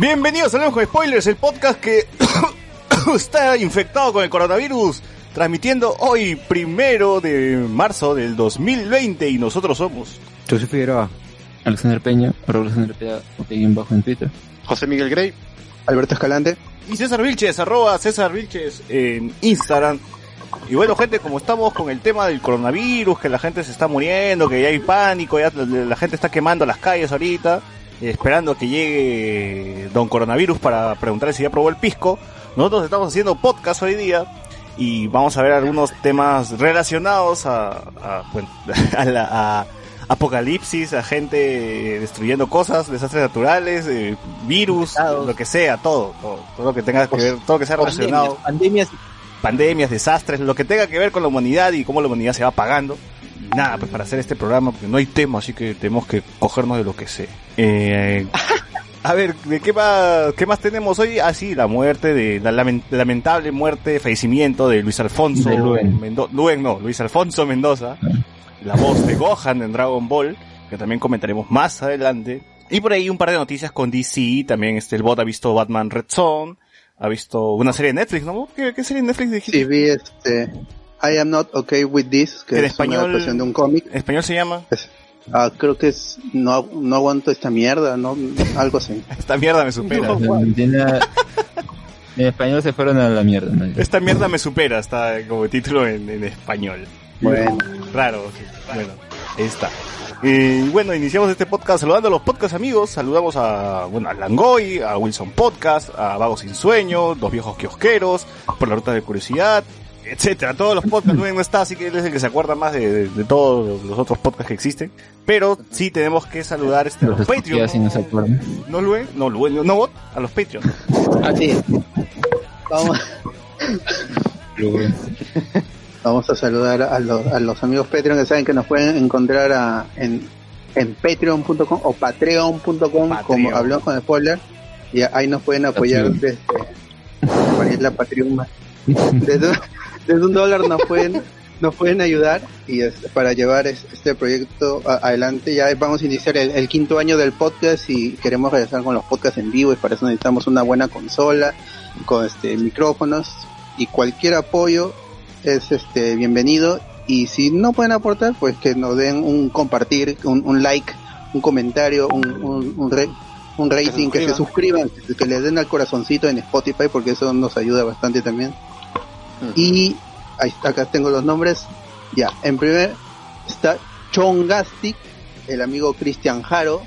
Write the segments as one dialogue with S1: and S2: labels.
S1: Bienvenidos a Hablemos con Spoilers, el podcast que está infectado con el coronavirus, transmitiendo hoy primero de marzo del 2020 y nosotros somos.
S2: José Figueroa.
S3: Alexander Peña, arroba Alexander Peña, bajo en Twitter.
S4: José Miguel Grey.
S2: Alberto Escalante.
S1: Y César Vilches, arroba César Vilches en Instagram. Y bueno, gente, como estamos con el tema del coronavirus, que la gente se está muriendo, que ya hay pánico, ya la, la gente está quemando las calles ahorita, esperando que llegue Don Coronavirus para preguntarle si ya probó el pisco, nosotros estamos haciendo podcast hoy día y vamos a ver algunos temas relacionados a, a, bueno, a la a apocalipsis, a gente destruyendo cosas, desastres naturales, eh, virus, lo que sea, todo, todo, todo lo que tenga que ver, todo lo que sea relacionado
S2: Pandemias.
S1: pandemias, desastres, lo que tenga que ver con la humanidad y cómo la humanidad se va pagando. Nada, pues para hacer este programa, porque no hay tema, así que tenemos que cogernos de lo que sé. Eh, a ver, ¿de qué más, qué más tenemos hoy? Ah, sí, la muerte de, la lamen- lamentable muerte, fallecimiento de Luis Alfonso
S3: De Luen.
S1: Mendo- Luen, no, Luis Alfonso Mendoza, la voz de Gohan en Dragon Ball, que también comentaremos más adelante. Y por ahí un par de noticias con DC, también este, el bot ha visto Batman Red Zone, ha visto una serie de Netflix, ¿no? ¿Qué, qué serie de Netflix dijiste?
S2: Sí, vi este. I am not okay with this, que
S1: En
S2: es
S1: español-
S2: una adaptación de un cómic.
S1: ¿En español se llama?
S2: Ah, creo que es no, no aguanto esta mierda, ¿no? Algo así.
S1: Esta mierda me supera.
S3: Tiene- en español se fueron a la mierda. ¿no?
S1: Esta mierda me supera, está como título en, en español.
S2: Bueno,
S1: Raro. Bueno, ahí está. Y bueno, iniciamos este podcast saludando a los podcast amigos. Saludamos a, bueno, a Langoy, a Wilson Podcast, a Vagos Sin Sueño, Dos Viejos Kiosqueros, Por la Ruta de Curiosidad, etcétera. Todos los podcasts, Luen no está, así que él es el que se acuerda más de, de- de todos los otros podcasts que existen. Pero sí tenemos que saludar este, a
S3: Los
S1: los Patreon.
S3: estúpidos y no se.
S1: ¿No, Luen? No, Luen, no, bot, a los Patreon.
S2: así es. Vamos, vamos a saludar a los, a los amigos Patreon que saben que nos pueden encontrar a- en, en patreon.com o patreon.com como
S1: Patreon.
S2: hablamos con spoiler. Y ahí nos pueden apoyar desde ir la Patreon más. desde, desde un dólar nos pueden nos pueden ayudar y es, para llevar es- este proyecto a- adelante. Ya vamos a iniciar el, el quinto año del podcast y queremos regresar con los podcasts en vivo y para eso necesitamos una buena consola con este micrófonos y cualquier apoyo es este bienvenido. Y si no pueden aportar pues que nos den un compartir un, un like un comentario un, un, un, re- un rating que se suscriban. que, que le den al corazoncito en Spotify porque eso nos ayuda bastante también y ahí está, acá tengo los nombres. Ya, en primer está Chongastic, el amigo Cristian Jaro,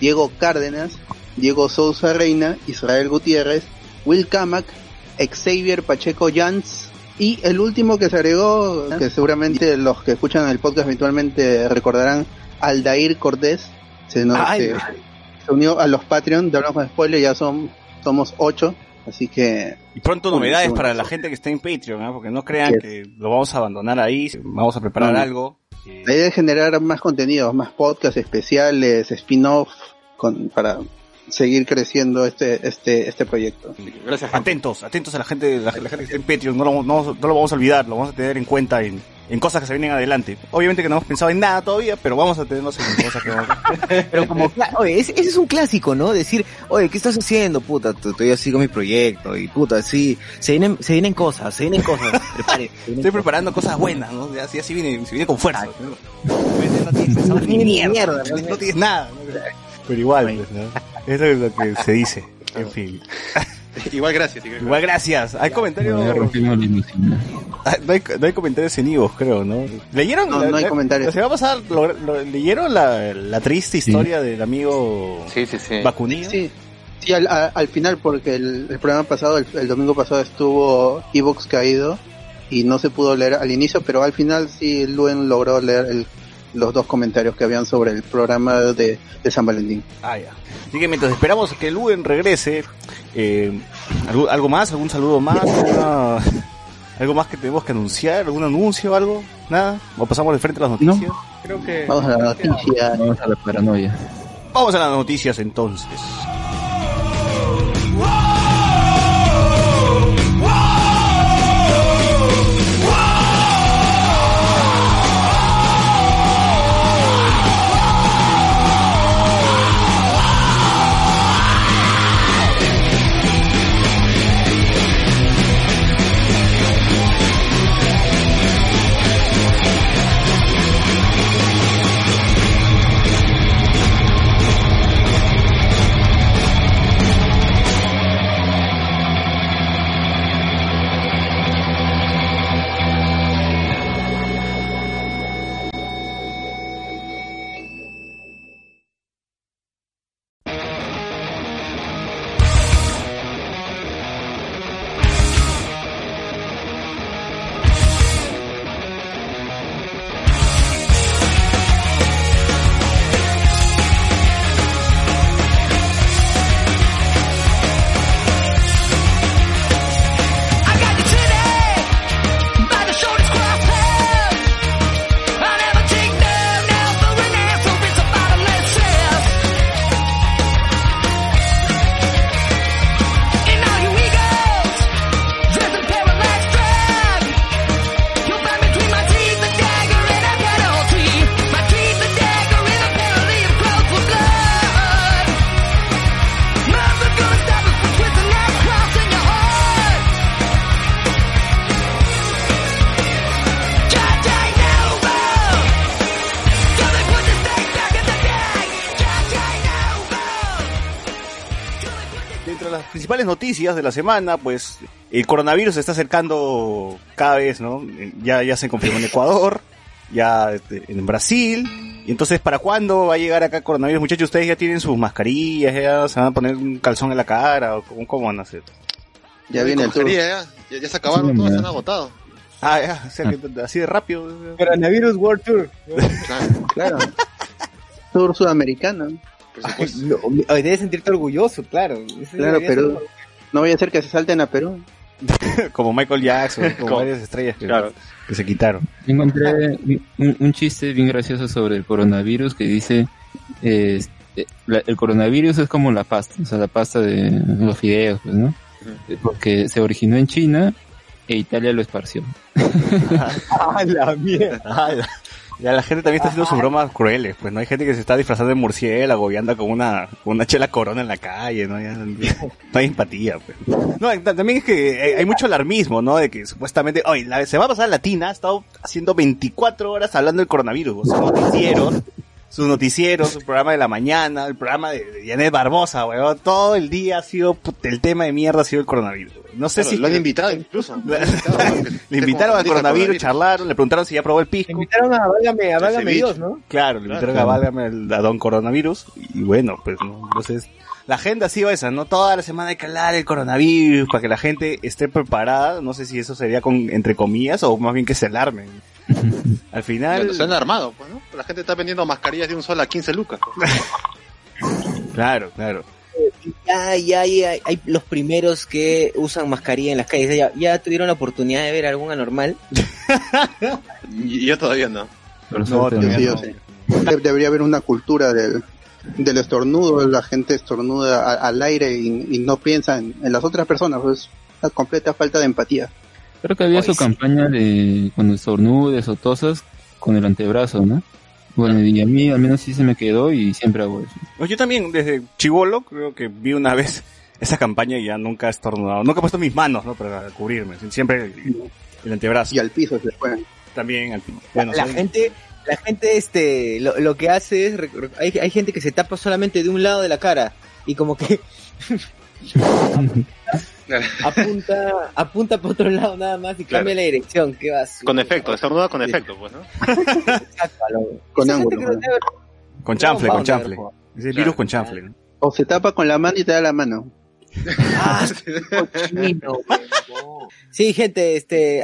S2: Diego Cárdenas, Diego Sousa Reina, Israel Gutiérrez, Will Kamak, Xavier Pacheco Jans y el último que se agregó, que seguramente los que escuchan el podcast habitualmente recordarán, Aldair Cortés, se, nos, se, se unió a los Patreon, de Hablamos con Spoiler, ya son, somos ocho, así que
S1: Y pronto novedades para la gente que está en Patreon, ¿ah? porque no crean que lo vamos a abandonar ahí, vamos a preparar
S2: No.
S1: algo. eh,
S2: La idea es generar más contenidos, más podcasts especiales, spin-off, para seguir creciendo este, este, este proyecto.
S4: Gracias,
S1: atentos, atentos a la gente, la, la gente que está en Patreon, no lo, no, no lo vamos a olvidar, lo vamos a tener en cuenta en, en cosas que se vienen adelante. Obviamente que no hemos pensado en nada todavía, pero vamos a tenernos en cosas que vamos
S5: Pero como, oye, ese, ese es un clásico, ¿no? Decir, oye, ¿qué estás haciendo, puta? Estoy así con mi proyecto y puta, sí, se vienen, se vienen cosas, se vienen cosas, prepare. se vienen
S1: Estoy preparando cosas buenas, ¿no? Así, así viene, se viene con fuerza. No tienes pensado ni
S5: Ni
S1: mierda,
S5: mierda,
S1: no,
S5: ¿no?
S1: tienes nada. Pero igual, pues, ¿no? Eso es lo que se dice. En fin.
S4: Igual gracias. Igual,
S1: Igual gracias. Hay comentarios. Ah, No hay, no hay comentarios en Ivos, creo, ¿no? ¿Leyeron?
S2: No, no hay comentarios.
S1: Se va a pasar, lo- lo- ¿leyeron la, la triste historia del amigo
S6: Sí, sí, sí.
S1: Vacunillo?
S2: Sí, sí al, a- al final, porque el, el programa pasado, el, el domingo pasado, estuvo Evox caído y no se pudo leer al inicio, pero al final sí Luen logró leer el- los dos comentarios que habían sobre el programa de, de San Valentín.
S1: Ah, ya. Así que mientras esperamos que Luen regrese, eh, ¿algo, algo más? ¿Algún saludo más? ¿Alguna- ¿Algo más que tenemos que anunciar? ¿Algún anuncio o algo? ¿Nada? ¿O pasamos de frente a las noticias? Creo que...
S2: Vamos a la noticia.
S3: Vamos a la paranoia.
S1: Vamos a las noticias entonces. Noticias de la semana, pues el coronavirus se está acercando cada vez, ¿no? Ya, ya se confirmó en Ecuador, ya este, en Brasil. Y entonces, ¿para cuándo va a llegar acá el coronavirus? Muchachos, ustedes ya tienen sus mascarillas, ya se van a poner un calzón en la cara, o cómo, cómo van a hacer.
S2: Ya viene el tour.
S4: Ya, ya, ya se acabaron,
S3: Sí,
S4: todos se han agotado.
S1: Ah, ya, o sea, que así de rápido.
S5: Coronavirus World Tour.
S4: Claro,
S2: Claro. Tour sudamericano.
S4: por supuesto.
S5: No, oye, debes sentirte orgulloso, claro. Ese
S2: Claro,
S5: ser-
S2: No vaya a ser que se salten a Perú.
S1: como Michael Jackson, como
S4: Como-
S1: varias estrellas que,
S4: Claro.
S1: que se quitaron.
S3: Encontré un, un chiste bien gracioso sobre el coronavirus que dice, eh, este, la- el coronavirus es como la pasta, o sea, la pasta de los fideos, pues, ¿no? Eh, Porque se originó en China e Italia lo esparció.
S5: ¡Ah, la mierda!
S1: Ya. La gente también está haciendo sus bromas crueles, pues no hay gente que se está disfrazando de murciélago y anda con una, con una chela corona en la calle, ¿no? Ya, no hay empatía, pues. No, ta- también es que hay- hay mucho alarmismo, ¿no? De que supuestamente, oye, la, se va a pasar latina, ha estado haciendo 24 horas hablando del coronavirus, sus noticieros, sus noticieros, su programa de la mañana, el programa de, de Janet Barbosa, weón, todo el día ha sido, put- el tema de mierda ha sido el coronavirus. weón. No sé
S4: Claro,
S1: si...
S4: lo han invitado incluso. Lo han invitado para que
S1: Le invitaron al coronavirus, charlaron, le preguntaron si ya probó el pisco.
S5: Me invitaron a Válgame, a Válgame. Dios, ¿no?
S1: Claro, le invitaron a Válgame a Don Coronavirus. Y bueno, pues, ¿no? entonces, la agenda ha sido esa, ¿no? Toda la semana hay que hablar del coronavirus para que la gente esté preparada. No sé si eso sería con, entre comillas, o más bien que se alarmen. Al final,
S4: Se han armado, pues, ¿no? La gente está vendiendo mascarillas de un sol a 15 lucas. pues.
S1: claro, claro.
S5: Ya, ya, ya, hay los primeros que usan mascarilla en las calles. Ya, ya tuvieron la oportunidad de ver algún anormal.
S4: Yo todavía no.
S3: Por
S1: No, tío,
S3: no.
S2: Debería haber una cultura del, del estornudo, la gente estornuda al aire y, y no piensa en, en las otras personas, pues una completa falta de empatía.
S3: Creo que había
S1: Oye,
S3: su
S1: sí.
S3: campaña de cuando estornudes o tosas con el antebrazo, ¿no? Bueno, y a mí al menos sí se me quedó y siempre hago eso.
S1: Pues yo también, desde chivolo, creo que vi una vez esa campaña y ya nunca he estornudado. Nunca he puesto mis manos, ¿no? Para cubrirme. Siempre el, el antebrazo.
S2: Y al piso se fue.
S1: También, al- bueno,
S5: la
S1: soy-
S5: gente la gente, este, lo, lo que hace es, hay, hay gente que se tapa solamente de un lado de la cara y como que apunta, apunta para otro lado nada más y
S4: Claro.
S5: cambia la dirección. ¿Qué vas?
S4: Con efecto, estornuda con efecto, pues, ¿no?
S2: Con ángulo,
S5: gente que no debe-
S1: Con chanfle,
S5: No,
S1: con chanfle. Es el
S4: Claro.
S1: virus con chanfle. ¿no?
S2: O se tapa con la mano y te da la mano.
S5: Ah, cochino. Sí, gente, este,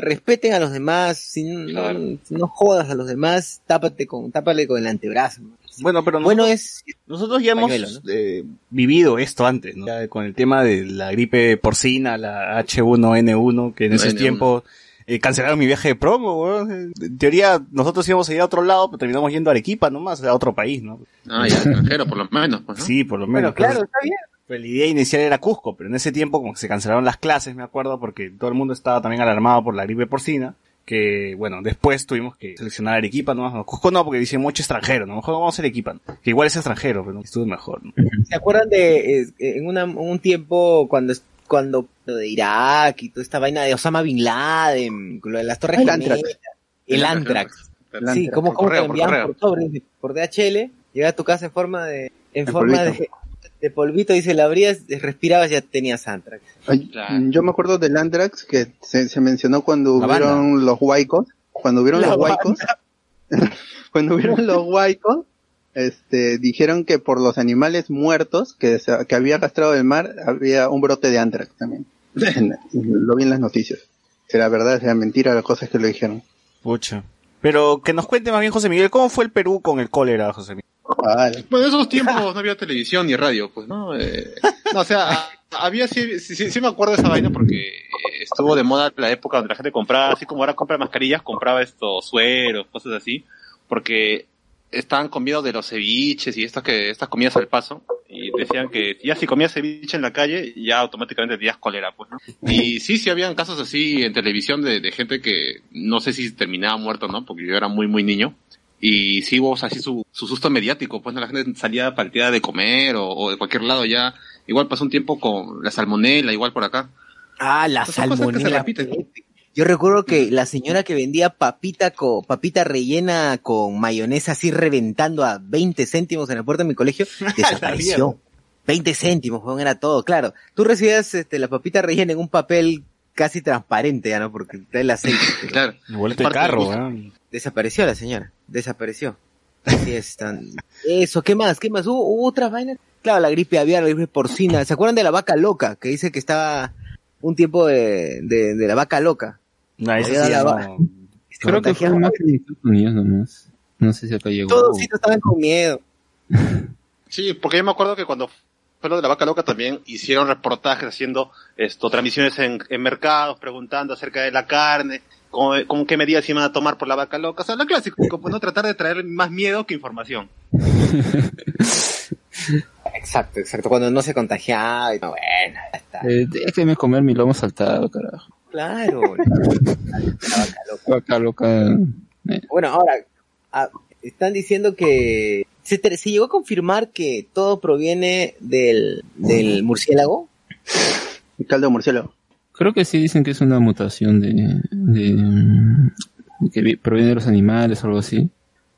S5: respeten a los demás, si no,
S4: Claro.
S5: si no jodas a los demás, tápate con, tápale con el antebrazo. ¿no?
S1: Bueno, pero
S5: Bueno
S1: nosotros,
S5: es,
S1: nosotros ya hemos
S5: Pañuelo, ¿no?
S1: eh, vivido esto antes, ¿no? Ya con el tema de la gripe porcina, la H1N1, que en esos
S4: N1.
S1: tiempos eh, cancelaron mi viaje de promo, weón. En teoría, nosotros íbamos a ir a otro lado, pero terminamos yendo a Arequipa nomás, a otro país, ¿no?
S4: Ah, ya, extranjero, por lo menos, pues, ¿no?
S1: Sí, por lo
S5: bueno,
S1: menos.
S5: claro, está bien.
S1: Pero la idea inicial era Cusco, pero en ese tiempo como que se cancelaron las clases, me acuerdo, porque todo el mundo estaba también alarmado por la gripe porcina, que bueno, después tuvimos que seleccionar Arequipa nomás, no, Cusco no, porque dice mucho extranjero, ¿no? Mejor vamos a Arequipa, ¿no? que igual es extranjero, pero no, estuvo mejor, ¿no?
S5: ¿Se acuerdan de eh, en una- un tiempo cuando es- cuando lo de Irak y toda esta vaina de Osama Bin Laden, lo de las torres
S2: Antrax.
S5: el Antrax.
S2: El
S5: Sí,
S2: Antrax.
S5: ¿cómo,
S4: Por
S5: cómo te
S4: correo, por
S5: enviaban
S4: correo.
S5: por sobre, por DHL? Llega a tu casa en forma de, en forma
S2: polvito.
S5: de polvito y se la abrías, respirabas y ya tenías Antrax.
S4: Claro.
S2: Yo me acuerdo del Andrax que se, se mencionó cuando
S1: La
S2: hubieron los huaicos. Cuando hubieron
S5: La
S2: los huaicos. cuando hubieron los huaicos, este, dijeron que por los animales muertos que, se- que había arrastrado del mar, había un brote de Antrax también. Lo vi en las noticias. Será verdad, será mentira, las cosas que lo dijeron.
S1: Pucha. Pero que nos cuente más bien José Miguel, ¿cómo fue el Perú con el cólera, José Miguel?
S2: Vale.
S4: Bueno, en esos tiempos no había televisión ni radio, pues, ¿no? Eh, no, o sea, había, sí, sí, me acuerdo de esa vaina porque estuvo de moda la época donde la gente compraba, así como ahora compra mascarillas, compraba estos sueros, cosas así, porque estaban con de los ceviches y estas que, estas comidas al paso, y decían que ya si comías ceviche en la calle, ya automáticamente tenías cólera, pues, ¿no? Y sí, sí habían casos así en televisión de, de gente que no sé si terminaba muerto, ¿no? Porque yo era muy, muy niño. Y sí hubo así su, su susto mediático, pues ¿no? la gente salía palteada de comer o, o de cualquier lado ya. Igual pasó un tiempo con la salmonela, igual por acá.
S5: Ah, la
S4: se
S5: salmonela. Yo recuerdo que la señora que vendía papita co, papita rellena con mayonesa así reventando a 20 céntimos en la puerta de mi colegio, desapareció. 20 céntimos, weón, era todo, claro. Tú recibías este, la papita rellena en un papel casi transparente, ya no, porque está el aceite. pero
S4: Claro. Parte del
S1: carro.
S5: Desapareció la señora, desapareció. Así es, tan... Eso, ¿qué más? ¿Qué más? ¿Hubo, hubo otras vainas? Claro, la gripe aviar, la gripe porcina. ¿Se acuerdan de la vaca loca? Que dice que estaba un tiempo de, de, de la vaca loca.
S1: No, eso
S5: Había
S1: sí ya
S5: la-
S1: no-
S3: Creo que fue más en Estados Unidos nomás. No sé si acá llegó.
S5: Todos sí estaban con miedo.
S4: Sí, porque yo me acuerdo que cuando fue lo de la vaca loca también hicieron reportajes haciendo esto, transmisiones en, en mercados, preguntando acerca de la carne, con, con qué medidas iban a tomar por la vaca loca. O sea, lo clásico, no tratar de traer más miedo que información.
S5: Exacto, exacto. Cuando no se contagiaba. y- no, bueno, ya está.
S3: Eh, déjeme comer mi lomo saltado, carajo.
S5: Claro. La vaca loca.
S3: Vaca loca. eh,
S5: Bueno, ahora, ah, están diciendo que se, te- se llegó a confirmar que todo proviene del, del murciélago.
S2: El caldo de murciélago.
S3: Creo que sí dicen que es una mutación de, que vi- proviene de los animales o algo así.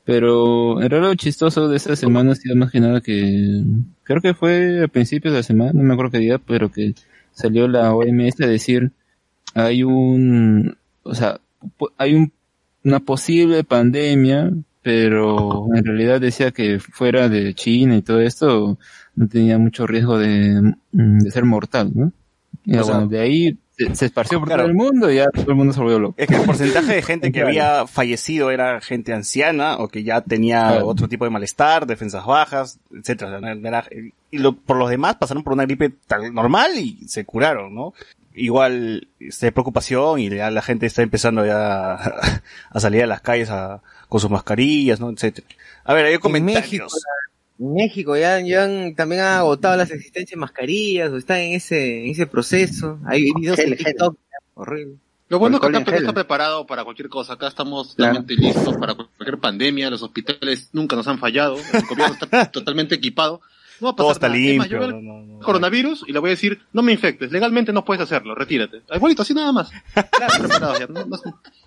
S3: Pero en realidad lo chistoso de esta semana ha sido más que nada que creo que fue a principios de la semana, no me acuerdo qué día, pero que salió la OMS a decir hay un, o sea, hay un, una posible pandemia, pero en realidad decía que fuera de China y todo esto no tenía mucho riesgo de, mm, de ser mortal, ¿no? Y
S1: O sea,
S3: bueno, de ahí se, se esparció por
S1: claro.
S3: todo el mundo y ya todo el mundo se volvió loco.
S1: Es que el porcentaje de gente que había fallecido era gente anciana o que ya tenía
S3: Claro.
S1: otro tipo de malestar, defensas bajas, etcétera. Y lo- por los demás pasaron por una gripe tal normal y se curaron, ¿no? Igual este, preocupación y ya la gente está empezando ya a, a salir a las calles a- con sus mascarillas, ¿no? etcétera. A ver, hay comentarios.
S5: México, En México ya, ya han- también han agotado las existencias de mascarillas o están en ese, en ese proceso. Hay videos
S2: Gel,
S5: en
S2: gel.
S5: TikTok. Horrible.
S4: Lo bueno es que acá Perú está preparado para cualquier cosa. Acá estamos
S2: Claro.
S4: totalmente listos para cualquier pandemia. Los hospitales nunca nos han fallado. El gobierno está totalmente equipado. No va a
S1: Todo
S4: pasar
S1: está
S4: nada. Es más,
S1: limpio.
S4: yo veo el
S1: no, no, no.
S4: coronavirus y le voy a decir, no me infectes, legalmente no puedes hacerlo, retírate. Igualito, así nada más. Claro, ya, no, no,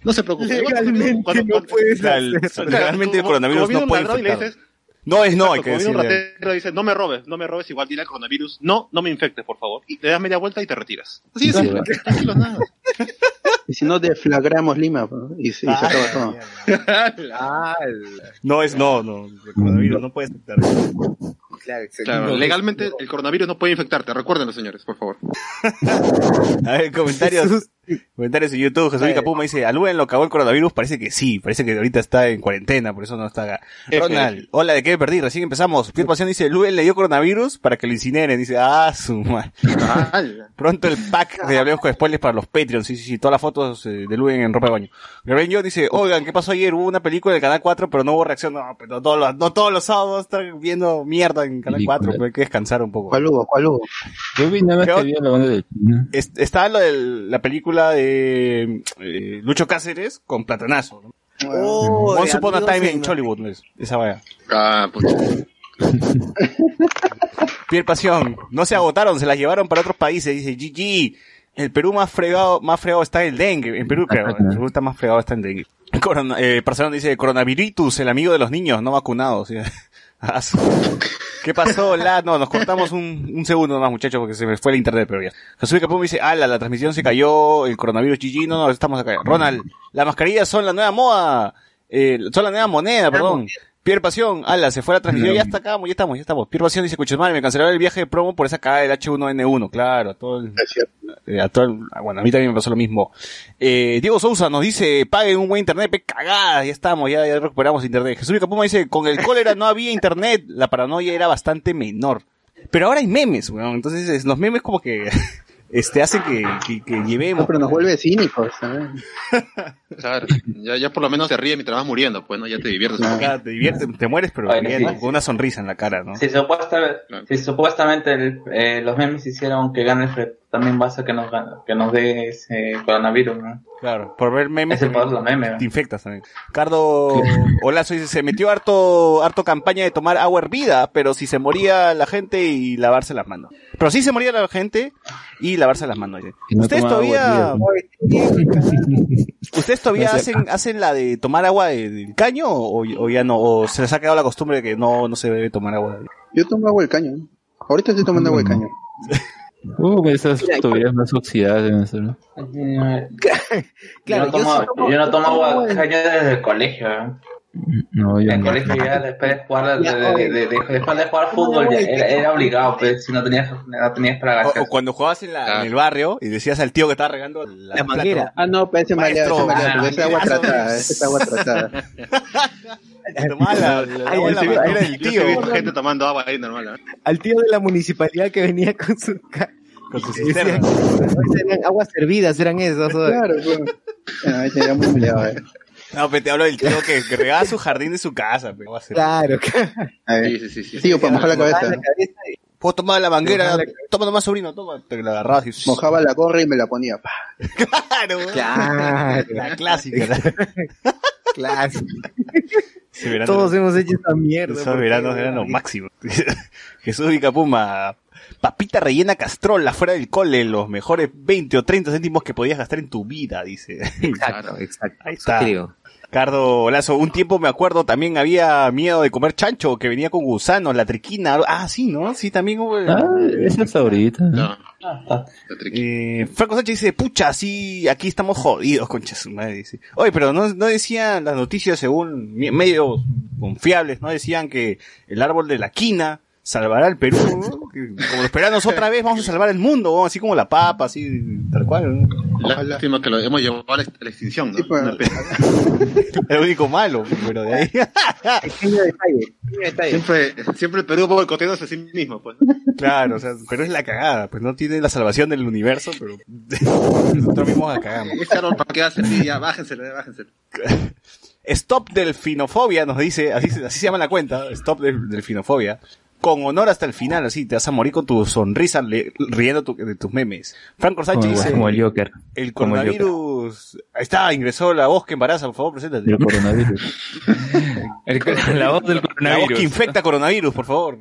S4: no se preocupe.
S5: Legalmente
S4: Cuando-
S5: no puedes
S1: O sea, el-
S5: hacer.
S1: Legalmente el coronavirus no puede infectar. No es no, hay que
S4: un
S1: decirle.
S4: ratero dice, no me robes, no me robes, igual dile al coronavirus, no, no me infectes, por favor. Y le das media vuelta y te retiras. Así es,
S3: Sí,
S4: simple, tranquilos, nada.
S2: Y si no, deflagramos Lima, pues, ¿no? y, se- y se
S1: Ah,
S2: acaba todo.
S1: No es no, no. El coronavirus no puede infectar.
S5: Claro, exacto.
S4: Claro, legalmente el coronavirus no puede infectarte, recuérdenlo señores, por favor.
S1: A ver, comentarios. Comentarios en YouTube. Jesús Capuma dice, ¿a Luen lo cagó el coronavirus? Parece que sí. Parece que ahorita está en cuarentena, por eso no está acá. Ronald, hola, ¿de qué me perdí? Recién empezamos. Pierre Pasión dice, Luen le dio coronavirus para que lo incineren. Dice, ah, su madre. Pronto el pack de Hablemos con Spoilers para los Patreons. Sí, sí, sí. Todas las fotos eh, de Luen en ropa de baño. Gabriel Yo dice, oigan, ¿qué pasó ayer? Hubo una película del Canal 4, pero no hubo reacción. No, pero no todos los, no todos los sábados están viendo mierda en Canal
S3: Película.
S1: 4. Pero hay que descansar un poco.
S2: ¿Cuál hubo? ¿Cuál hubo?
S3: Yo vi nada más
S1: ¿Qué
S3: que había la banda de China.
S1: Es- está lo de la película de eh, Lucho Cáceres con Platanazo. ¿no?
S5: Oh,
S1: Once Upon a Time en
S5: en-
S1: Chollywood, ¿no es? esa vaya.
S4: Ah, pucha.
S1: Pierre Pasión, no se agotaron, se las llevaron para otros países, dice GG. El Perú más fregado, más fregado está el dengue. En Perú creo, en Perú está más fregado está el dengue. Corona, eh, Barcelona dice coronavirus, el amigo de los niños no vacunados. ¿Qué pasó? La, no, nos cortamos un, un segundo nomás, muchachos, porque se me fue el internet, pero ya. Jesús Capum dice, ala, la transmisión se cayó, el coronavirus GG, no, no, estamos acá. Ronald, las mascarillas son la nueva moda, eh, son la nueva moneda, perdón. Pierre Pasión, ala, se fue la transmisión, ya está acá, ya estamos, ya estamos. Pierre Pasión dice, escucha madre, me cancelaron el viaje de promo por esa cagada del H1N1, claro, a todo el,
S2: Es cierto.
S1: eh, a todo el- ah, bueno, a mí también me pasó lo mismo. Eh, Diego Sousa nos dice, paguen un buen internet, pe cagada, ya estamos, ya, ya recuperamos internet. Jesús Capuma dice, con el cólera no había internet, la paranoia era bastante menor. Pero ahora hay memes, weón, entonces es- los memes como que, este, hacen que, que, que
S2: No,
S1: llevemos.
S2: pero nos vuelve cínicos, ¿sabes?
S4: Claro, ya, ya por lo menos te ríes mientras vas muriendo, pues, ¿no? Ya te diviertes.
S1: Te diviertes, te mueres, pero
S6: Ay,
S1: bien,
S6: sí.
S1: con una sonrisa en la cara, ¿no?
S6: Si, supuesta-
S4: Claro.
S6: si supuestamente el- eh, los memes hicieron que gane el Fred, también basta que nos, que nos dé ese coronavirus, ¿no?
S1: Claro, por ver memes.
S6: Es poder de los memes.
S1: Te infectas también. Cardo Olazo dice, se metió harto, harto campaña de tomar agua hervida, pero si se moría la gente y lavarse las manos. Pero sí se moría la gente y lavarse las manos.
S3: no
S1: ¿Ustedes todavía, ustedes todavía
S3: No
S1: hacen, hacen la de tomar agua de- del caño o, o ya no? ¿O se les ha quedado la costumbre de que no, no se debe tomar agua?
S2: Yo tomo agua del caño. Ahorita estoy tomando agua del caño.
S3: Uh, esas tuberías más oxidadas deben ser, ¿no?
S5: Claro,
S6: yo, no
S5: yo
S6: tomo,
S5: sí tomo-
S6: yo no tomo
S5: yo tomo
S6: agua
S5: agua-
S6: caña desde el colegio, ¿eh?
S3: No, yo
S6: En el
S3: no.
S6: colegio ya después de jugar, de,
S5: Ya,
S6: de-
S5: oye.
S6: de- de- después de jugar fútbol ya era, era obligado, pues, si no tenías, no tenías para
S1: O, cuando jugabas en, la,
S4: Claro.
S1: en el barrio y decías al tío que estaba regando la,
S5: La manguera.
S2: Ah, no, pero ese
S1: Maestro.
S2: esa es agua
S1: Ah,
S2: tratada, esa es agua tratada.
S1: Tomaba la, la,
S5: Ay,
S1: agua en la
S5: sí,
S1: manguera
S5: ay,
S1: del
S4: Yo sí
S1: tío.
S4: gente tomando agua ahí normal, ¿eh?
S5: Al tío de la municipalidad que venía con su... ca-
S1: Con su
S5: y decía
S1: cisterna.
S5: que eran aguas servidas, eran esos. oye.
S2: Claro, pues. Ah, ahí muy eh.
S1: No, pero te hablo del tío que, que regaba su jardín de su casa. Pero, va a ser.
S5: Claro,
S4: Sí, sí, sí, sí.
S2: Tío, para mojar la cabeza.
S5: y-
S1: Puedo tomar la manguera, toma nomás sobrino, toma. Te la agarrabas y...
S2: Mojaba la gorra y me la ponía. pa.
S1: Claro.
S5: Claro,
S1: La clásica. la-
S5: claro.
S1: Ese verano-
S5: Todos hemos hecho esa mierda.
S1: Esos
S5: porque-
S1: veranos eran lo máximo. Jesús Vicapuma. Papita rellena castrol afuera del cole, los mejores 20 o 30 céntimos que podías gastar en tu vida, dice.
S5: Exacto, exacto.
S1: Ahí está. Cardo Lazo, un tiempo me acuerdo, también había miedo de comer chancho, que venía con gusanos, la triquina. Ah, sí, ¿no? Sí, también hubo...
S3: Ah, esa es ahorita. ¿no?
S4: No,
S6: Ah,
S4: tricky.
S1: Eh, Franco Sánchez dice, pucha, sí, aquí estamos jodidos, concha su madre, dice. Oye, pero no, no decían las noticias según medios confiables, no decían que el árbol de la quina salvará al Perú, como los peruanos otra vez vamos a salvar el mundo, ¿no? así como la papa, así, tal cual, ¿no?
S4: Lástima que lo hemos llevado a la, a la extinción, ¿no?
S2: Sí, pues.
S4: Una pena.
S1: El único malo, pero de ahí.
S5: Pequeño detalle. Pequeño detalle.
S4: Siempre, siempre el Perú boicoteándose a sí mismo, pues.
S1: claro, o sea, pero es la cagada, pues no tiene la salvación del universo, pero nosotros mismos la cagamos.
S4: Ese árbol para qué va a servir, ya, bájenselo, ya, bájenselo.
S1: Stop Delfinofobia nos dice, así, se- así se llama la cuenta, Stop del- Delfinofobia. Con honor hasta el final, así, te vas a morir con tu sonrisa le- riendo tu- de tus memes. Franco Sánchez dice,
S3: como el Joker.
S1: el coronavirus, ahí está, ingresó la voz que embaraza, por favor, preséntate.
S3: El coronavirus.
S7: El- la voz del
S1: La voz
S7: coronavirus.
S1: que infecta coronavirus, por favor.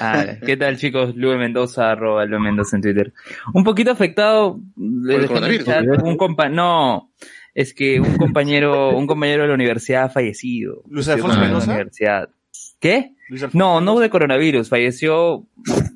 S7: Ah, ¿Qué tal chicos? Lue Mendoza, arroba Lue Mendoza en Twitter. Un poquito afectado, le
S4: el coronavirus?
S7: chat, un compa, no, es que un compañero, un compañero de la universidad ha fallecido.
S1: ¿Luis Alfonso
S7: la
S1: Mendoza?
S7: universidad. ¿Qué? No, no de coronavirus, falleció,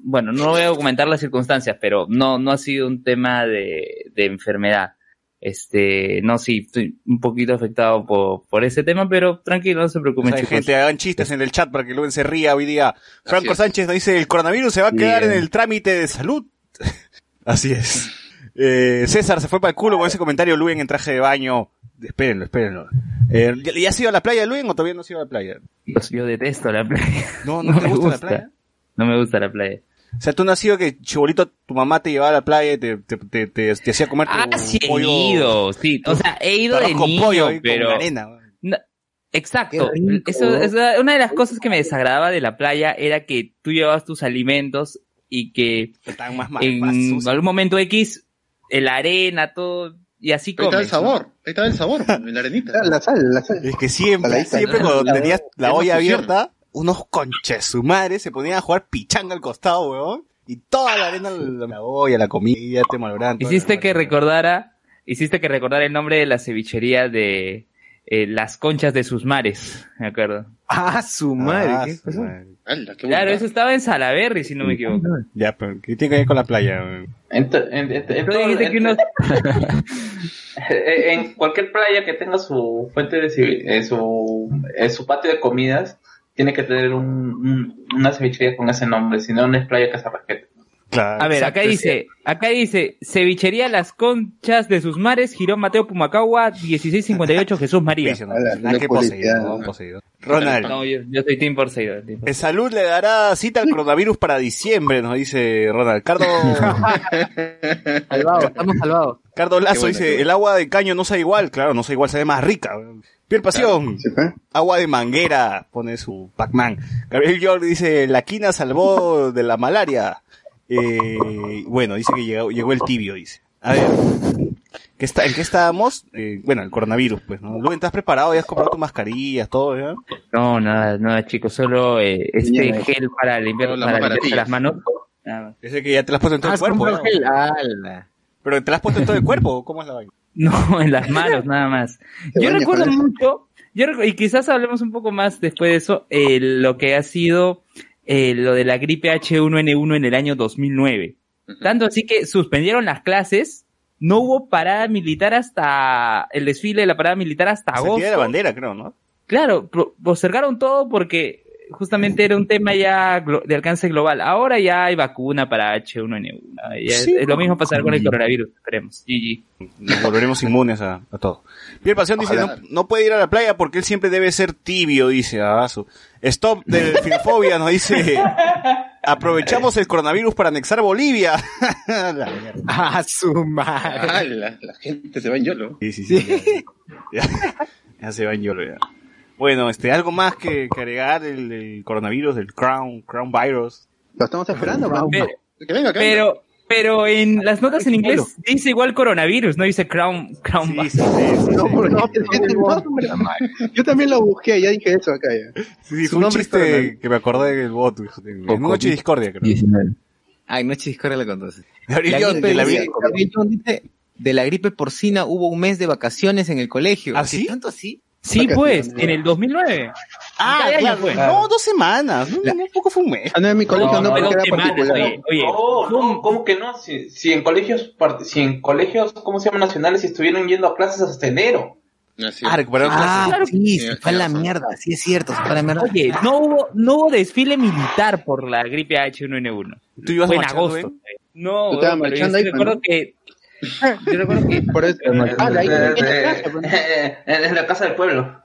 S7: bueno, no voy a documentar las circunstancias, pero no, no ha sido un tema de, de enfermedad. Este, no, sí, estoy un poquito afectado por, por ese tema, pero tranquilo, no se
S1: O
S7: preocupen,
S1: sea,
S7: chicos.
S1: gente, hagan chistes en el chat para que Luen se ría hoy día. Franco. Sánchez nos dice, el coronavirus se va a quedar
S7: Bien.
S1: en el trámite de salud. Así es. Eh, César se fue para el culo con ese comentario, Luen en traje de baño. Espérenlo, espérenlo. Eh, ¿ya, ya has ido a la playa, Luen, o todavía no has ido a la playa?
S7: Dios, yo detesto la playa.
S1: No, no,
S7: No
S1: te
S7: me
S1: gusta, la playa.
S7: No me gusta la playa.
S1: O sea, tú no has sido que chibolito, tu mamá te llevaba a la playa y te, te, te, te- te hacía comer tu
S7: Ah, sí he ido, sí. O sea, he ido de
S1: con
S7: niño,
S1: pollo
S7: pero...
S1: con arena.
S7: No, exacto. Eso, es una de las cosas que me desagradaba de la playa era que tú llevabas tus alimentos y que
S1: Estaban más, más,
S7: en
S1: más
S7: algún momento X, la arena, todo, y así
S4: Ahí está el
S7: comes. ¿no?
S4: sabor, ahí está el sabor, en la arenita.
S2: La sal, la sal.
S1: Es que siempre,
S2: Saladita,
S1: siempre
S2: ¿no?
S1: cuando
S2: La-
S1: tenías la
S4: la
S1: olla abierta, unos conches su madre se ponían a jugar pichanga al costado, weón. Y toda la arena, la, la olla, la comida, te malograban. toda
S7: Hiciste
S1: la-
S7: que recordara, hiciste que recordara el nombre de la cevichería de eh, las conchas de sus mares, me acuerdo.
S5: Ah, su madre.
S1: Ah,
S5: ¿qué
S1: su
S5: pasó?
S1: madre.
S4: Ala, qué
S7: Claro, eso estaba en Salaberry, si no me equivoco.
S1: Ya, pero ¿qué tiene que ver con la playa?
S6: en,
S7: que
S6: cualquier playa que tenga su fuente de civi- eh, su, eh, su patio de comidas tiene que tener un, un- una cevichería con ese nombre, si no no es playa Casarraqueta.
S1: Claro.
S7: A ver,
S1: exacto,
S7: acá dice, acá dice, cevichería Las Conchas de sus mares, Girón Mateo Pumacagua, 1658 Jesús María.
S1: Piso, ¿no? Poseído,
S2: publicidad.
S1: ¿no? Poseído. Ronald.
S7: No, yo, yo soy Team Porseidón.
S1: salud le dará cita al coronavirus para diciembre, nos dice Ronald. Cardo,
S5: Salvado, estamos salvados.
S1: Cardo Lazo
S4: bueno,
S1: dice, el agua de caño no sabe igual. Claro, no sabe igual, sabe más rica. Piel Pasión.
S2: ¿Sí?
S1: Agua de manguera, pone su Pac-Man. Gabriel York dice, la quina salvó de la malaria. Eh, bueno, dice que llegó, llegó el tibio, dice. A ver, ¿qué está, ¿en qué estábamos? Eh, bueno, el coronavirus, pues, ¿no? Luego, ¿estás preparado? ¿Ya has comprado tus mascarillas, todo, ya?
S7: No, nada, nada, chicos, solo eh, este
S2: Bien,
S7: gel para limpiar,
S4: las
S7: para las manos. Nada.
S1: Ese que ya te lo has puesto en todo
S5: Ah,
S1: el cuerpo,
S5: compró
S1: ¿no?
S5: gel. Ala.
S1: Pero te lo has puesto en todo el cuerpo, ¿cómo es la vaina?
S7: No, en las manos, nada más. Yo recuerdo mucho, yo y quizás hablemos un poco más después de eso, eh, lo que ha sido eh, lo de la gripe H1N1 en el año 2009. Tanto así que suspendieron las clases, no hubo parada militar hasta el desfile de la parada militar hasta
S1: de
S7: agosto.
S1: bandera, creo, ¿no?
S7: Claro, postergaron todo porque justamente era un tema ya de alcance global. Ahora ya hay vacuna para H1N1. Ya es-
S1: Sí.
S7: es lo mismo pasar con el coronavirus, esperemos. GG.
S1: Nos volveremos inmunes a, a todo. Pierre Pasión dice, no, puede ir a la playa porque él siempre debe ser tibio, dice Abasu. Stop de filofobia, nos dice, aprovechamos el coronavirus para anexar Bolivia. La mierda.
S5: Ah, su madre.
S4: Ala, la gente se va en YOLO.
S1: Sí, sí, sí. Ya, ya- ya se va en YOLO ya. Bueno, este, algo más que, que agregar del, del coronavirus, del crown, crown virus.
S2: Lo estamos esperando.
S7: Pero,
S4: Que venga, que venga.
S7: pero, pero en las notas en inglés dice igual coronavirus, no dice crown, crown.
S1: Sí,
S2: No. Yo también lo busqué, ya dije eso acá ya.
S1: Sí,
S2: Su
S1: un
S2: nombre es
S1: chiste que me acordé del bot. En. Noche Discordia, creo.
S3: 19.
S5: Ay, noche discordia la gripe,
S1: de la
S5: de gripe porcina hubo un mes de vacaciones en el colegio.
S1: ¿Ah, sí?
S5: ¿Tanto así?
S7: Sí, pues, en el 2009.
S1: Ah,
S7: ¿Qué año
S1: claro.
S7: fue?
S1: No, dos semanas. No, no, poco fue un mes.
S2: Ah, no, en mi colegio no,
S7: No,
S2: porque
S7: dos
S2: era
S7: semanas,
S2: particular.
S7: oye, oye.
S6: No, no, ¿cómo que no? Si, si en colegios, si en colegios, ¿cómo se llaman nacionales? Si estuvieron yendo a clases hasta enero.
S4: Así
S1: Ah, recuperaron
S5: Ah,
S1: clases.
S5: sí,
S4: Sí,
S5: se fue a la mierda. Sí, es cierto, se fue a la mierda.
S7: Oye, no hubo, no hubo desfile militar por la gripe H1N1.
S1: ¿Tú ibas
S7: Fue en agosto.
S1: eh?
S7: No,
S2: Tú estabas marchando ahí,
S7: recuerdo
S2: ¿no?
S7: que... Yo recuerdo que...
S2: Por eso. Ah, la
S6: Eh,
S2: hija
S6: eh, eh,
S2: pues.
S6: en la casa del pueblo.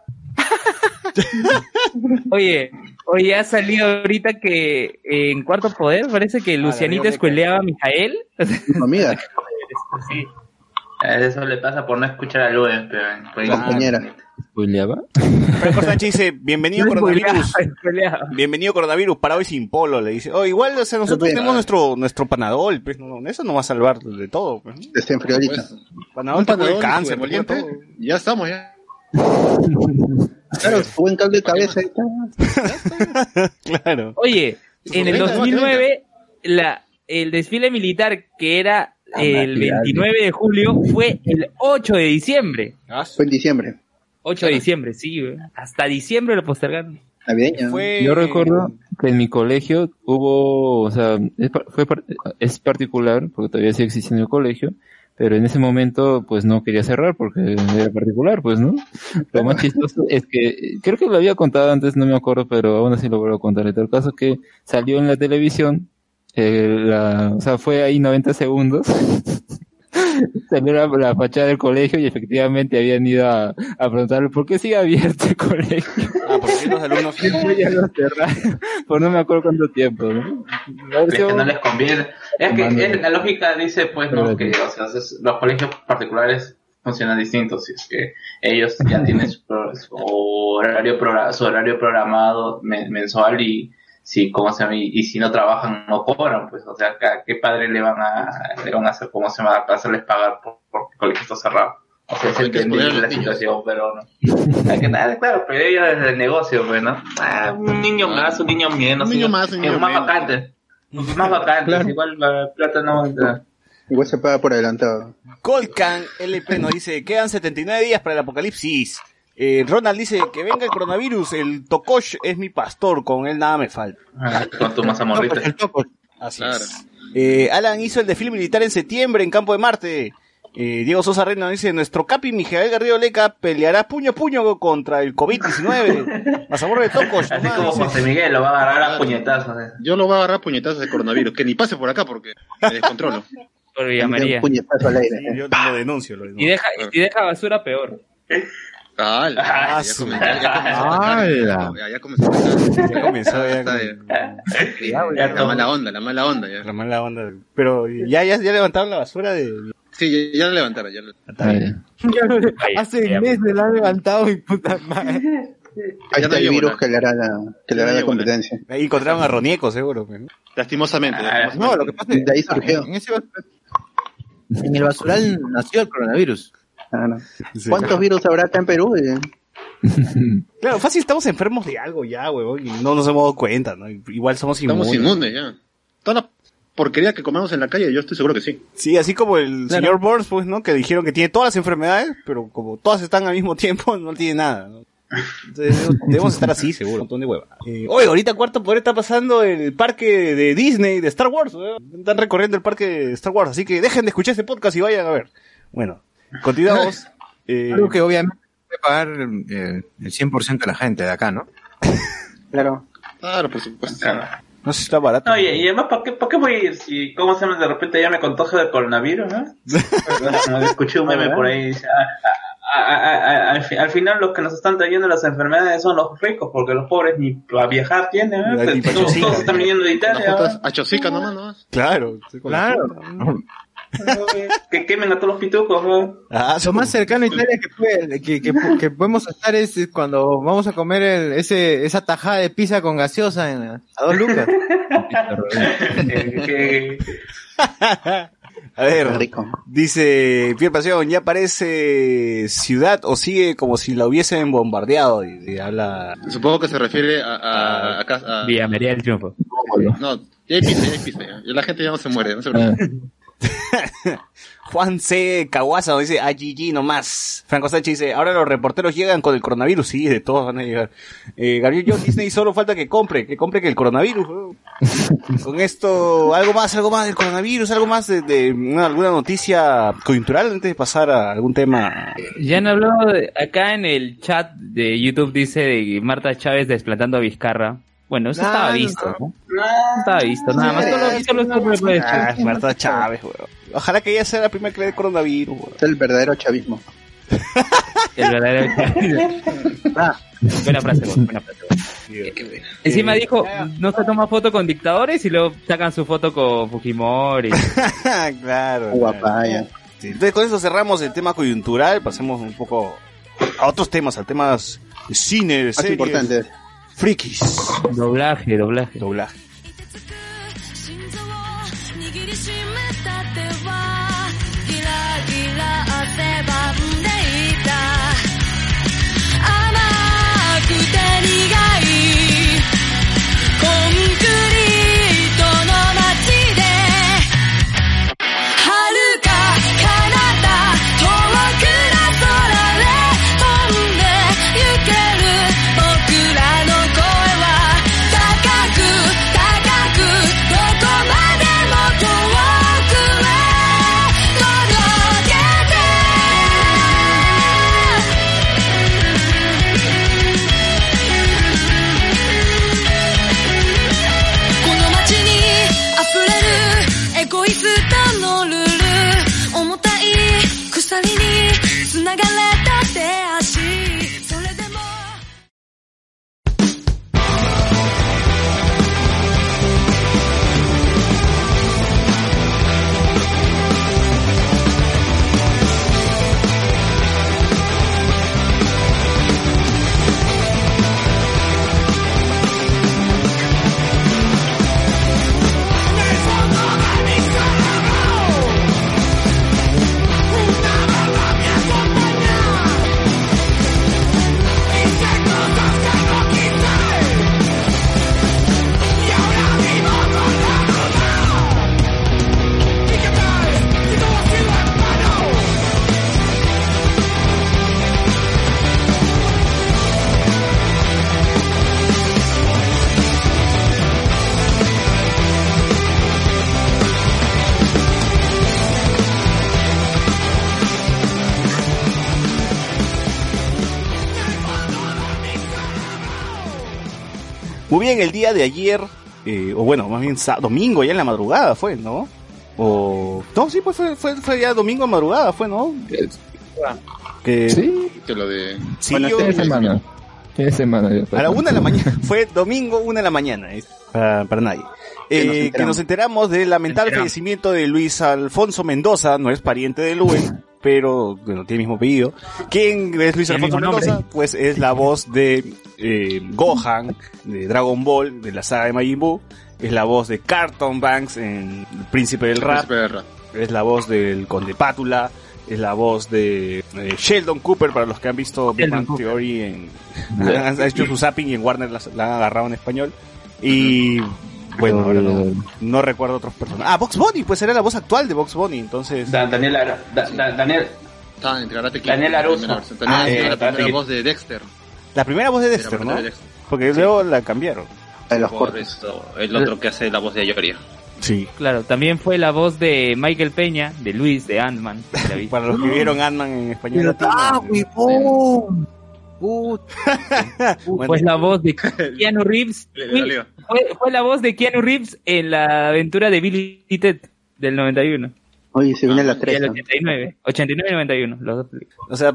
S7: Oye, oye, ha salido ahorita que eh, en Cuarto Poder parece que Lucianito
S1: la
S7: escueleaba a Mijael.
S2: Comida,
S7: Sí.
S6: Eh, Eso le pasa por no escuchar a Luen, pero pues,
S2: compañera.
S3: ¿Spoileaba?
S1: Franco Sánchez dice, bienvenido coronavirus. Bienvenido coronavirus, para hoy sin polo, le dice. Oh, igual, o sea, nosotros tenemos nuestro, nuestro panadol, pues, no, no, eso no va a salvar de todo, pues.
S4: Pues,
S1: Panadol
S4: un
S1: el
S4: panadol
S1: cáncer, te cura
S4: emoliente,
S1: todo.
S4: ya estamos, ya.
S2: Claro, buen cable de cabeza.
S1: Claro.
S7: Oye, en el
S4: 90,
S7: 2009, la, el desfile militar que era el
S3: claro.
S7: 29 de julio fue el 8 de diciembre.
S2: Fue en diciembre,
S7: 8 de diciembre, sí, güey. Hasta diciembre lo postergaron.
S2: navideño.
S1: Fue...
S3: Yo recuerdo que en mi colegio hubo, o sea, es, par- fue es particular, porque todavía sigue existiendo el colegio, pero en ese momento pues no quería cerrar porque era particular, pues, ¿no? Lo más chistoso es que, creo que lo había contado antes, no me acuerdo, pero aún así lo vuelvo a contar. En todo caso que salió en la televisión, eh, la, o sea, fue ahí 90 segundos. Salió la, la fachada del colegio y efectivamente habían ido a, a preguntarle por qué sigue abierto el colegio.
S1: Ah, porque los alumnos...
S3: Siempre ya lo cerraron. Por no me acuerdo cuánto tiempo, ¿no?
S8: Es que no les conviene. Es que es- la lógica dice, pues, no, que o sea, los colegios particulares funcionan distintos. Si es que ellos ya tienen su, su horario, su horario programado men- mensual y si, ¿cómo se llama? Y, y si no trabajan, no cobran, pues, o sea, ¿a qué padre le van a, le van a hacer, cómo se llama, para hacerles pagar por, porque el colegio está cerrado? O sea, es
S4: Hay que a los
S8: la
S4: niños.
S8: situación, pero no. Hay que nada, claro, pero ellos desde el negocio, pues, ¿no? Ah, un niño más, un niño menos.
S4: Un niño más, un niño
S8: más
S4: menos.
S8: vacante. Más vacante,
S2: Claro.
S8: igual la plata no entra.
S2: Igual se paga por adelantado.
S1: Colcan LP nos dice, quedan 79 días para el apocalipsis. Eh, Ronald dice que venga el coronavirus, el Tokosh es mi pastor, con él nada me falta.
S8: Ah, Con tu masa morrita.
S5: El toco.
S1: Así
S4: Claro.
S1: es. Eh, Alan hizo el desfile militar en septiembre en Campo de Marte. Eh, Diego Sosa Reina dice, nuestro capi Mijael Garrido Leca peleará puño a puño contra el COVID-19. Mazamorra de Tokosh.
S8: Así como
S1: dice.
S8: José Miguel lo va a agarrar a puñetazos. eh.
S4: Yo lo voy a agarrar a puñetazos de coronavirus. Que ni pase por acá porque me descontrolo.
S7: Por Villa María.
S2: Un puñetazo al aire.
S1: Sí, yo lo denuncio, lo
S7: Y
S1: denuncio.
S7: deja, y deja basura peor.
S4: Ah,
S8: Ah,
S1: su
S4: comenzó, ya comenzó. Ya, comenzó.
S1: Ya comenzó
S4: La mala onda, la mala onda. Ya.
S1: la mala onda. Pero ya, ya, ya levantaron la basura de...
S4: Sí, ya, ya la levantaron. Ya la-
S5: Hace
S7: ya.
S5: meses la han levantado y puta madre.
S2: Ahí
S4: Ya
S2: está
S4: no
S2: el virus que le hará la, que le hará
S4: no
S2: la competencia.
S1: Ahí encontraron a Ronieco, seguro. pues.
S8: Ah,
S4: lastimosamente.
S5: No, lo que pasa es
S2: De ahí surgió.
S5: en, ese- en el basural nació el coronavirus.
S2: Ah, no. ¿Cuántos virus habrá acá en Perú? Eh,
S1: Claro, fácil estamos enfermos de algo ya, huevón, y no nos hemos dado cuenta, ¿no? Igual somos inmunes.
S4: Estamos inmunes ya. Toda la porquería que comemos en la calle, yo estoy seguro que sí.
S1: Sí, así como el señor Burns, pues, ¿no? Que dijeron que tiene todas las enfermedades, pero como todas están al mismo tiempo, no tiene nada, ¿no? Entonces, debemos- estar así, seguro. Un montón de hueva. Eh, oye, ahorita cuarto poder está pasando el parque de Disney, de Star Wars, ¿no? Están recorriendo el parque de Star Wars, así que dejen de escuchar este podcast y vayan a ver. Bueno, continuamos. Eh,
S5: Algo que obviamente puede pagar eh, el 100% de la gente de acá, ¿no?
S2: claro.
S4: Claro, por supuesto.
S1: no sé si está barato.
S8: No, y, y además, ¿para qué, ¿para qué voy a ir? Si, ¿Cómo se llama? De repente ya me contagio del coronavirus, ¿no? Escuché un meme por ahí. dice, ah, ah, ah, al, fi- al final los que nos están trayendo las enfermedades son los ricos, porque los pobres ni a viajar tienen, ¿no? Todos, están viniendo de Italia.
S4: A Chosica nomás, nomás.
S1: Claro.
S5: Claro.
S8: Que quemen a todos los pitucos, ¿no?
S1: Ah,
S5: Lo más cercano a Italia que, puede- que, que, que podemos estar es cuando vamos a comer el, ese, esa tajada de pizza con gaseosa en, a dos lucas.
S1: A ver,
S2: Rico.
S1: dice Pierre Pasión, ya parece ciudad o sigue como si la hubiesen bombardeado. Y, y habla.
S4: Supongo que se refiere a, a, a, casa- a-
S7: Villa María del Triunfo.
S4: No, ya hay pizza, ya hay pizza. Ya la gente ya no se muere, no se preocupe.
S1: Juan C. Caguasa nos dice, a GG nomás. Franco Sánchez dice, ahora los reporteros llegan con el coronavirus. Sí, de todos van a llegar. Eh, Gabriel John Disney solo falta que compre, que compre que el coronavirus. con esto, algo más, algo más del coronavirus, algo más de, de una- alguna noticia coyuntural antes de pasar a algún tema.
S7: Ya han hablado de- acá en el chat de YouTube dice de Marta Chávez desplantando a Vizcarra. Bueno, eso estaba
S5: no,
S7: visto,
S5: no.
S7: ¿no? Estaba visto, nada más. Solo, solo
S1: Ah. Marta Chávez, weón. Ojalá que ella sea la primera que le dé coronavirus, weón.
S2: Es el verdadero chavismo.
S7: El verdadero Buena frase, güey, buena frase. Encima dijo, no se toma foto con dictadores y luego sacan su foto con Fujimori.
S1: claro. claro.
S2: Guapaya.
S1: Sí, Entonces con eso cerramos el tema coyuntural, pasemos un poco a otros temas, a temas de cine, de series,
S2: importante.
S1: Frikis,
S7: doblaje, doblaje.
S1: doblaje. Muy bien, el día de ayer, eh, o bueno, más bien domingo, ya en la madrugada fue, ¿no? O... No, sí, pues fue, fue, fue ya domingo en madrugada, fue, ¿no? Que...
S3: Sí.
S4: Que lo de...
S1: Sí,
S3: Bueno,
S1: yo-
S3: fin de semana. De semana. ya.
S1: A la una de la mañana. Fue domingo, una de la mañana. es Para, para nadie.
S2: Que nos
S1: Eh, que
S2: enteramos.
S1: nos enteramos del lamentable
S7: Enteramos.
S1: fallecimiento de Luis Alfonso Mendoza, no es pariente de Luis, pero bueno, tiene el mismo apellido. ¿Quién es Luis Alfonso. Mendoza? Pues es la voz de eh, Gohan, de Dragon Ball, de la saga de Majin Buu. Es la voz de Carton Banks en El Príncipe del Rap.
S4: Príncipe de Rap.
S1: Es la voz del Conde Pátula. Es la voz de eh, Sheldon Cooper para los que han visto Big Bang
S7: Cooper.
S1: Theory en, han hecho su zapping y en Warner la, la han agarrado en español. Y bueno, ahora no, no recuerdo otros personajes. Ah, Box Bunny, pues era la voz actual de Box Bunny, entonces.
S6: Da- Daniel, Ara- Da- Da- Daniel,
S4: Estaba en Karate Kid.
S6: Daniel
S4: la primera
S1: Ah,
S6: eh,
S4: la primera voz de Dexter.
S1: La primera voz de Dexter, ¿no?
S4: voz de Dexter.
S1: Porque luego la cambiaron.
S2: De los
S4: Por
S2: cortos.
S4: esto, el otro que hace la voz de Ayoria.
S1: Sí.
S7: Claro, también fue la voz de Michael Peña, de Luis, de Ant-Man.
S1: Para los que vieron Ant-Man en español latino.
S5: ¡Ah, huevón! Puta.
S1: Bueno,
S7: Fue la voz de Keanu Reeves. Fue, fue la voz de Keanu Reeves en la aventura de Billy y Ted del 91.
S2: Oye, se viene la
S7: Y
S2: 3.
S7: el 89. 89 y 91, los dos.
S1: O sea,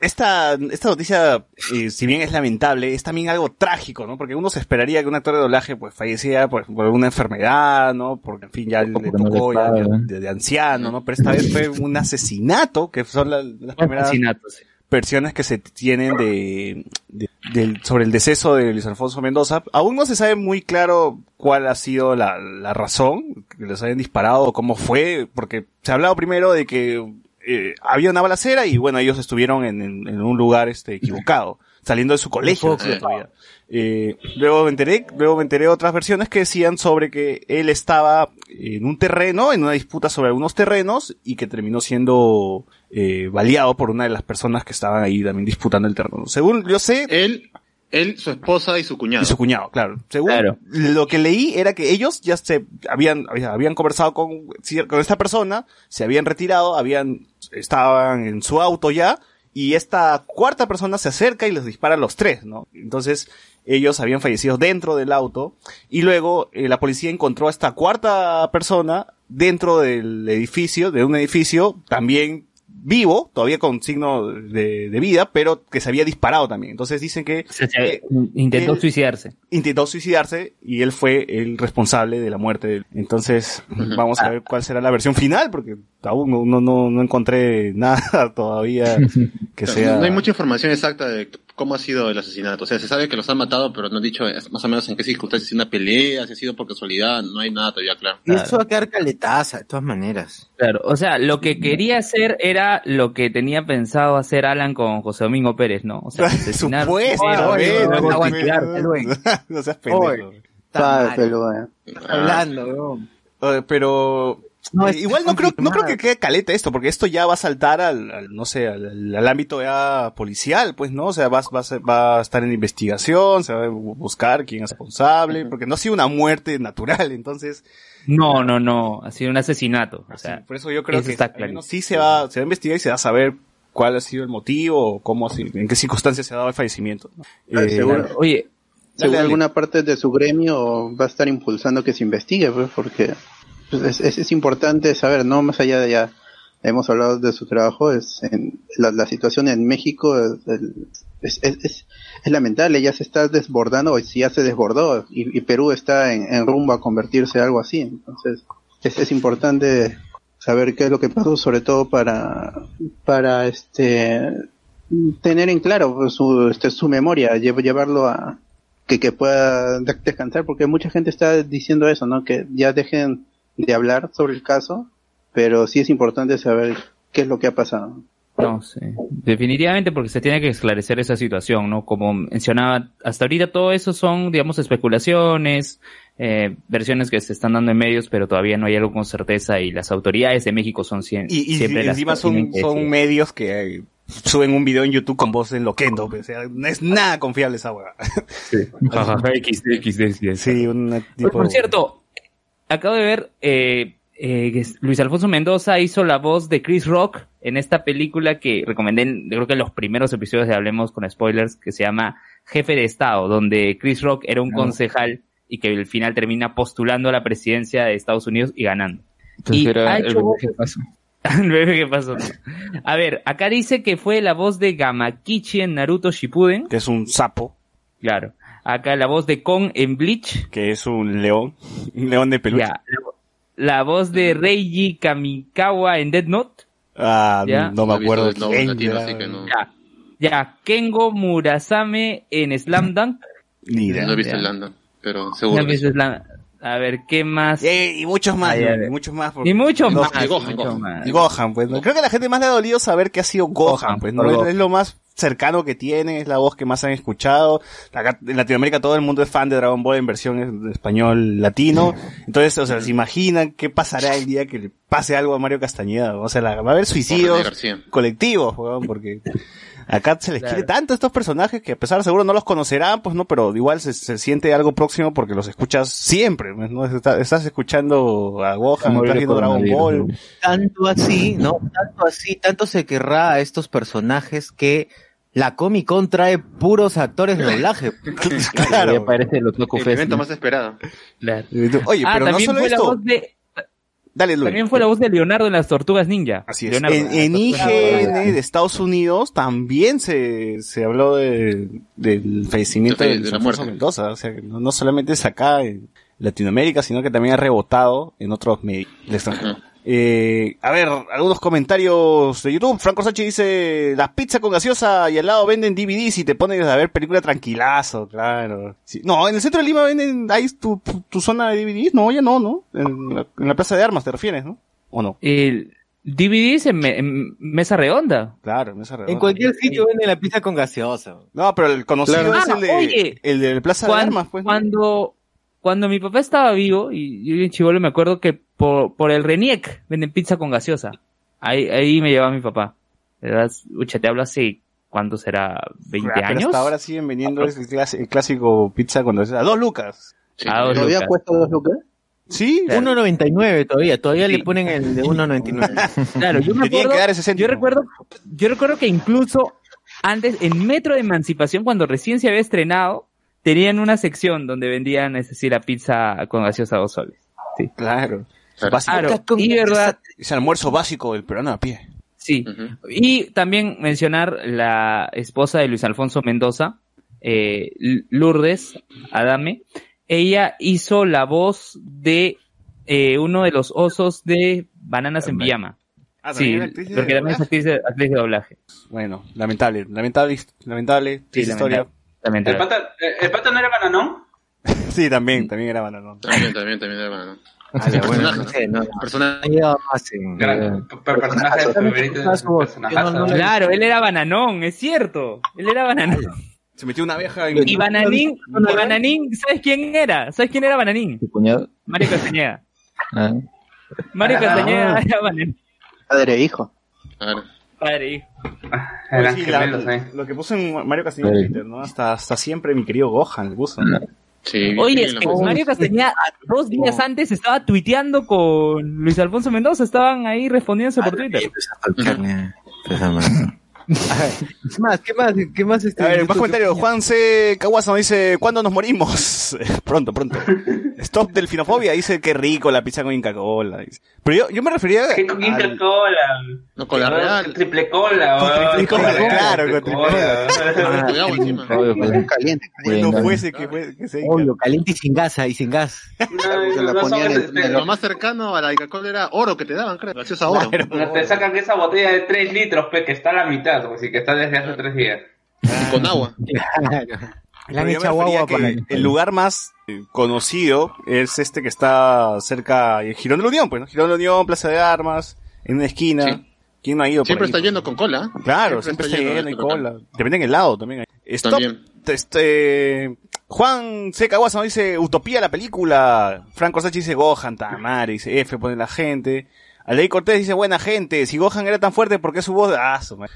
S1: esta, esta noticia, eh, si bien es lamentable, es también algo trágico, ¿no? Porque uno se esperaría que un actor de doblaje pues falleciera por, por una enfermedad, ¿no? Porque en fin ya le tocó ya de,
S3: pagan.
S1: de- de anciano, ¿no? Pero esta vez fue un asesinato, que son la- las primeras
S7: Asesinatos.
S1: Versiones que se tienen de, de- sobre el deceso de Luis Alfonso Mendoza. Aún no se sabe muy claro cuál ha sido la, la razón que les hayan disparado cómo fue, porque se ha hablado primero de que eh, había una balacera y bueno, ellos estuvieron en, en- en un lugar este equivocado, saliendo de su colegio.
S4: Eh.
S1: todavía. Eh, luego me enteré, luego me enteré de otras versiones que decían sobre que él estaba en un terreno, en una disputa sobre algunos terrenos y que terminó siendo eh, baleado por una de las personas que estaban ahí también disputando el terreno. Según yo sé,
S4: Él, él, su esposa y su cuñado.
S1: y su cuñado, claro. Según
S7: Claro.
S1: lo que leí era que ellos ya se habían, habían conversado con, con esta persona, se habían retirado, habían, estaban en su auto ya, y esta cuarta persona se acerca y les dispara a los tres, ¿no? Entonces, ellos habían fallecido dentro del auto, y luego eh, la policía encontró a esta cuarta persona dentro del edificio, de un edificio, también vivo, todavía con signo de, de vida, pero que se había disparado también. Entonces dicen que
S7: O sea, se-
S1: eh,
S7: intentó suicidarse.
S1: intentó suicidarse y él fue el responsable de la muerte de él. Entonces, vamos a ver cuál será la versión final, porque aún no, no, no, no encontré nada todavía que
S4: No,
S1: sea...
S4: No hay mucha información exacta de cómo ha sido el asesinato. O sea, se sabe que los han matado, pero no han dicho eh, más o menos en qué circunstancias, si una pelea, si ha sido por casualidad, no hay nada todavía claro.
S5: Y eso va a quedar caletaza, de todas maneras.
S7: Claro, o sea, lo que quería hacer era lo que tenía pensado hacer Alan con José Domingo Pérez, ¿no? O sea, asesinar.
S1: Supuesto,
S5: oye,
S1: no, seas pendejo.
S5: Está
S2: pero,
S5: mal.
S2: eh,
S5: Hablando, weón.
S1: Eh, pero
S5: No,
S1: eh,
S5: es
S1: igual no creo, no creo que quede caleta esto, porque esto ya va a saltar al, al, no sé, al, al ámbito ya policial, pues, ¿no? O sea, va, va, a ser- va a estar en investigación, se va a bu- buscar quién es responsable, porque no ha sido una muerte natural, entonces,
S7: No, no, no, ha sido un asesinato. O sea,
S1: por eso yo creo
S7: eso
S1: que
S7: está
S1: al
S7: clarísimo.
S1: menos sí se va, se va a investigar y se va a saber cuál ha sido el motivo, o cómo, ha sido- en qué circunstancias se ha dado el fallecimiento. ¿no?
S2: Ah,
S1: Eh,
S2: seguro.
S7: oye,
S2: según
S1: dale.
S2: alguna parte de su gremio va a estar impulsando que se investigue, pues, porque pues, es, es, importante saber, no más allá de ya hemos hablado de su trabajo, es en la, la situación en México es, es, es, lamentable, ya se está desbordando, o si ya se desbordó, y, Perú está en, en rumbo a convertirse algo así, entonces es, es importante saber qué es lo que pasó, sobre todo para, para este tener en claro pues, su, este, su memoria, lle- llevarlo a que, que pueda de- descansar, porque mucha gente está diciendo eso, ¿no? Que ya dejen de hablar sobre el caso, pero sí es importante saber qué es lo que ha pasado.
S7: No, sí. Definitivamente porque se tiene que esclarecer esa situación, ¿no? Como mencionaba, hasta ahorita todo eso son, digamos, especulaciones, eh, versiones que se están dando en medios, pero todavía no hay algo con certeza y las autoridades de México son cien-
S1: Y, y
S7: siempre las
S1: encima son,
S7: que
S1: son medios que suben un video en YouTube con voz en loquendo, pues, o sea, no es nada confiable esa hueá.
S7: Jajaja, XD, XD, XD.
S1: Sí, un
S7: Oye,
S1: tipo...
S7: Por cierto, acabo de ver eh, eh, que Luis Alfonso Mendoza hizo la voz de Chris Rock en esta película que recomendé, en- creo que en los primeros episodios de Hablemos con Spoilers, que se llama Jefe de Estado, donde Chris Rock era un
S3: Ah.
S7: concejal y que al final termina postulando a la presidencia de Estados Unidos y ganando.
S3: Entonces
S7: Y
S3: era
S7: ha
S3: el
S7: hecho-
S3: que pasó.
S7: El bebé, ¿qué pasó? A ver, acá dice que fue la voz de Gamakichi en Naruto Shippuden.
S1: Que es un sapo,
S7: Claro. Acá la voz de Kong en Bleach.
S1: que es un león, un león de peluche.
S7: Ya. La, voz de Reiji Kamikawa en Dead Note.
S1: Ah,
S7: Ya.
S1: no me
S4: No he visto
S1: acuerdo
S4: el no,
S1: quién
S4: latino, así que no.
S7: Ya. Ya. Kengo Murasame en Slam Dunk.
S1: Ni idea.
S4: No he visto el London, pero seguro. que
S7: ves
S4: sí.
S7: Slam- A ver, ¿qué más?
S1: Eh, y muchos más,
S7: Ay,
S1: y muchos más. porque-
S7: Y mucho
S1: No,
S7: más.
S4: y Gohan,
S7: mucho
S4: Gohan.
S7: más.
S1: Y Gohan, pues. ¿no? Creo que a la gente más le ha dolido saber que ha sido Gohan,
S7: Gohan,
S1: pues. ¿no? Es,
S7: Gohan.
S1: es lo más cercano que tiene, es la voz que más han escuchado. Acá en Latinoamérica todo el mundo es fan de Dragon Ball en versión español latino. Entonces, o sea, se imaginan qué pasará el día que le pase algo a Mario Castañeda. O sea, la- va a haber suicidios colectivos, porque acá se les
S7: Claro.
S1: quiere tanto a estos personajes que a pesar seguro no los conocerán, pues no, pero igual se, se siente algo próximo porque los escuchas siempre, pues, ¿no? Está- Estás escuchando a Gohan,
S3: Morir
S1: estás Dragon Ball.
S3: ¿no?
S5: Tanto así, ¿no? Tanto así, tanto se querrá a estos personajes que la Comic Con trae puros actores de doblaje.
S3: Ya
S1: Claro.
S3: aparece el
S4: El
S3: Fest.
S4: evento
S3: ¿no?
S4: más esperado.
S7: Claro.
S1: Oye,
S7: Ah,
S1: pero no solo
S7: fue la
S1: esto.
S7: voz de,
S1: Dale, Luis.
S7: también fue la voz de Leonardo en las Tortugas Ninja.
S1: Así es.
S7: Leonardo,
S1: En, en IGN de Estados Unidos también se, se habló de, del fallecimiento
S4: De-
S1: de,
S4: de la muerte.
S1: Mendoza. O sea, que no, no solamente es acá en Latinoamérica, sino que también ha rebotado en otros medios del extranjero. Eh, a ver, algunos comentarios de YouTube. Franco Sánchez dice, la pizza con gaseosa y al lado venden DVDs y te pones a ver película tranquilazo, claro. Sí. No, en el centro de Lima venden, ahí tu, tu, tu zona de DVDs, no, ya no, ¿no? En la, en la plaza de armas te refieres, ¿no? ¿O no?
S7: El DVDs en, me- en mesa redonda.
S1: Claro, en esa redonda.
S5: En cualquier sitio venden la pizza con gaseosa.
S1: No, pero el conocido
S5: Claro.
S1: es
S7: Ah,
S1: el de,
S7: oye.
S1: el de Plaza de Armas, pues. ¿no?
S7: Cuando, mi papá estaba vivo, y yo en Chivolo me acuerdo que por, por el Reniec venden pizza con gaseosa. Ahí, ahí me llevaba mi papá. ¿Verdad? Ucha, te hablo hace, ¿cuánto será? ¿20
S1: Ah, pero
S7: años?
S1: hasta ahora siguen vendiendo el, clas- el clásico pizza cuando es a dos lucas.
S4: Sí.
S7: Ah,
S2: ¿Todavía
S7: Lucas.
S2: cuesta dos lucas?
S1: Sí,
S5: 1.99 todavía, todavía
S7: Sí.
S5: le ponen el de 1.99.
S7: Claro, yo me acuerdo,
S1: que dar ese
S7: yo recuerdo, yo recuerdo que incluso antes, en Metro de Emancipación, cuando recién se había estrenado, tenían una sección donde vendían, es decir, la pizza con gaseosa a dos soles.
S1: claro.
S4: Claro.
S1: Básico.
S7: Claro, y verdad,
S1: Es el almuerzo básico del peruano a pie.
S7: sí. Y también mencionar la esposa de Luis Alfonso Mendoza, eh, Lourdes Adame. Ella hizo la voz de eh, uno de los osos de Bananas en Pijama.
S1: Ah,
S7: Sí, porque también es actriz de, actriz de doblaje.
S1: Bueno, lamentable, lamentable, lamentable,
S7: Sí,
S1: triste historia.
S7: lamentable.
S6: ¿El pata, eh, ¿El pata no era bananón?
S1: Sí, también, también era bananón.
S4: También, también, también era.
S5: Ah, bueno, no sé, no,
S4: Personaje.
S5: no, no,
S7: Claro, él era bananón, es cierto. Él era bananón.
S1: Se metió una abeja en...
S7: Y Bananín, y Bananín, ¿sabes quién era? ¿Sabes quién era Bananín?
S3: Tu cuñado.
S7: Mario Castañeda.
S3: Ah,
S7: Mario
S6: Ah.
S7: Castañeda era Bananín.
S2: Padre e hijo.
S4: Claro.
S7: Padre, hijo.
S6: Eran
S1: Sí, la-
S6: gemelos, eh.
S1: lo que puso en Mario Castañeda en
S3: Sí.
S1: Twitter, ¿no? Hasta, hasta siempre mi querido Gohan le puso.
S4: Sí, bien,
S7: Oye, es que. Mario Castañeda dos días antes estaba tuiteando con Luis Alfonso Mendoza, estaban ahí respondiéndose por Twitter.
S5: ¿Qué más? ¿Qué más? ¿Qué más? Este,
S1: A ver, más comentarios. Juan C. Kawasa nos dice, ¿cuándo nos morimos? pronto, pronto. Stop Delfinofobia dice, qué rico la pizza con Inca Cola. Pero yo, yo me refería
S6: ¿Qué con Inca
S1: al-
S6: Cola?
S4: No, con la
S6: No,
S4: real.
S6: Triple cola,
S1: Con triple cola, claro, con triple
S6: cola.
S2: Caliente,
S3: Venga.
S1: fuese que, Inca.
S5: Obvio, caliente y sin gas, ahí sin gas.
S6: No,
S2: Se
S6: no
S4: Lo más cercano a la Coca-Cola era oro que te daban, creo. Gaseosa oro.
S6: No te sacan esa botella de 3 litros, que está a la mitad, o así que está desde hace 3 días.
S4: Y con agua.
S5: Le han agua para...
S1: El lugar más eh, conocido es este que está cerca de Girón de la Unión, pues, ¿no? Girón de la Unión, Plaza de Armas, en una esquina.
S4: Sí.
S1: ¿Quién no ha ido por
S4: Siempre
S1: ahí,
S4: está lleno con cola. ¿eh?
S1: Claro, siempre, está lleno y
S4: este local.
S1: cola. Te venden helado también. Stop,
S4: También.
S1: Este, Juan C. Kawasa dice Utopía la película. Franco Sánchez dice Gohan, Tamari, dice F, pone la gente. Alei Cortés dice buena gente. Si Gohan era tan fuerte, ¿por qué su voz? Ah, su madre.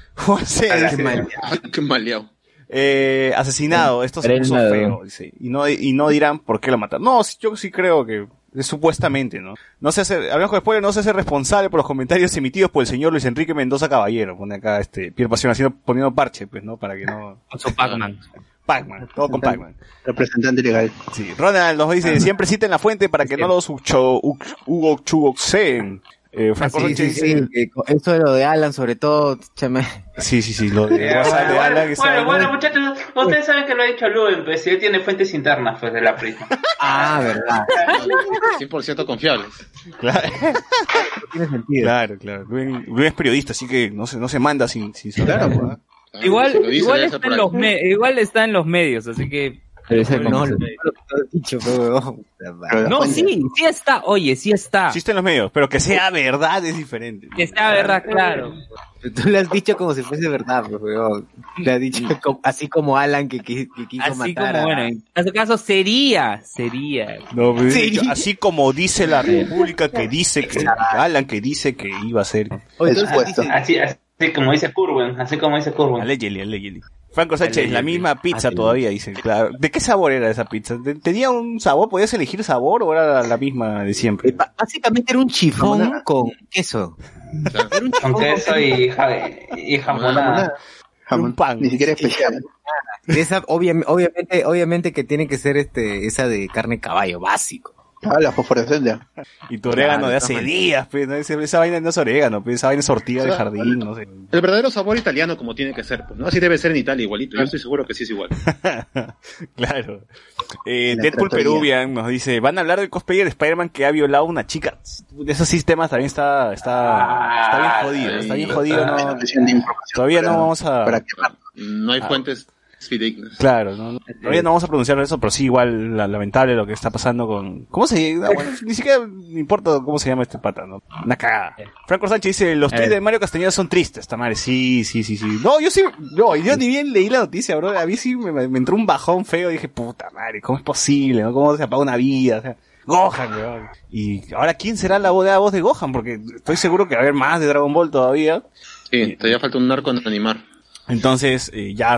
S4: Qué maleado.
S1: eh, asesinado, esto se puso feo, dice. Y no, y no dirán por qué lo mataron. No, yo sí creo que Es supuestamente, ¿no? No se hace, hablamos con spoiler, no se hace responsable por los comentarios emitidos por el señor Luis Enrique Mendoza Caballero. Pone acá este, Pierre Pasión haciendo, poniendo parche, pues, ¿no? Para que no.
S7: Pac-Man.
S1: Pac-Man, todo con Pac-Man.
S2: Representante legal.
S1: Sí, Ronald nos dice, siempre citen la fuente para que no los ucho, Chugoxen. Eh, Franco
S5: Sí, sí, sí, esto de lo de Alan, sobre todo, chame.
S1: sí, sí, sí, lo de
S6: Eh,
S1: de
S6: bueno,
S1: Alan,
S6: bueno, bueno,
S1: ¿no?
S6: muchachos, ustedes saben que lo ha dicho Luen, pues si él tiene fuentes internas pues de la prisa.
S5: Ah, verdad.
S4: 100% confiables.
S1: Claro,
S5: Tiene sentido.
S1: claro, claro. Rubén es periodista, así que no se, no se manda sin, sin saber.
S2: Claro, pues.
S7: Igual,
S4: dice,
S7: igual,
S4: ser
S7: está
S4: por
S7: en los me- igual está en los medios, así que...
S5: No, lo, lo que
S7: sí, sí está, oye, sí está.
S1: Existe en los medios, pero que sea verdad es diferente.
S7: Que está verdad, claro.
S5: Tú le has dicho como si fuese verdad, pues, weón. Le has dicho así como Alan que, que quiso
S7: Así
S5: matar
S7: como,
S5: a...
S7: bueno, en este caso sería, sería.
S1: No, dicho, así como dice la República que dice que Alan que dice que iba a ser.
S5: Oye,
S6: Así, así como dice Curwen, así como dice Curwen.
S1: Allegedly, allegedly. Franco Sánchez, la misma pizza
S5: Ah,
S1: todavía, dice. Claro. ¿De qué sabor era esa pizza? ¿Te- ¿Tenía un sabor? ¿Podías elegir sabor o era la, misma de siempre?
S5: eh, Básicamente era un chifón con queso. Era un
S6: Con queso y, y jamonada.
S1: Un pan.
S2: Ni siquiera especial.
S5: Esa, obvia- obviamente, obviamente que tiene que ser este, esa de carne caballo, básico.
S2: Ah, la fosforescencia.
S1: Y tu orégano
S5: Claro,
S1: de hace días, pues, ¿no? Esa, esa vaina no es orégano, pues, esa vaina es sortida de jardín, no sé.
S4: El verdadero sabor italiano como tiene que ser, pues, ¿no? Así debe ser en Italia igualito. Yo estoy seguro que sí es igual.
S1: claro. Eh, Deadpool. Peruvian nos dice, van a hablar del cosplayer de Spider-Man que ha violado a una chica. Esos sistemas también está, está, está bien jodido, está bien jodido, no, todavía no vamos a,
S2: Para quemar.
S4: No hay
S1: Ah.
S4: fuentes fidedignas.
S1: claro, no, no- todavía no vamos a pronunciar eso, pero sí igual la- lamentable lo que está pasando con, ¿cómo se llama? Bueno, ni siquiera me importa cómo se llama este pata, ¿no? Una cagada. Franco Sánchez dice, los tweets
S7: Eh.
S1: de Mario Castañeda son tristes, esta madre, sí, sí, sí, sí. No, yo sí, no, yo ni bien leí la noticia, bro, a mí sí me, me entró un bajón feo, dije, puta madre, ¿cómo es posible, no? ¿Cómo se apaga una vida? O sea, Gohan, weón. Y ahora, ¿quién será la voz de, la voz de Gohan? Porque estoy seguro que va a haber más de Dragon Ball todavía.
S4: Sí, todavía falta un narco en animar.
S1: Entonces, eh, ya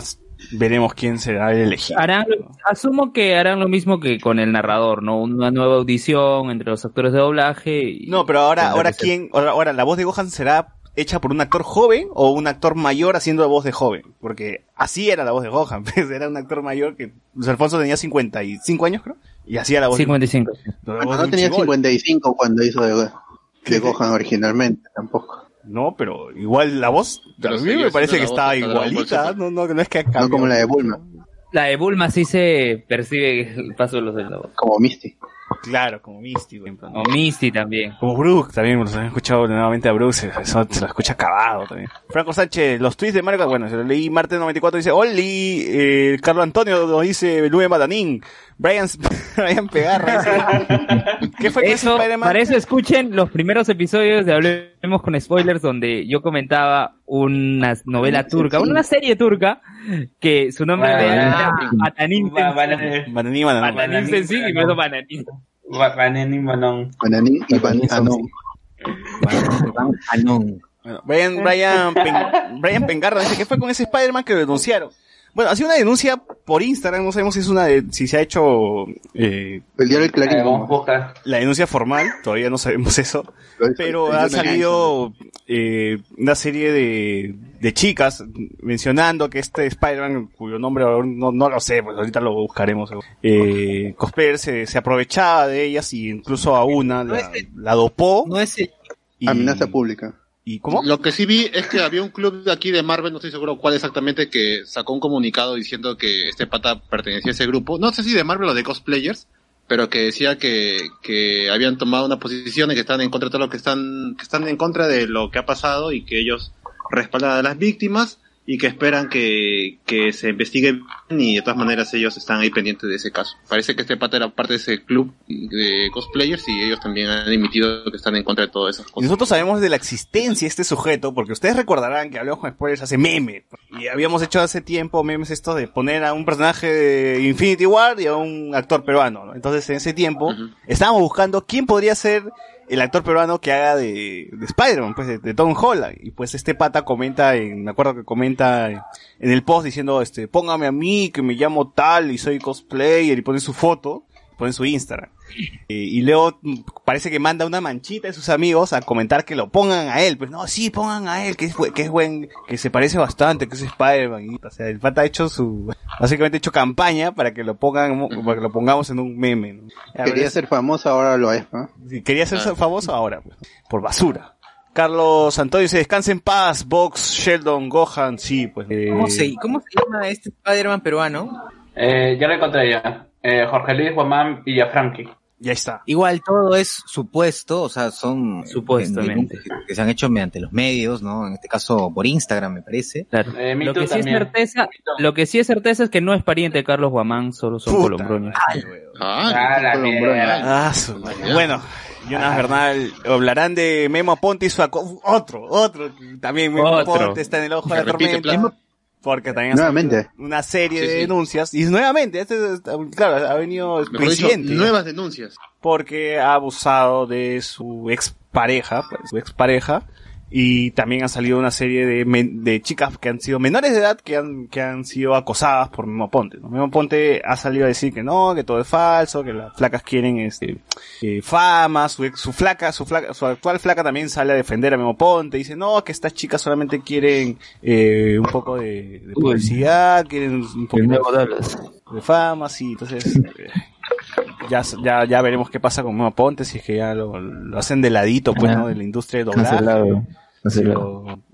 S1: veremos quién será el elegido.
S7: Harán, asumo que harán lo mismo que con el narrador, ¿no? Una nueva audición entre los actores de doblaje. Y...
S1: No, pero ahora, ahora quién, ahora, ahora la voz de Gohan será hecha por un actor joven o un actor mayor haciendo la voz de joven, porque así era la voz de Gohan, pues era un actor mayor que Luis Alfonso tenía 55 años, creo, y hacía la voz
S7: 55.
S1: de, la voz de
S2: no tenía
S1: chibol.
S2: 55 cuando hizo de Gohan originalmente, tampoco.
S1: No, pero igual la voz,
S4: Pero
S1: a mí me parece que
S4: Ball
S1: igualita, no, no, no es que ha
S2: No
S1: cambiado.
S2: como la de Bulma,
S7: La de Bulma sí se percibe el paso de los de la voz.
S2: como Misty.
S1: Claro, como Misty, por ejemplo.
S7: O Misty también.
S1: Como Brooke también, nos han escuchado nuevamente a Brooke, se- eso se lo escucha acabado también. Franco Sánchez, los tweets de Mario, bueno, se lo leí Marte 94, dice, Oli, eh, Carlos Antonio nos dice, Luis Matanín, Brian, Brian Pegarra, ¿qué fue
S7: Eso,
S1: Spider-Man?
S7: para eso escuchen los primeros episodios de Hablemos con Spoilers donde yo comentaba una novela turca, una serie turca que su nombre
S6: Ah,
S7: era Bananín.
S6: Bananín-
S1: Bananín,
S7: y por eso Bananín.
S6: Bananín Manón.
S2: Bananín y
S1: Brian, Brian, Brian Pengarra dice, ¿qué fue con ese Spider-Man que lo denunciaron? Bueno, ha sido una denuncia por Instagram, no sabemos si es una de, si se ha hecho, eh,
S2: El diario El
S6: Eh,
S2: Clarín.
S6: buscar.
S1: la denuncia formal, todavía no sabemos eso. pero ha salido eh, una serie de, de chicas mencionando que este Spider-Man, cuyo nombre no, no lo sé, pues ahorita lo buscaremos. Eh, cosplayer se, se aprovechaba de ellas y incluso a una la, la dopó.
S5: No es el...
S1: y-
S2: Amenaza pública.
S1: ¿Y cómo?
S4: Lo que sí vi es que había un club de aquí de Marvel, no estoy seguro cuál exactamente, que sacó un comunicado diciendo que este pata pertenecía a ese grupo. No sé si de Marvel o de cosplayers, pero que decía que, que habían tomado una posición y que están en contra de todo lo que están, que están en contra de lo que ha pasado y que ellos respaldan a las víctimas y que esperan que, que se investigue y de todas maneras ellos están ahí pendientes de ese caso. Parece que este pata era parte de ese club de cosplayers y ellos también han emitido que están en contra de todas esas cosas.
S1: nosotros sabemos de la existencia de este sujeto, porque ustedes recordarán que hablamos con spoilers hace memes. Y habíamos hecho hace tiempo memes esto de poner a un personaje de Infinity War y a un actor peruano. ¿no? Entonces en ese tiempo estábamos buscando quién podría ser el actor peruano que haga de, de Spider-Man, pues de, de Tom Holland. Y pues este pata comenta, en, me acuerdo que comenta en, el post diciendo, este, póngame a mí que me llamo tal y soy cosplayer y pone su foto, pone su Instagram. Eh, y luego parece que manda una manchita de sus amigos a comentar que lo pongan a él. Pues no, sí, pongan a él, que es, que es buen, que se parece bastante, que es Spider-Man. Y, O sea, el pata ha hecho su, básicamente ha hecho campaña para que lo pongan, para que lo pongamos en un meme.
S2: Quería ser famoso, ahora lo es,
S1: quería ser famoso ahora, pues, por basura. Carlos Antonio se descansa en paz, Box, Sheldon, Gohan, sí, pues. eh,
S5: ¿Cómo se, ¿Cómo se llama este Spider-Man peruano?
S6: Eh, ya lo encontré ya. Eh, Jorge Luis Guamán Villafranqui.
S1: Ya está.
S5: Igual todo es supuesto, o sea, son
S7: Supuestamente.
S5: denuncias que se han hecho mediante los medios, ¿no? En este caso por Instagram, me parece.
S7: Claro.
S6: Eh,
S7: Lo que, sí es certeza, lo que sí es certeza es que no es pariente de Carlos Guamán, solo son
S1: Puta.
S7: colombronios.
S4: Ah,
S6: Ah.
S1: Ah, su madre. Bueno, Jonas Bernal, hablarán de Memo Ponte y su otro, otro, que también Memo
S7: Otro.
S1: Ponte está en el ojo de la tormenta. Porque también
S2: Nuevamente.
S1: una serie
S4: Sí,
S1: de
S4: sí.
S1: denuncias. Y nuevamente, este es- claro, ha venido el
S4: Mejor dicho,
S1: presidente.
S4: nuevas denuncias.
S1: porque ha abusado de su expareja, pues, su expareja, y también ha salido una serie de, de chicas que han sido menores de edad que han, que han sido acosadas por Memo Ponte. ¿no? Memo Ponte ha salido a decir que no, que todo es falso, que las flacas quieren este, eh, fama, su, su flaca, su flaca, su actual flaca también sale a defender a Memo Ponte, dice no, que estas chicas solamente quieren eh, un poco de, de publicidad, quieren un
S3: Dallas.
S1: de fama, sí, entonces eh, ya, ya, ya veremos qué pasa con Memo Ponte, si es que ya lo, lo hacen de ladito, pues. ¿no? De la industria de doblaje.
S3: Cancelado.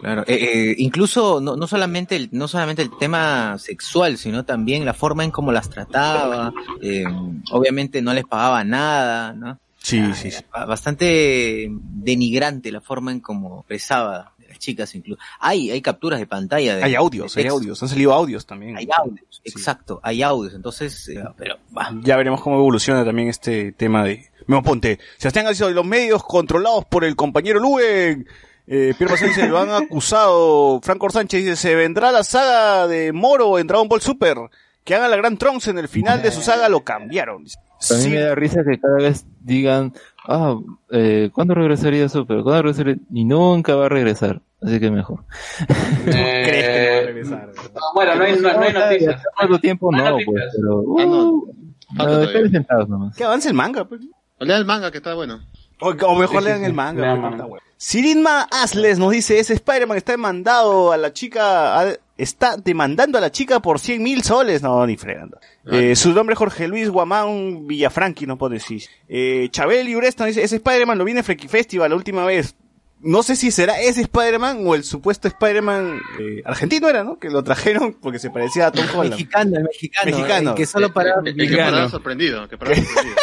S5: Claro, eh, eh, incluso no, no solamente el, no solamente el tema sexual, sino también la forma en cómo las trataba, eh, obviamente no les pagaba nada, ¿no?
S1: Sí, sí, sí.
S5: Ba- Bastante denigrante la forma en cómo expresaba de las chicas incluso. Hay, hay capturas de pantalla. De,
S1: Hay audios,
S5: de
S1: hay audios, han salido audios también.
S5: Hay audios, exacto, hay audios, entonces, eh, pero, bah,
S1: Ya veremos cómo evoluciona también este tema de Memo Ponte. Sebastián García de los medios controlados por el compañero Luen. Eh, Pierre dice, lo han acusado. Franco Sánchez dice, se vendrá la saga de Moro en Dragon Ball Super. Que hagan la gran Trunks en el final de su saga, lo cambiaron.
S3: A mí
S1: Sí,
S3: me da risa que cada vez digan, ah, eh, ¿cuándo regresaría Super? ¿Cuándo regresaría? Y nunca va a regresar. Así que mejor.
S1: ¿Crees que no va a
S6: Eh,
S1: regresar?
S6: bueno, no hay, no, no hay noticias.
S3: ¿Cuánto tiempo?
S6: No
S3: pues, pero...
S4: Ah, no.
S3: Uh, no, sentados nomás.
S1: Que avance el manga, pues.
S4: O lea el manga que está bueno.
S1: O, o mejor lean
S6: sí.
S1: el manga.
S6: Lean manga.
S1: tanta hueva. Sirinma Asles nos dice, ese Spider-Man está demandado a la chica, a- está demandando a la chica por 100 mil soles. No, ni fregando. Eh, su nombre es Jorge Luis Guamán Villafranqui, no puedo decir. Eh, Chabel y Uresta nos dice, ese Spider-Man lo vi en Freaky Festival la última vez. No sé si será ese Spider-Man o el supuesto Spider-Man eh, argentino era, ¿no? Que lo trajeron porque se parecía a Tom Holland.
S5: mexicano, el mexicano,
S1: Mexicano.
S5: el que solo para
S4: El, el que paraba sorprendido. Que paraba sorprendido.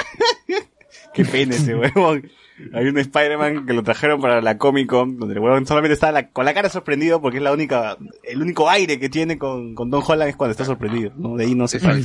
S1: Qué pena ese huevón. Hay un Spider-Man que lo trajeron para la Comic Con, donde el huevón solamente está la- con la cara sorprendido porque es la única, el único aire que tiene con, con Don Holland es cuando está sorprendido, ¿no? De ahí no se sale.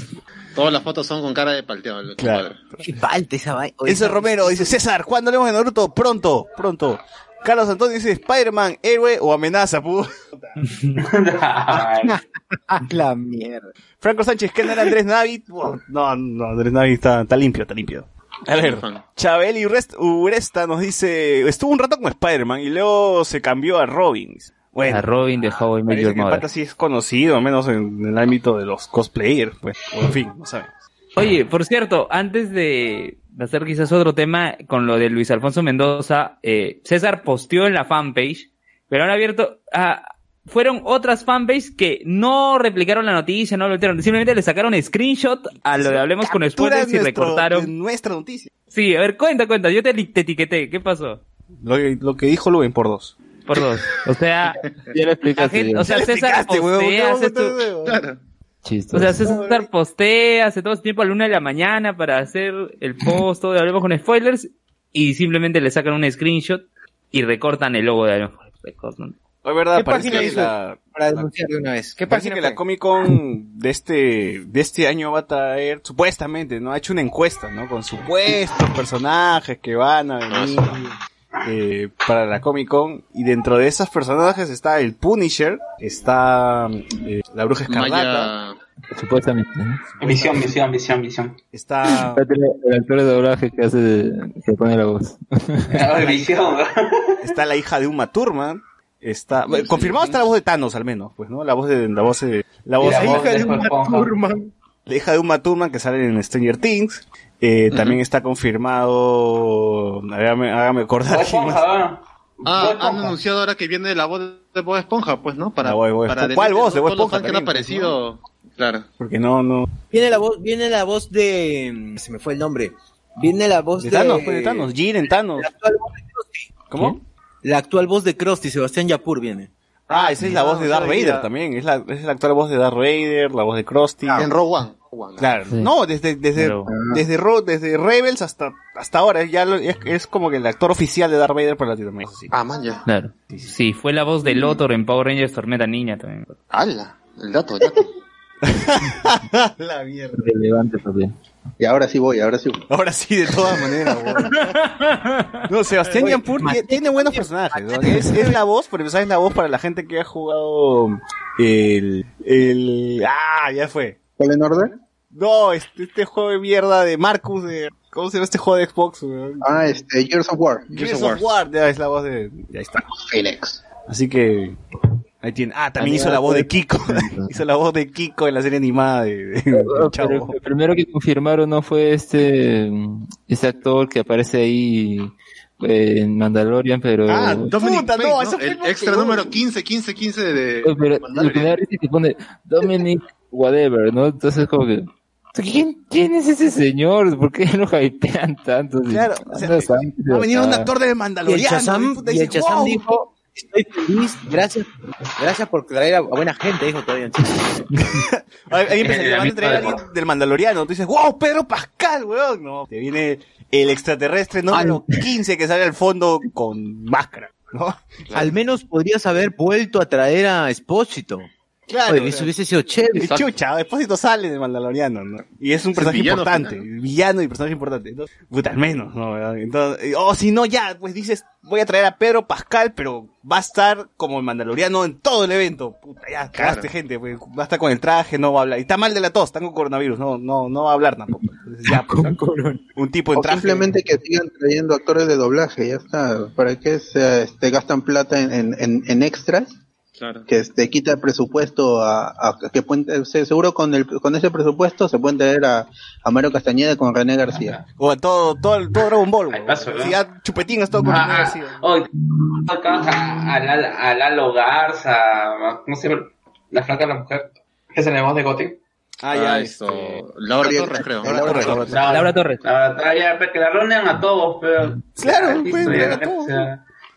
S4: Todas las fotos son con cara de palteado.
S1: Claro.
S5: Qué falta esa vaina.
S1: Ese Romero dice, César, ¿cuándo hablemos de Naruto? Pronto, pronto. Carlos Antonio dice, Spider-Man, héroe o amenaza, pu.
S5: La mierda.
S1: Franco Sánchez, ¿qué no era Andrés Navi? No, no, Andrés Navi está, está limpio, está limpio. A ver. Chabel y Urest- Uresta nos dice, estuvo un rato con Spider-Man y luego se cambió a Robin. Bueno,
S7: A Robin de How I Met
S1: Parece
S7: Your Mother.
S1: pata sí es conocido, menos en, el ámbito de los cosplayers, pues. O en fin, no sabemos.
S7: Oye, por cierto, antes de de hacer quizás otro tema con lo de Luis Alfonso Mendoza, eh, César posteó en la fanpage, pero han abierto, ah, fueron otras fanpages que no replicaron la noticia, no lo metieron, simplemente le sacaron screenshot a lo de Hablemos con spoilers y
S1: nuestro-
S7: recortaron.
S1: nuestra noticia.
S7: Sí, a ver, cuenta, cuenta, yo te, te etiqueté, ¿qué pasó?
S1: Lo, que- lo que dijo Luben por dos.
S7: Por dos. O sea,
S3: Ya lo
S7: la
S3: explicaste.
S7: gente-
S3: ya.
S7: o sea, César
S1: explicaste, huevón, ¿qué
S7: postea, hace tu-.
S3: Chistes.
S7: O sea, César postea, hace todo ese tiempo a la una de la mañana para hacer el post, todo de Hablemos con Spoilers, y simplemente le sacan un screenshot y recortan el logo de Hablemos con Spoilers.
S1: Es verdad,
S5: ¿Qué
S1: parece
S5: página
S1: que
S5: hizo?
S1: la,
S5: Para denunciar de una vez. ¿Qué
S1: parece
S5: página
S1: que
S5: fue?
S1: la Comic Con de este, de este año va a traer, supuestamente, ¿no? Ha hecho una encuesta, ¿no? Con supuestos personajes que van a venir eh, para la Comic Con. Y dentro de esos personajes está el Punisher, está eh, la Bruja Escarlata,
S4: Maya.
S3: Supuestamente.
S6: Visión, visión, visión, visión.
S1: está...
S3: El actor de doblaje que hace, de- que pone la voz.
S6: Ay, visión.
S1: está la hija de Uma Thurman, está, confirmado está la voz de Thanos al menos, pues, ¿no? La voz de, la voz de, la voz,
S6: la
S1: la,
S6: voz de Esponja.
S1: la hija de Uma Thurman que sale en Stranger Things. Eh, También está confirmado, hágame, hágame acordar. quién más.
S4: Ah, han anunciado ahora que viene la voz de Bob Esponja, pues, ¿no? Para,
S1: La voz de Bob
S4: para.
S1: ¿Cuál voz de
S4: de
S1: Bob
S4: los
S1: Esponja
S4: fans que han aparecido. Claro.
S1: Porque no, no.
S5: Viene la voz, viene la voz de, se me fue el nombre. Viene la voz
S1: De
S5: de,
S1: Thanos, pues, de Thanos, Jiren Thanos. ¿Cómo?
S5: La actual voz de Krusty, Sebastián Yapur viene.
S1: Ah, esa es la voz de Darth. Vader también. Es la, es la actual voz de Darth Vader, la voz de Krusty.
S4: En Rogue One. Rogue One.
S1: Claro.
S3: Sí.
S1: No, desde, desde,
S3: Pero-
S1: desde, Ro- desde Rebels hasta, hasta ahora. Ya lo- es, es como que el actor oficial de Darth Vader para Latinoamérica. Sí.
S4: Ah, man, ya.
S7: Claro. Sí, fue la voz de Lothor en Power Rangers Tormenta Niña también.
S4: ¡Hala! El dato, el dato.
S1: la mierda.
S3: Relevante también.
S2: Y ahora sí voy, ahora sí voy.
S1: Ahora sí, de todas maneras. No, Sebastián Yampur tie- tiene buenos personajes. ¿no? Es, es la voz, por empezar, es la voz para la gente que ha jugado el. el ah, ya fue.
S2: ¿Fallen Order?
S1: No, este, este juego de mierda de Marcus, de. ¿Cómo se llama este juego de Xbox? weón?
S2: Ah, este, Gears of War.
S1: Gears of War, ya es la voz de. Ya está.
S2: Phoenix.
S1: Así que. Ahí tiene. Ah, también hizo la voz de Kiko. hizo la voz de Kiko en la serie animada de, de- de
S3: Ah,
S1: Chavo.
S3: pero el primero que confirmaron no fue este, este actor que aparece ahí eh, en Mandalorian, pero...
S1: Ah,
S4: Dominic
S1: Puta, no,
S4: Page, ¿no?
S1: eso fue
S4: El extra
S1: peor.
S4: número 15, 15, 15 de...
S3: Oye, pero lo que da
S4: Mandalorian.
S3: risa que pone Dominic whatever, ¿no? Entonces como que... ¿Quién, ¿Quién es ese señor? ¿Por qué lo hypean tanto?
S1: Claro, o sea, Ha venido un actor de
S5: Y el y el dijo, estoy feliz, gracias, gracias por traer a, buena gente, dijo todavía.
S1: Empieza,
S6: Eh,
S1: te van a alguien del Mandaloriano. Tú dices, wow, Pedro Pascal, weón. No, te viene el extraterrestre número 15 que sale al fondo con máscara, ¿no?
S5: Al menos podrías haber vuelto a traer a Espósito.
S1: Claro.
S5: Oye, eso hubiese sido chévere.
S1: y chucha, Despósito sale de Mandaloriano, ¿no? Y es un
S4: Es
S1: personaje
S4: villano
S1: importante,
S4: final.
S1: villano y personaje importante. Entonces, puta, al menos, ¿no? ¿verdad? Entonces, o si no, ya, pues dices, voy a traer a Pedro Pascal, pero va a estar como el Mandaloriano en todo el evento. Puta, ya, cagaste gente, pues, va a estar con el traje, no va a hablar. Y está mal de la tos, está con coronavirus, no, no, no va a hablar tampoco. Entonces, ya, pues, un tipo en
S2: O
S1: traje.
S2: simplemente que sigan trayendo actores de doblaje, ya está. ¿Para qué se este, gastan plata en- en extras?
S4: Claro.
S2: Que este, quita el presupuesto a, a- que pueden, se- seguro con el con ese presupuesto se pueden traer a, a Mario Castañeda con René García.
S1: O a todo, todo, el- todo Dragon Ball. Si ya chupetín es todo con
S6: Ah,
S1: René
S6: ah,
S1: García.
S6: oh, acá a, a, Lalo- a Lalo Garza, ¿cómo se llama? La flaca de la mujer, que se le voz de Gotti.
S1: Ah, ya,
S4: esto.
S1: este...
S4: Laura Torres, creo.
S2: Laura
S1: Torres,
S2: Torres.
S1: Laura
S7: Laura Torres.
S6: La- ya, pues, que la reúnen a todos, pero...
S1: Claro,
S6: ya,
S1: a todos.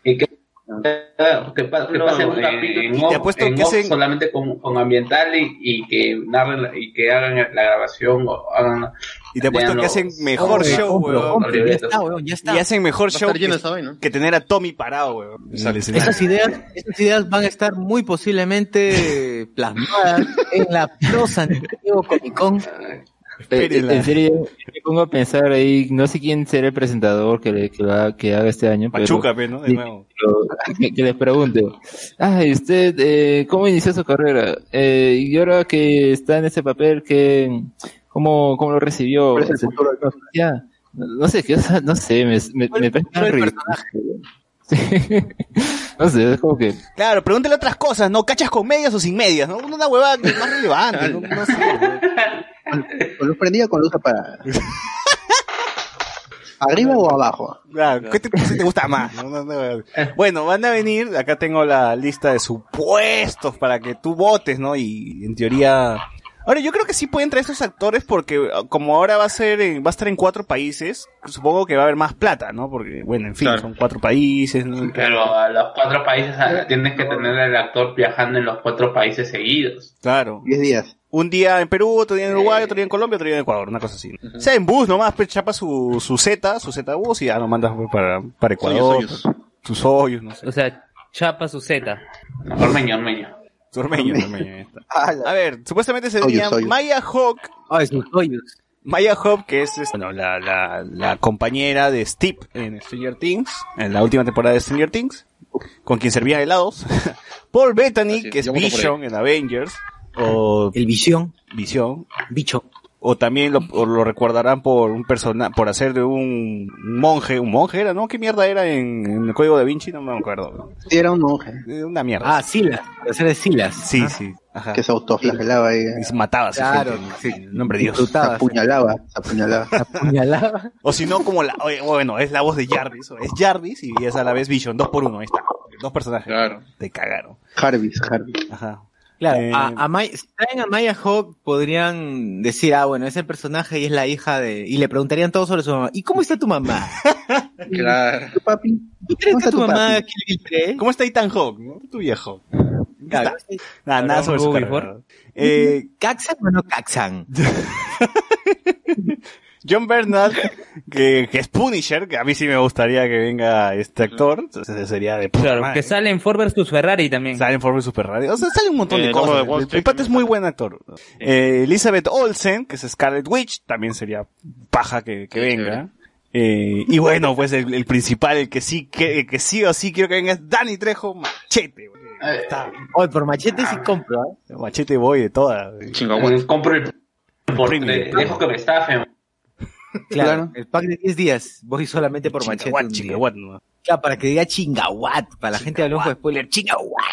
S6: Y que, que, pa- que pasen un
S4: en-
S6: capítulo
S1: y te
S6: en,
S1: apuesto
S6: en
S1: que
S6: off solamente con, con ambiental y, y que narren la- y que hagan la grabación o hagan
S1: Y te apuesto que hacen mejor show,
S5: compre,
S1: weón.
S5: compre, ya está, weón, ya está.
S1: Y hacen mejor
S4: Va a
S1: show
S4: estar lleno
S1: que, tener a Tommy parado, weón.
S5: Esas ideas, esas ideas van a estar muy posiblemente plasmadas en la Pro San Diego Comic Con.
S3: Eh,
S1: Espérenla.
S3: En serio, me pongo a pensar ahí, no sé quién será el presentador que, le- que, va- que haga este año,
S1: Pachuca, pe, ¿no? De nuevo.
S3: que, que les pregunte, ay, usted, eh, ¿cómo inició su carrera? Eh, y ahora que está en ese papel, que, ¿cómo, cómo lo recibió?
S2: ¿Cuál es el futuro
S3: no, no sé, que, o sea, no sé, me, me, me parece tan
S5: el
S3: ridículo. Sí. no sé, es como que,
S1: Claro, pregúntale otras cosas, ¿no? ¿Cachas con medias o sin medias? ¿no? Una huevada es más relevante, no, no sé.
S2: ¿Con luz prendida o con luz apagada? ¿Arriba o abajo?
S1: Claro, ¿qué te, qué te gusta más? No, no, no. Bueno, van a venir, acá tengo la lista de supuestos para que tú votes, ¿no? Y en teoría... Ahora, yo creo que sí pueden traer estos actores porque ah, como ahora va a ser, en- va a estar en cuatro países, supongo que va a haber más plata, ¿no? Porque, bueno, en fin,
S4: Claro.
S1: son cuatro países, ¿no?
S6: Pero a los cuatro países tienes que tener el actor viajando en los cuatro países seguidos.
S1: Claro.
S2: 10 días.
S1: Un día en Perú, otro día en Uruguay, otro día en Colombia, otro día en Ecuador, una cosa así. O sea, en bus nomás, pues chapa su, su Z, su Z bus y ya lo mandas pues, para, para Ecuador. Sus hoyos, no sé.
S7: O sea, chapa su Z.
S6: Ormeño, Ormeño.
S1: Su ormeño, su ormeño, ya está.
S2: Ah,
S1: A ver, supuestamente se
S2: Hoyos,
S1: venía
S2: hoyos.
S1: Maya Hawk,
S5: sus hoyos.
S1: Maya Hawk, que es, es, bueno, la, la, la compañera de Steve en Stranger Things, en la última temporada de Stranger Things, con quien servía helados. Paul Bettany,
S4: Así es,
S1: que es Vision en Avengers, o
S5: El visión,
S1: Visión,
S5: bicho.
S1: O también lo, o lo recordarán por un persona, por hacer de un monje, un monje era, ¿no? ¿Qué mierda era en, en el código de Vinci? No me acuerdo.
S2: Sí, era un monje.
S1: Eh, Una mierda.
S5: Ah, Silas, para hacer de Silas.
S1: sí,
S5: Ah.
S1: sí. Ajá.
S2: Que se autoflagelaba ahí.
S1: Y se mataba a
S5: Claro,
S1: gente,
S5: sí.
S1: en nombre de Dios.
S2: Se apuñalaba, se apuñalaba.
S5: Apuñalaba.
S1: O si no, como la, oye, bueno, es la voz de Jarvis, o es Jarvis y es a la vez Vision, dos por uno, ahí está. Dos personajes.
S4: Claro.
S1: Te cagaron.
S2: Jarvis, Jarvis.
S1: Ajá.
S5: Claro,
S1: Eh,
S5: a, a May- si traen a Maya Hawk podrían decir, ah, bueno, es el personaje y es la hija de... Y le preguntarían todo sobre su mamá. ¿Y cómo está tu mamá?
S4: Claro.
S2: ¿Tu papi?
S5: ¿Tú crees
S2: ¿Cómo
S5: que
S2: está
S5: tu
S2: tu
S5: mamá
S2: papi?
S5: Kill Bill 3?
S1: ¿Cómo está Ethan Hawke? no? Tu viejo.
S5: Claro.
S1: Nada, nada sobre su carrera. Eh,
S5: ¿Caxan o no Caxan?
S1: John Bernard, que, que es Punisher, que a mí sí me gustaría que venga este actor, entonces sería de puta
S7: Claro,
S1: madre.
S7: que sale en Ford vs Ferrari también.
S1: Sale en Forma Super Radio. O sea, sale un montón
S4: Eh,
S1: de cosas.
S4: de
S1: El- es muy buen actor. Eh, Elizabeth Olsen, que es Scarlet Witch, también sería paja que, que venga. Eh, y bueno, pues el, el principal, el que sí, que, el que sí o sí quiero que venga es Danny Trejo, machete. güey. Está,
S5: Hoy por machete sí compro, ¿eh?
S1: machete voy de toda. güey.
S4: Chingahuat.
S6: eh, compro el por
S1: Premium.
S6: tre- dejo que me estafen.
S5: Claro, el pack de 10 días. Voy solamente por machete.
S1: Chingahuat,
S5: para que diga chingahuat. Para la gente de ojo de spoiler, chingahuat.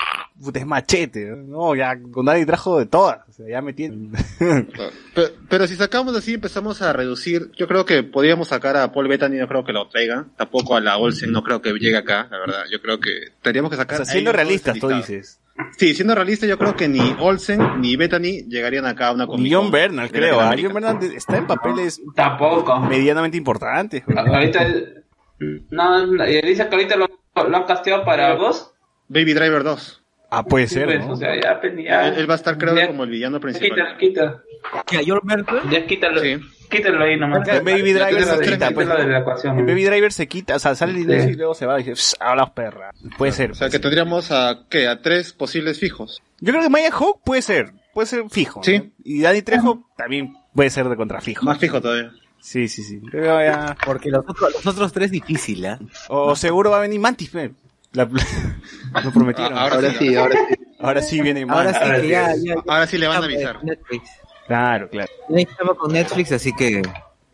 S1: Puta, es machete. No, ya con Danny Trejo de todas. O sea, ya me tienen.
S4: Pero, pero si sacamos así, empezamos a reducir. Yo creo que podríamos sacar a Paul Bettany, no creo que lo traigan. Tampoco a la Olsen, no creo que llegue acá, la verdad. Yo creo que tendríamos que
S1: O
S4: sacar.
S1: sea,
S4: a
S1: siendo realistas, tú dices.
S4: Sí, siendo realista, yo creo que ni Olsen ni Bettany llegarían acá a una
S1: Ni
S4: Comic
S1: John Bernal, creo. ¿ah? John Bernal está en papeles
S6: Tampoco.
S1: medianamente importantes.
S6: Ahorita el- no, no, eh, dice que ahorita lo, lo han casteado para vos.
S4: Baby Driver 2.
S1: Ah, puede
S6: Sí,
S1: ser,
S6: pues,
S1: ¿no?
S6: o sea, ya, pues, ya.
S4: Él, él va a estar, creo,
S6: Ya-
S4: como el villano
S6: Quita,
S4: principal.
S6: quita.
S5: ¿Qué, John Bernthal?
S6: Ya quítalo.
S4: Sí.
S6: Quítalo ahí nomás.
S1: En Baby
S6: Ya,
S1: Driver se quita, pues,
S6: quítalo
S1: ¿no?
S6: de la ecuación.
S1: En
S6: ¿no?
S1: Baby Driver se quita, o sea, sale el
S6: Sí.
S1: y luego se va y dice, "Pss, hablas perra. Puede ser.
S4: O sea, que
S1: ser.
S4: tendríamos a, ¿qué? A tres posibles fijos.
S1: Yo creo que Maya Hawk puede ser, puede ser fijo.
S4: Sí.
S1: ¿no? Y Danny Trejo también puede ser de contrafijo.
S4: Más fijo todavía.
S1: Sí, sí, sí. Ya-
S5: Porque los otros, los otros tres difícil, ¿ah?
S1: O seguro va a venir Mantis. La... Lo prometieron.
S4: Ah,
S2: Ahora sí, ahora sí.
S1: Ahora sí viene
S5: Ahora
S1: Mantis.
S5: sí que ya, ya, ya
S4: Ahora sí le van a avisar.
S5: Netflix.
S1: Claro, claro.
S5: Ya estamos con Netflix, así que...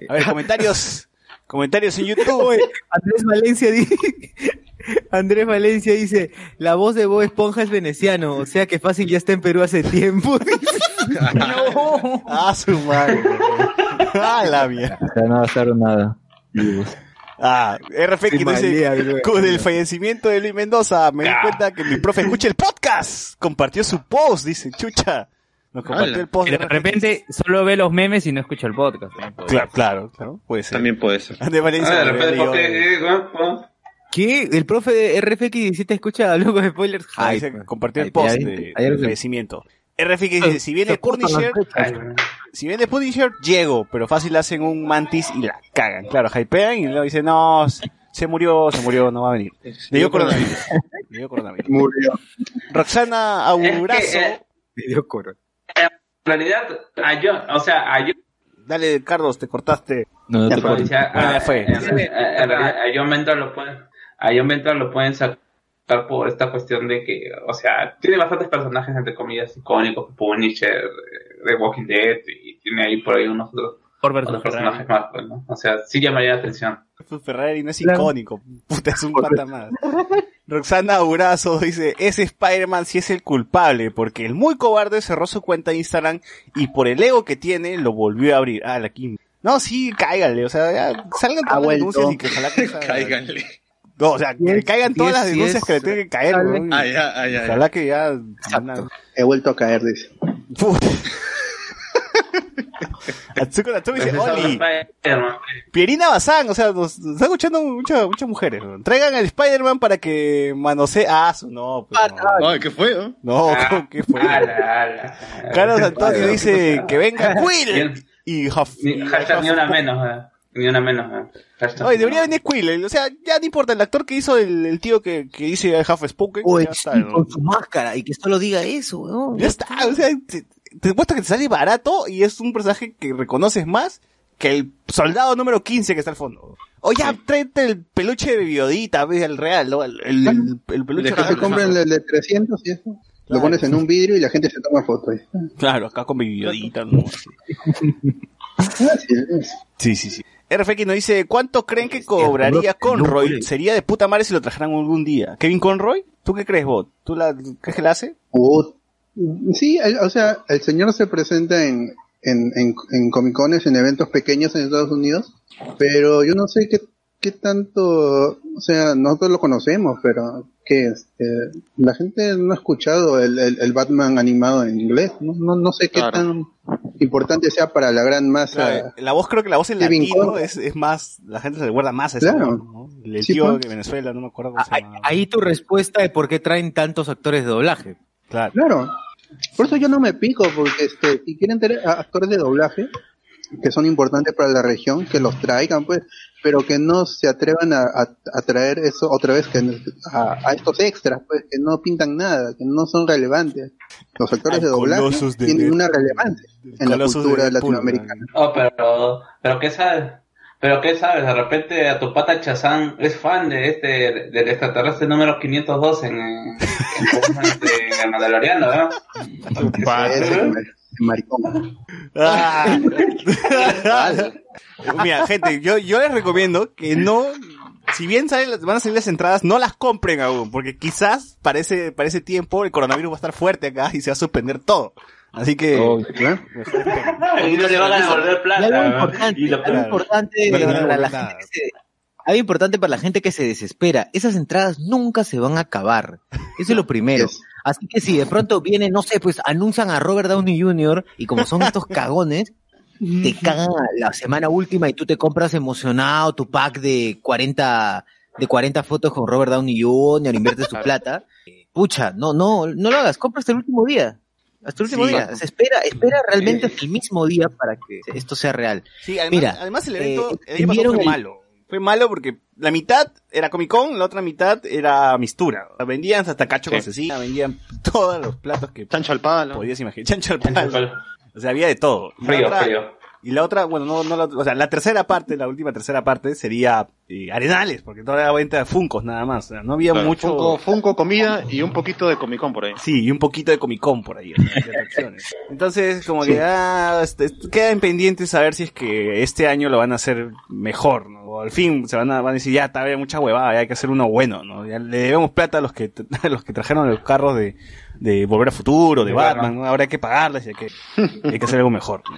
S1: A ver, comentarios. comentarios en YouTube.
S5: Andrés Valencia dice... Andrés Valencia dice, la voz de Bob Esponja es veneciano, o sea que fácil ya está en Perú hace tiempo.
S1: Ah, su madre. Ah, la mierda.
S3: O sea, no bastaron nada.
S1: Ah,
S5: Sí,
S1: dice, con el fallecimiento de Luis Mendoza, me di cuenta que mi profe escucha el podcast. Compartió su post, dice, chucha. Nos compartió el post.
S7: Y de repente solo ve los memes y no escucha el podcast. ¿no?
S1: Claro, claro, claro, puede ser.
S4: También puede ser.
S1: De Valencia.
S6: Ah, de repente,
S1: dio-
S6: ¿por qué? Eh.
S5: ¿El profe de RFX 17 escucha locos de spoilers?
S1: Ah,
S5: Hype.
S1: dice, compartió el post de, fallecimiento. RFX dice, si viene Punisher, si viene Punisher, llego, pero fácil hacen un mantis y la cagan. Claro, hypean y luego dicen, no, se- murió, se murió, no va a venir. Le dio coronavirus. Le dio coronavirus.
S2: Murió.
S1: Roxana
S6: eh,
S5: Me dio coro.
S6: En realidad, a John, o sea, a John,
S1: Dale, Carlos, te cortaste.
S3: No, no te
S2: fue.
S3: puedo-
S6: decía,
S1: Bueno,
S6: a-
S1: ya fue.
S6: en- realidad, a John Mentor lo pueden, a John Mentor lo pueden sacar por esta cuestión de que, o sea, tiene bastantes personajes entre comillas icónicos, Punisher, eh, The Walking Dead, y tiene ahí por ahí unos otros, otros personajes más, pues, ¿no? O sea, sí llamaría la atención.
S1: Ferrari no es
S5: Claro.
S1: icónico. Puta, es un pata más. Roxana Aurazo dice, ese Spider-Man sí es el culpable, porque el muy cobarde cerró su cuenta de Instagram y por el ego que tiene lo volvió a abrir. Ah, la Kim. No, sí, cáiganle, o sea, ya, salgan todas las denuncias y que ojalá que esa-
S4: Cáiganle.
S1: No, o sea, que
S5: Diez-
S1: caigan todas las denuncias que le tienen que caer, weón.
S4: Ah, ya, ah, ya, ya.
S1: Ojalá que ya...
S2: He vuelto a caer, dice.
S1: Atsuko Natsume dice, Oli. Pierina Bazán, o sea, nos, nos están escuchando muchas muchas mujeres. weón. Traigan al Spider-Man para que manosee... Ah, su no, pues no.
S4: Ay, ¿qué fue? eh?
S1: No,
S6: Ah,
S1: ¿cómo que fue?
S6: ala, ala.
S1: Carlos Antonio dice que venga Quill
S6: Bien.
S1: y y
S6: hashtag
S1: Huff-
S6: ni una menos, eh. Ni una menos. eh.
S1: Oye, debería venir Quill, o sea, ya no importa, el actor que hizo el, el tío que, que dice Half Spoken,
S5: Oye,
S1: ya está,
S5: sí,
S1: ¿no?
S5: con su máscara y que solo diga eso, weón.
S1: Ya está, o sea, te, te puesto que te sale barato y es un personaje que reconoces más que el soldado número 15 que está al fondo. O ya, tráete el peluche de biodita, ves, el real, ¿no? El, el, el- el peluche
S4: Deja
S2: Que
S1: real.
S2: se compren el de 300 y eso.
S1: Claro.
S2: Lo pones en un vidrio y la gente se toma fotos.
S1: Claro, acá con biodita, ¿no? Sí, sí, sí. RFX nos dice, ¿cuánto creen que cobraría Conroy? Sería de puta madre si lo trajeran algún día. ¿Kevin Conroy? ¿Tú qué crees, vos? ¿Tú la, crees que la hace?
S2: Sí, el- o sea, el señor se presenta en, en, en, en Comic Cones, en eventos pequeños en Estados Unidos, pero yo no sé qué, qué tanto, o sea, nosotros lo conocemos, pero que este, la gente no ha escuchado el, el, el Batman animado en inglés, no, no, no sé qué tan importante sea para la gran masa.
S1: Claro, la voz, creo que la voz en
S2: Kevin
S1: latino es, es más, la gente se recuerda más a esa
S5: Claro.
S1: El
S5: Sí,
S1: tío
S5: pues.
S1: de Venezuela, no me acuerdo cómo se llama.
S5: Ahí tu respuesta de por qué traen tantos actores de doblaje.
S1: Claro.
S2: Claro. Por eso yo no me pico, porque este, si quieren tener actores de doblaje, que son importantes para la región, que los traigan, pues, pero que no se atrevan a, a- a traer eso otra vez que a, a estos extras, pues, que no pintan nada, que no son relevantes. Los actores de doblaje
S8: de
S2: tienen
S8: Deadpool.
S2: una relevancia en la
S8: de
S2: cultura latinoamericana.
S8: Oh, pero, pero ¿qué sabes? Pero ¿qué sabes? De repente a tu pata Chazán es fan de este, del extraterrestre número 502 en, en, en, en el Mandaloriano, ¿no?
S2: Maricón.
S1: Ah. Mira, gente, yo, yo les recomiendo que no, si bien salen las- van a salir las entradas, no las compren aún, porque quizás para ese, para ese tiempo el coronavirus va a estar fuerte acá y se va a suspender todo. Así que...
S8: y no le van a devolver plata.
S5: Y
S8: ¿no?
S5: importante,
S8: Y lo-
S5: algo importante
S1: No
S5: para la gente que se- algo importante para la gente que se desespera. Esas entradas nunca se van a acabar. Eso es lo primero. Así que si de pronto viene, no sé, pues anuncian a Robert Downey Jr. y como son estos cagones, te cagan a la semana última y tú te compras emocionado tu pack de 40, de 40 fotos con Robert Downey Jr., inviertes tu plata. Pucha, no, no, no lo hagas, compra hasta el último día. Hasta el último
S1: Sí.
S5: día. Se espera, espera realmente hasta el mismo día para que esto sea real.
S1: Sí, además,
S5: Mira,
S1: además el evento
S5: eh,
S1: el año pasado
S5: vieron
S1: fue
S5: el-
S1: malo. Fue malo porque la mitad era Comic Con, la otra mitad era Mistura. Vendían hasta cacho con cecina, vendían todos los platos que
S4: Chancho al palo.
S1: podías imaginar. Chancho al palo. O sea, había de todo. Y
S8: Frío,
S1: otra-
S8: frío.
S1: Y la otra, bueno, no, no la, o sea, la tercera parte, la última tercera parte sería eh, Arenales, porque toda la venta de Funcos nada más. O sea, no había
S4: Claro,
S1: mucho.
S4: Funko, Funko, comida y un poquito de Comic Con por ahí.
S1: Sí, y un poquito de Comic Con por ahí. Entonces, como que ah, este, queda en pendiente saber si es que este año lo van a hacer mejor, ¿no? O al fin se van a, van a decir, ya, está bien, mucha huevada, ya hay que hacer uno bueno, ¿no? Ya le debemos plata a los que, a los que trajeron los carros de, de Volver a Futuro, de
S7: De
S1: Batman,
S7: Batman.
S1: ¿no? Ahora hay que pagarles y hay que, hay que hacer algo mejor. ¿no?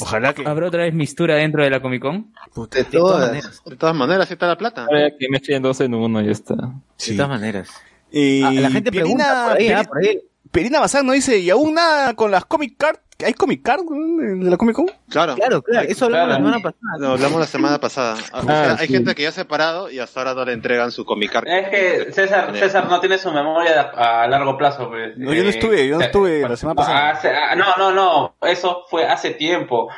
S1: Ojalá que...
S7: ¿Habrá otra vez mistura dentro de la Comic Con?
S2: De
S5: todas
S2: maneras.
S4: De todas maneras, está la plata.
S3: Que mezclen dos en uno y ya está.
S1: Sí.
S5: De todas maneras.
S1: Y
S5: Ah, la gente pregunta por ahí, ah,
S1: Peri-
S5: por ahí.
S1: Perina Bazán nos dice, ¿y aún nada con las Comic Card? ¿Hay Comic Card de la Comic Con?
S4: Claro.
S5: Claro, claro, eso hablamos la semana pasada.
S4: Lo hablamos la semana pasada. O sea, hay gente que ya se ha separado y hasta ahora no le entregan su Comic Card.
S8: Es que César, César no tiene su memoria a, largo plazo. Pues.
S1: No, yo no estuve, yo no
S8: eh,
S1: estuve la semana pasada.
S8: hace- ah, no, no, no. Eso fue hace tiempo.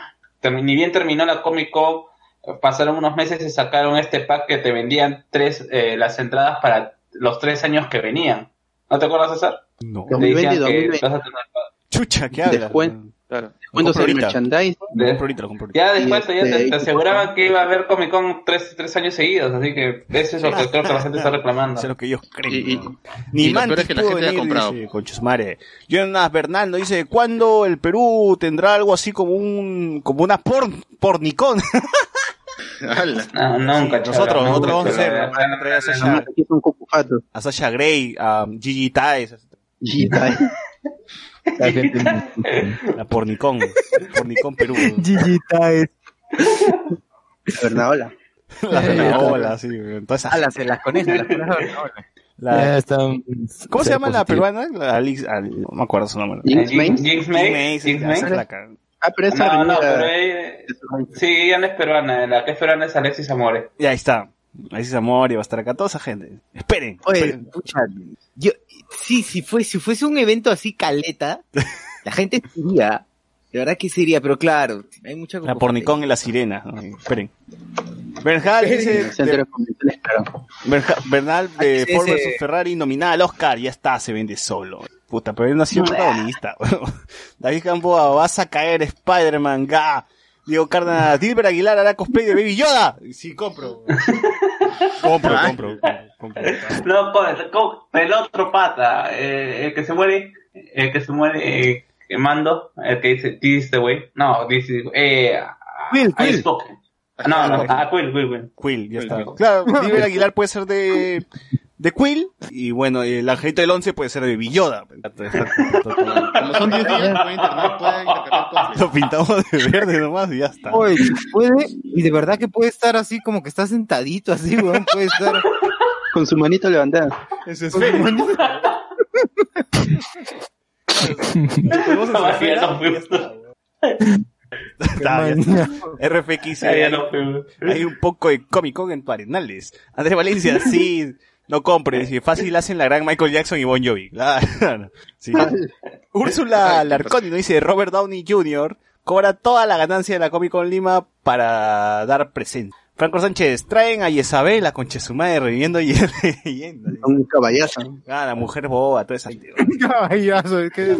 S8: Ni bien terminó la Comic Con, eh, pasaron unos meses y sacaron este pack que te vendían tres eh, las entradas para los tres años que venían. ¿No te acuerdas, César?
S1: No.
S8: Te decían
S2: 2020,
S8: que
S2: 2020.
S1: Chucha, ¿qué hablas?
S2: Descuento.
S4: Claro.
S2: El
S1: ahorita.
S2: merchandise.
S1: Lo compro ahorita, lo compro ahorita.
S8: Ya después ya te, te aseguraban que iba a haber Comic Con tres, tres años seguidos, así que eso es lo que creo que la gente está reclamando.
S1: Eso es lo que ellos creen.
S4: Y- y-
S1: ¿no? Ni
S4: y lo
S1: Mantis
S4: peor es que la gente ha comprado.
S1: dice, madre. Jonas Bernal nos dice, ¿cuándo el Perú tendrá algo así como un, como una porn, pornicón?
S8: No, nunca,
S1: Sí, nosotros, nosotros vamos a hacer, a Sasha,
S2: cucufatos.
S1: a Grey, a Gigi Taes,
S3: La gente
S1: la pornicón, pornicón Perú.
S5: Gigi Taes.
S2: Bernaola.
S1: La Bernaola, sí, todas esas-
S5: Ah, las, las conejas, las conejas.
S1: la-
S3: ya.
S1: ¿Cómo se llama la
S3: positivo.
S1: peruana? La Alice, Al- no me acuerdo su nombre.
S2: Jinx
S8: Eh,
S2: Mace.
S1: Flaca.
S2: Ah, pero esa
S8: No, no, pero ella- sí, ella no es peruana, la que es peruana es Alexis Amore.
S1: Y ahí está. Alexis Amor y va a estar acá toda esa gente. Esperen.
S5: Oye,
S1: esperen.
S5: pucha, yo, sí, si fue, si fuese un evento así caleta, la gente iría, de verdad que sería, pero claro, hay mucha
S1: La pornicón y la sirena. ¿no? Esperen. Bernal dice,
S2: de
S1: Bernal de
S5: Ese-
S1: Ford vs Ferrari nominada al Oscar, ya está, se vende solo. Puta, pero él no ha sido protagonista. David Campoa, vas a caer Spider-Man, ga. Diego Cárdenas, Dilber Aguilar hará cosplay de Baby Yoda. Sí, compro. compro, compro, compro.
S8: No, con, con el otro pata, eh, el que se muere, el que se muere eh, quemando, el que dice, the way. No, is, eh,
S5: Quill,
S6: a
S5: Quill.
S6: Spock. No, no, a Quill, Quill, Quill.
S1: Quill, ya está. Claro, Nivel Aguilar puede ser de, de Quill, y bueno, el angelito del 11 puede ser de Villoda.
S4: Como son 10 días, puede internar, puede intercalar cosplay.
S1: Lo pintamos de verde nomás y ya está.
S5: Oye, puede, y de verdad que puede estar así como que está sentadito así, weón, puede estar
S2: Con su manito levantada.
S1: Eso es
S5: con su manito.
S1: Está. RFX, hay,
S6: fuimos.
S1: hay un poco de Comic Con en tu Arenales. Andrés Valencia, sí, no compres, y fácil hacen la gran Michael Jackson y Bon Jovi. Claro, sí. Úrsula Larconi nos dice, Robert Downey Jr. cobra toda la ganancia de la Comic Con Lima para dar presente. Franco Sánchez, traen a Isabel, la concha de su madre, reviviendo y leyendo.
S2: Un caballazo.
S1: Ah, la mujer boba, toda esa gente.
S5: Caballazo, es que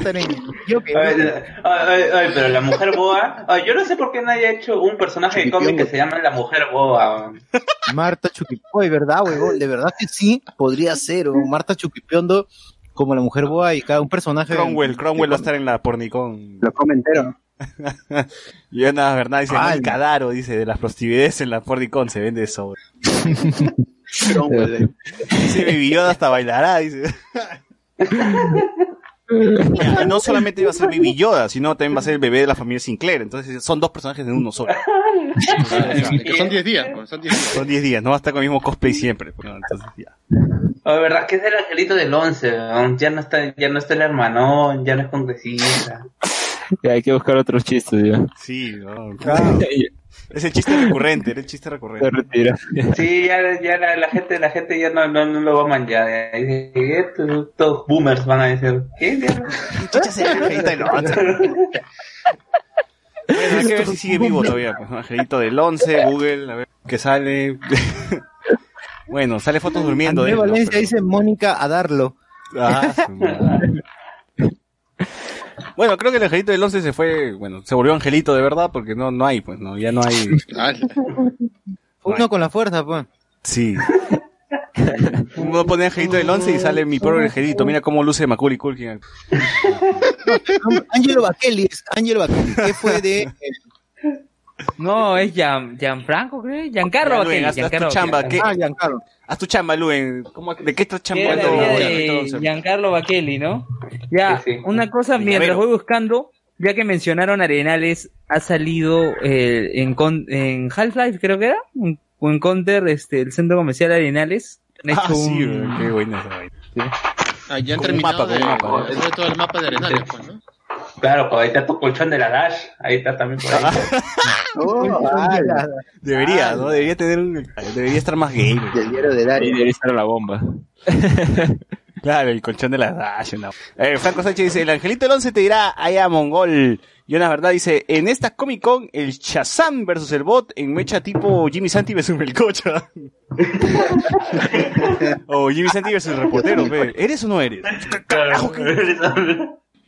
S5: yo que
S6: Ay, ay, ay, pero la mujer boba. ay, yo no sé por qué nadie ha hecho un personaje de cómic que se llama la mujer boba.
S5: Marta Chuquipoy, ¿verdad, huevón? De verdad que sí, podría ser, o Marta Chuquipiondo como la mujer boa y cada un personaje.
S1: Cromwell, Cromwell va a estar en la pornicón.
S2: Lo come
S1: Ana Bernal dice, el Cadaro, dice, de las prostividades en la pornicón se vende eso. Dice, Baby Yoda hasta bailará, dice. No solamente va a ser Baby Yoda, sino también va a ser el bebé de la familia Sinclair. Entonces son dos personajes en uno solo.
S4: Que son 10 días, pues, son 10 días.
S1: Son 10 días, no va a estar con el mismo cosplay siempre. pues, ¿no? Entonces, ya.
S6: Oh, de verdad que es el angelito del 11. weón. Ya no está, ya no está el hermanón, ya no es congresista.
S3: Ya hay que buscar otros chistes, ya.
S1: Sí, no,
S3: Ya,
S1: es el chiste recurrente, era el chiste
S3: Se
S1: recurrente.
S3: retira.
S6: Sí, ya, ya la, la gente, la gente ya no, no, no lo va a manchar. Tú- Todos boomers van a decir, ¿qué?
S1: Chucha, el angelito del 11. Bueno, hay que ver si sigue vivo todavía. Pues. Angelito del 11, Google, a ver qué sale. bueno, sale fotos durmiendo.
S5: André
S1: de él, ¿no?
S5: Valencia
S1: Pero-
S5: dice Mónica a darlo.
S1: Ah, su madre. Bueno, creo que el angelito del 11 se fue, bueno, se volvió angelito de verdad porque no, no hay, pues, no, ya no hay,
S4: Ah,
S5: Uno con la fuerza, pues.
S1: sí. Uno pone angelito del 11 y sale mi pobre angelito, mira cómo luce Macaulay Culkin.
S5: Angelo Baqueli, es Angelo Baqueli, que fue de eh,
S7: No, es Gian, Gianfranco, creo. Giancarlo
S1: Luen,
S7: Baquelli,
S1: haz- haz tu
S7: Giancarlo
S1: chamba,
S7: Baquelli.
S1: ¿qué?
S5: Ah, Giancarlo.
S1: Haz tu chamba, Luen, ¿Cómo, ¿de qué estás chambando?
S7: de
S1: 11?
S7: Giancarlo Baquelli, ¿no? Ya,
S6: Sí, sí.
S7: una cosa, mientras voy buscando, ya que mencionaron Arenales, ha salido eh, en, en Half-Life, creo que era, o en Counter, este, el centro comercial Arenales. Han
S1: Ah, sí,
S7: un-
S1: qué buena esa vaina.
S4: Ah, ya han
S1: Con un
S4: terminado
S1: mapa, con
S4: de,
S1: un mapa, ¿no?
S4: de todo el mapa de Arenales, pues, ¿no?
S6: Claro, pues ahí está tu colchón de la Dash. Ahí está también por ahí.
S2: Oh, ah, la-
S1: Debería, ¿no? Debería tener un, debería estar más gay.
S2: del diario de Dario.
S3: debería estar la bomba.
S1: Claro, el colchón de la Dash. una- Eh, Franco Sánchez dice, el angelito del 11 te dirá, allá mongol. Y una verdad dice, en esta Comic Con, el Shazam versus el bot en mecha tipo Jimmy Santi versus Melcocha. o Jimmy Santi versus el reportero. ¿Eres o no eres? Carajo, qué,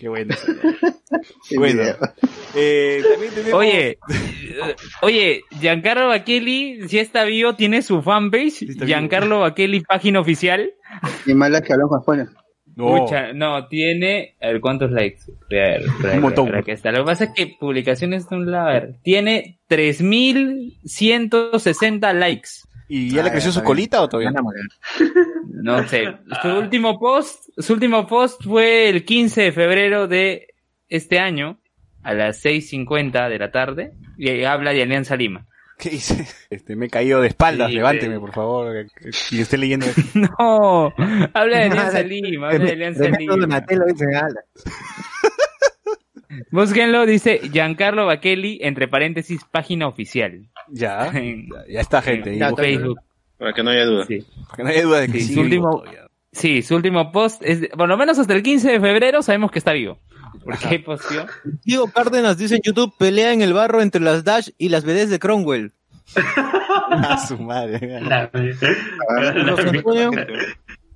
S1: qué bueno.
S2: Sí,
S1: Bueno. Eh, tenemos...
S7: Oye, eh, oye, Giancarlo Baquelli, si está vivo, tiene su fanpage,
S1: vivo.
S7: Giancarlo Baquelli, página oficial.
S2: Y malas que hablamos Juan.
S1: no,
S7: Pucha, no, tiene, a ver, ¿cuántos likes? A ver, a ver,
S1: Un montón.
S7: a ver, aquí está. Lo que pasa es que publicaciones de un lado, a ver, tiene 3.160 likes.
S1: ¿Y ya le
S5: Ah,
S1: creció
S5: ya,
S1: su
S5: bien.
S1: colita o todavía?
S7: No sé. Su último post, su último post fue el 15 de febrero de este año, a las 6.50 de la tarde, y habla de Alianza Lima.
S1: ¿Qué dice? Este, me he caído de espaldas,
S7: Sí,
S1: levánteme, por favor. Y esté leyendo esto.
S7: No, habla de Alianza Lima, habla de Alianza Lima.
S5: Dice.
S7: Búsquenlo, dice Giancarlo Baquelli, entre paréntesis, página oficial.
S1: Ya,
S7: En
S1: ya, está, gente. Busquen-
S7: Facebook.
S4: Para que no haya duda.
S7: Sí.
S1: porque no hay duda de que
S7: Sí, su último-
S1: todavía.
S7: Sí, su último post es, de- por lo menos hasta el 15 de febrero sabemos que está vivo. Porque posteó.
S5: Diego Cárdenas dice en YouTube, pelea en el barro entre las Dash y las BDs de Cromwell.
S1: A su madre.
S5: Carlos Antonio,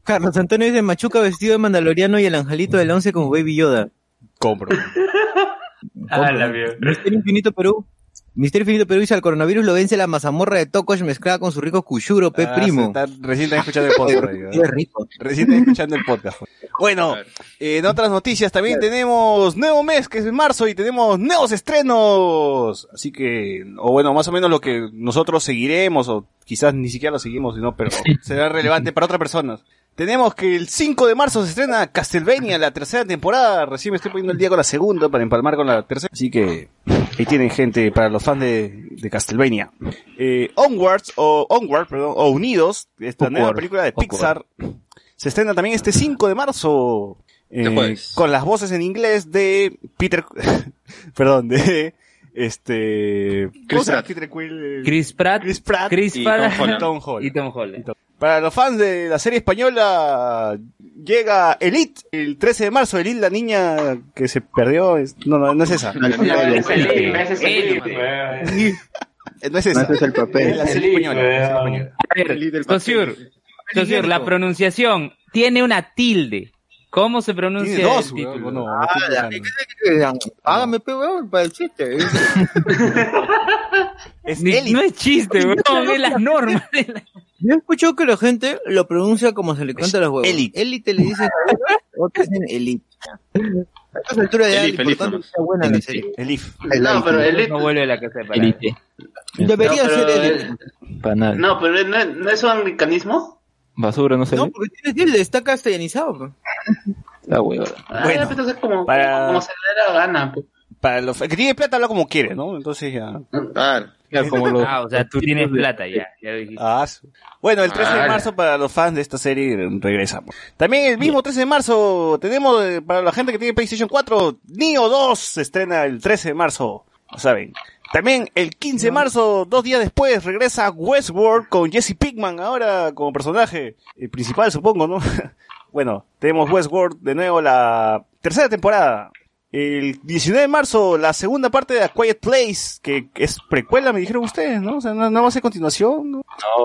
S5: Carlos Antonio dice Machuca vestido de mandaloriano y el angelito del 11 como Baby Yoda.
S1: Compro.
S6: Ah, la mierda.
S5: Mister Infinito Perú. Misterio Infinito Perú dice al coronavirus lo vence la mazamorra de Tokosh mezclada con su rico kuyuro, pe
S1: Ah,
S5: primo.
S1: está- recién están escuchando el podcast. Recién están escuchando el podcast. Bueno, eh, en otras noticias también tenemos nuevo mes, que es marzo, y tenemos nuevos estrenos. Así que, o bueno, más o menos lo que nosotros seguiremos, o quizás ni siquiera lo seguimos, sino, pero será relevante para otras personas. Tenemos que el 5 de marzo se estrena Castlevania, la tercera temporada. Recién me estoy poniendo el día con la segunda para empalmar con la tercera. Así que ahí tienen gente para los fans de, de Castlevania. Eh, Onwards, o Onward, perdón, o Unidos, esta nueva película de. Pixar, se estrena también este 5 de marzo. eh, con las voces en inglés de Peter, perdón, de este, ¿cómo
S4: Chris? Pratt.
S1: Peter Quill,
S7: Chris Pratt,
S1: Chris Pratt
S7: Chris
S4: y
S7: Pratt
S4: Tom Holland.
S1: Tom Holland.
S7: y Tom Holland.
S1: Para los fans de la serie española, llega Elite el 13 de marzo. Elite, la niña que se perdió. es- no, no, no es esa.
S6: No, es Elite.
S1: Eh, No es
S2: No,
S1: esa.
S2: ese es el
S1: Es
S2: papel.
S1: la serie española. la serie española.
S7: A ver,
S4: El del
S7: Saussure,
S4: pastel.
S7: Saussure, la pronunciación tiene una tilde. ¿Cómo se pronuncia
S1: Tiene dos,
S7: el
S1: weón,
S7: título?
S1: no, no pensando.
S5: Hágame, pe, weón, para el chiste.
S1: Es
S7: Ni-
S1: Elite.
S7: no es chiste, weón, es las normas.
S5: Yo escucho que la gente lo pronuncia como se le canta a los huevos.
S1: Elite.
S5: Elite le dicen otros dicen elite. A estas alturas de edad,
S4: Elite,
S5: lo importante
S4: Elite
S5: es que sea buena la
S3: Elite.
S5: serie.
S1: El IF.
S6: No, pero Elite.
S7: No vuelve a la casa de.
S3: Elite.
S5: Debería
S6: No, pero
S5: ser
S6: el-
S5: elite.
S6: No, pero no, no es un americanismo.
S3: Basura, no sé.
S5: No, porque tiene tilde, está castellanizado. pues.
S3: La hueva.
S6: Ah,
S1: Bueno,
S6: pues, es como,
S1: para-
S6: como se le da la gana. pues.
S1: Para los el que tiene plata habla como quiere, ¿no? Entonces ya.
S4: Claro.
S3: Claro, como los-
S7: Ah, o sea, tú tienes plata ya. ya lo dijiste.
S1: Ah, su- bueno, el 13 de
S6: Ah.
S1: marzo para los fans de esta serie regresamos. También el mismo 13 de marzo tenemos eh, para la gente que tiene PlayStation 4, Neo 2 se estrena el 13 de marzo, lo saben. También el 15 de marzo, dos días después, regresa Westworld con Jesse Pinkman ahora como personaje eh, principal, supongo, ¿no? bueno, tenemos Westworld de nuevo la tercera temporada. El 19 de marzo, la segunda parte de A Quiet Place, que es precuela, me dijeron ustedes, ¿no? O sea, no, no va a ser continuación, ¿no?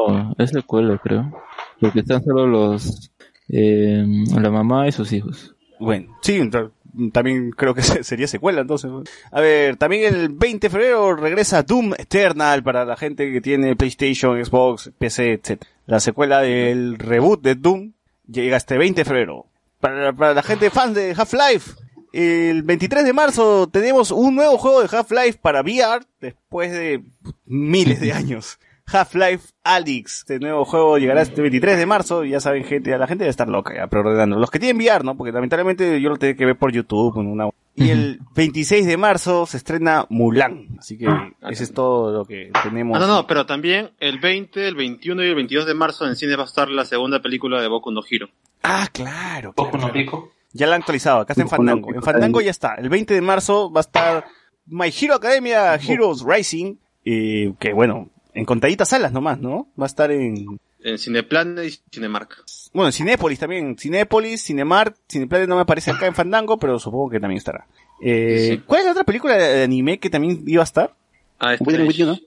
S3: No, es secuela, creo. Porque están solo los... Eh, la mamá y sus hijos.
S1: Bueno, sí, ta- también creo que se- sería secuela entonces. A ver, también el 20 de febrero regresa Doom Eternal para la gente que tiene PlayStation, Xbox, PC, etc. La secuela del reboot de Doom llega este 20 de febrero. Para, para la gente fan de Half-Life, el 23 de marzo tenemos un nuevo juego de Half-Life para VR después de miles de años. Half-Life Alyx, este nuevo juego llegará este 23 de marzo, y ya saben gente, la gente debe estar loca ya preordenando. Los que tienen VR, ¿no? Porque lamentablemente yo lo tengo que ver por YouTube en una y el 26 de marzo se estrena Mulan, así que ese es todo lo que tenemos.
S4: Ah, no, no, pero también el 20, el 21 y el 22 de marzo en cine va a estar la segunda película de Boku no Hero.
S1: Ah, claro. Claro,
S6: no
S1: claro.
S6: pico.
S1: Ya la han actualizado, acá está en Fandango. En. Fandango ya está. El 20 de marzo va a estar My Hero Academia Heroes Rising, eh, que bueno, en contaditas salas nomás, ¿no? Va a estar en,
S4: En Cineplanet y Cinemark.
S1: bueno, en Cinépolis también. Cinépolis, Cinemark, Cineplanet no me aparece acá en Fandango, pero supongo que también estará. Eh,
S4: Sí.
S1: ¿Cuál es la otra película de anime que también iba a estar?
S4: Ah, esta es-
S2: ¿no?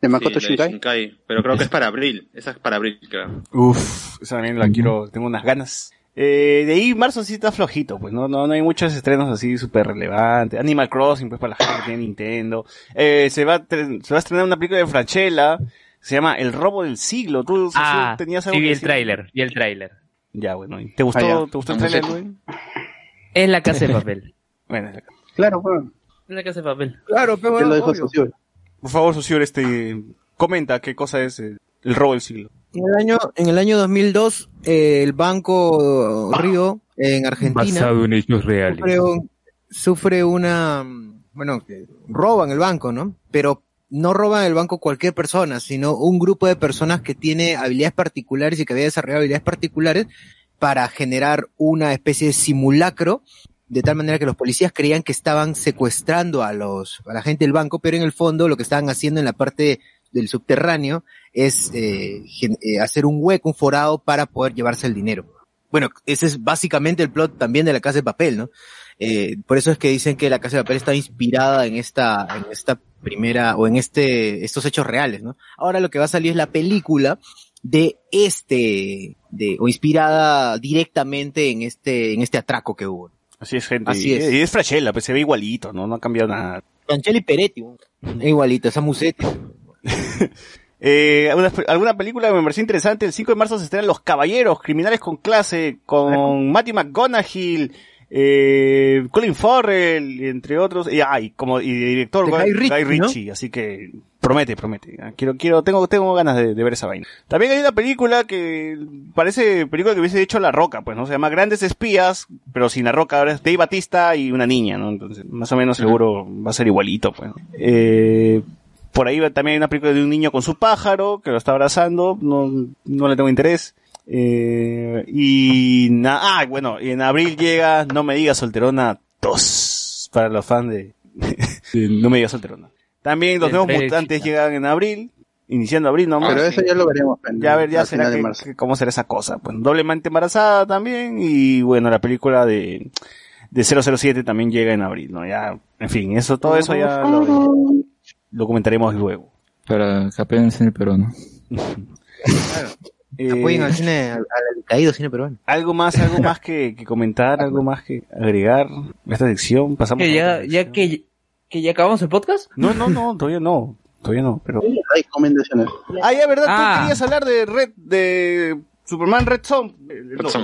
S2: De Makoto
S4: sí, la de
S2: Shinkai.
S4: Shinkai, Pero creo que es para abril. Esa es para abril, creo.
S1: Uf, esa también la quiero, tengo unas ganas. Eh, de ahí marzo sí está flojito, pues no, no, no hay muchos estrenos así súper relevantes. Animal Crossing, pues para la gente que tiene Nintendo. Eh, se va, se va a estrenar una película de Franchella, se llama El robo del siglo. ¿Tú
S7: Ah,
S1: tenías
S7: sí
S1: algo
S7: vi
S1: que
S7: el tráiler, vi el tráiler.
S1: Ya, bueno, ¿y ¿te gustó,
S2: Ah, ya.
S1: ¿te gustó el tráiler, güey?
S7: Es la casa de papel.
S1: Bueno,
S2: Claro, bueno.
S7: Es la casa de papel.
S5: Claro, pero
S2: lo
S1: por favor, socio, este, comenta qué cosa es el robo del siglo.
S5: En el año, en el año 2002, eh, el Banco Río, en Argentina,
S3: en hechos reales.
S5: sufre, un- sufre una, bueno, roban el banco, ¿no? Pero no roban el banco cualquier persona, sino un grupo de personas que tiene habilidades particulares y que había desarrollado habilidades particulares para generar una especie de simulacro, de tal manera que los policías creían que estaban secuestrando a los, a la gente del banco, pero en el fondo lo que estaban haciendo en la parte del subterráneo es eh, eh, hacer un hueco, un forado para poder llevarse el dinero. Bueno, ese es básicamente el plot también de la Casa de Papel, ¿no? Eh, por eso es que dicen que la Casa de Papel está inspirada en esta, en esta primera, o en este, estos hechos reales, ¿no? Ahora lo que va a salir es la película de este, de, o inspirada directamente en este, en este atraco que hubo.
S1: Así es, gente.
S5: Así es.
S1: y es Franchella, pues se ve igualito, ¿no? No ha cambiado nada.
S5: Franchella y Peretti. Igualito, esa museta.
S1: Eh, alguna, alguna película que me pareció interesante. El 5 de marzo se estrenan Los Caballeros, Criminales con Clase, con Matty McGonagall, eh, Colin Farrell, entre otros. Y, ah, y como, y director Guy,
S5: Guy
S1: Guy
S5: Ritchie,
S1: así que promete, promete. Ah, Quiero, quiero, tengo, tengo ganas de, de ver esa vaina. También hay una película que parece película que hubiese hecho La Roca, pues, ¿no? Se llama Grandes Espías, pero sin La Roca, ahora es Dave Batista y una niña, ¿no? Entonces, más o menos seguro va a ser igualito, pues. Eh, por ahí va- también hay una película de un niño con su pájaro, que lo está abrazando, no, no le tengo interés. Eh, y na- ah, bueno, y en abril llega No me digas solterona 2, para los fans de, de No me digas solterona. También los nuevos mutantes llegan en abril, iniciando abril nomás.
S2: Pero eso ya lo veremos. pues,
S1: Ya a ver, ya será que- que- cómo será esa cosa. Pues doblemente embarazada también y bueno, la película de, de 007 también llega en abril, ¿no? Ya, en fin, eso, todo eso ya lo, lo comentaremos luego.
S3: Para que apenas en el Perú, ¿no?
S1: Eh,
S5: Apoyen al cine, al, al caído cine peruano.
S1: algo más, algo más que, que comentar, algo más que agregar a esta sección. Pasamos
S7: Que ya, ya que, que ya acabamos el podcast.
S1: No, no, no, todavía no, todavía no, pero.
S2: Hay recomendaciones.
S1: Ah, ya, verdad,
S7: Ah.
S1: tú querías hablar de Red, de Superman Red Son.
S2: Carlos,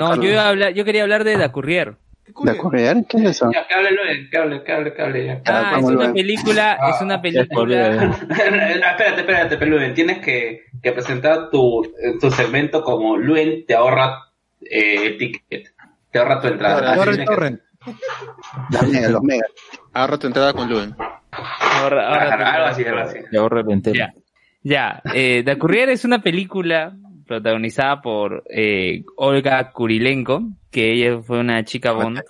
S7: No,
S2: Carlos.
S7: yo iba a hablar, yo quería hablar de Da Courier.
S2: ¿De Corear? ¿Qué es eso?
S6: Ya, que hable Luen, que hable, que hable, que hable. ya.
S7: Ah, es una película, es una película.
S6: espérate, espérate, pero Luen, tienes que, que presentar tu, eh, tu segmento como Luen te ahorra eh, el ticket, te ahorra tu entrada. Tienes que-
S5: torrent.
S2: Los megas, los megas.
S4: Agarra tu entrada con Luen.
S3: Ahorra el entero.
S7: Ya. Ya, eh, Da Courier es una película protagonizada por eh, Olga Kurilenko, que ella fue una chica Bond,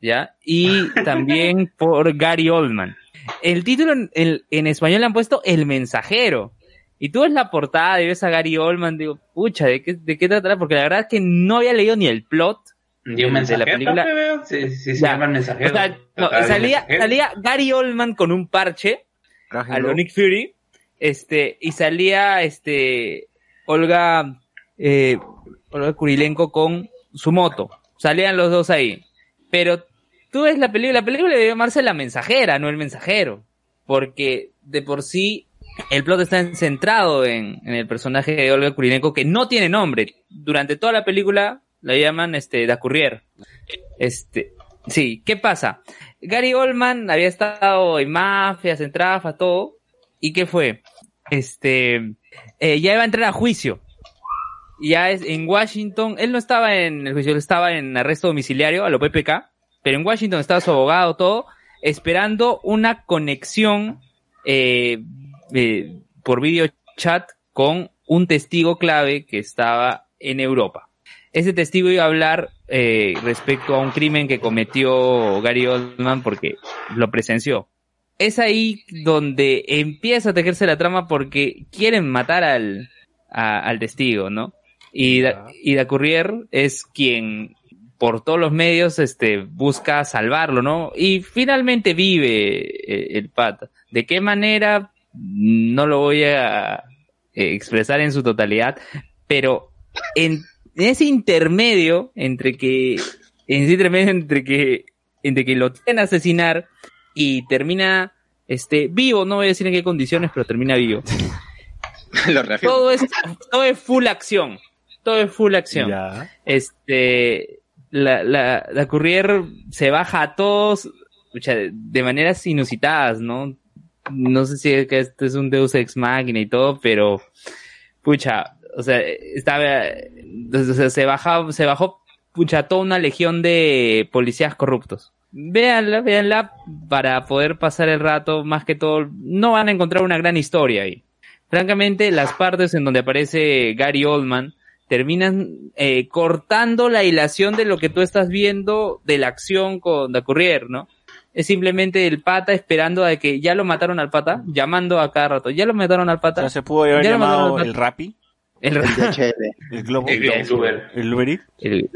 S7: ¿ya? Y también por Gary Oldman. El título en, en- en español le han puesto El Mensajero. Y tú ves la portada y ves a Gary Oldman, digo, pucha, ¿de qué, de qué tratará? Porque la verdad es que no había leído ni el plot
S6: ¿Y un
S7: de
S6: mensajero?
S7: la película.
S6: Sí, sí, se llama el mensajero.
S7: O sea, no, salía,
S6: mensajero.
S7: salía Gary Oldman con un parche, a lo Nick Fury, este, y salía, este, Olga, eh, Olga Kurilenko con su moto. Salían los dos ahí. Pero tú ves la película, la película debe llamarse La Mensajera, no El Mensajero. Porque de por sí el plot está centrado en, el personaje de Olga Kurilenko que no tiene nombre. Durante toda la película la llaman, este, Da Courier. Este, sí, ¿qué pasa? Gary Oldman había estado en mafias, en trafa, todo. ¿Y qué fue? Este, eh, ya iba a entrar a juicio. Ya es en Washington, él no estaba en el juicio, él estaba en arresto domiciliario a lo PPK, pero en Washington estaba su abogado, todo, esperando una conexión eh, eh, por video chat con un testigo clave que estaba en Europa. Ese testigo iba a hablar eh, respecto a un crimen que cometió Gary Oldman porque lo presenció. Es ahí donde empieza a tejerse la trama porque quieren matar al, a- al testigo, ¿no? Y, da, y Da Courier es quien por todos los medios este busca salvarlo, ¿no? Y finalmente vive eh, el pata. ¿De qué manera? No lo voy a eh, expresar en su totalidad, pero en, en ese intermedio entre que en ese intermedio entre que entre que lo quieren asesinar y termina este vivo, no voy a decir en qué condiciones, pero termina vivo.
S4: Lo.
S7: Todo es todo es full acción. Todo es full acción.
S1: Ya.
S7: Este la, la, la Courier se baja a todos pucha, de, maneras inusitadas, ¿no? No sé si es que este es un Deus Ex Machina y todo, pero pucha, o sea, estaba o sea, se bajó, se bajó pucha toda una legión de policías corruptos. Véanla, véanla para poder pasar el rato, más que todo, no van a encontrar una gran historia ahí. Francamente, las partes en donde aparece Gary Oldman terminan eh, cortando la hilación de lo que tú estás viendo de la acción con Da Courier, ¿no? Es simplemente el pata esperando a que ya lo mataron al pata, llamando a cada rato, ya lo mataron al pata.
S1: Ya se pudo haber llamado el. Rappi,
S7: El,
S2: DHL.
S1: el Globo,
S6: El- el Uber.
S1: el Uber Eats.
S7: el-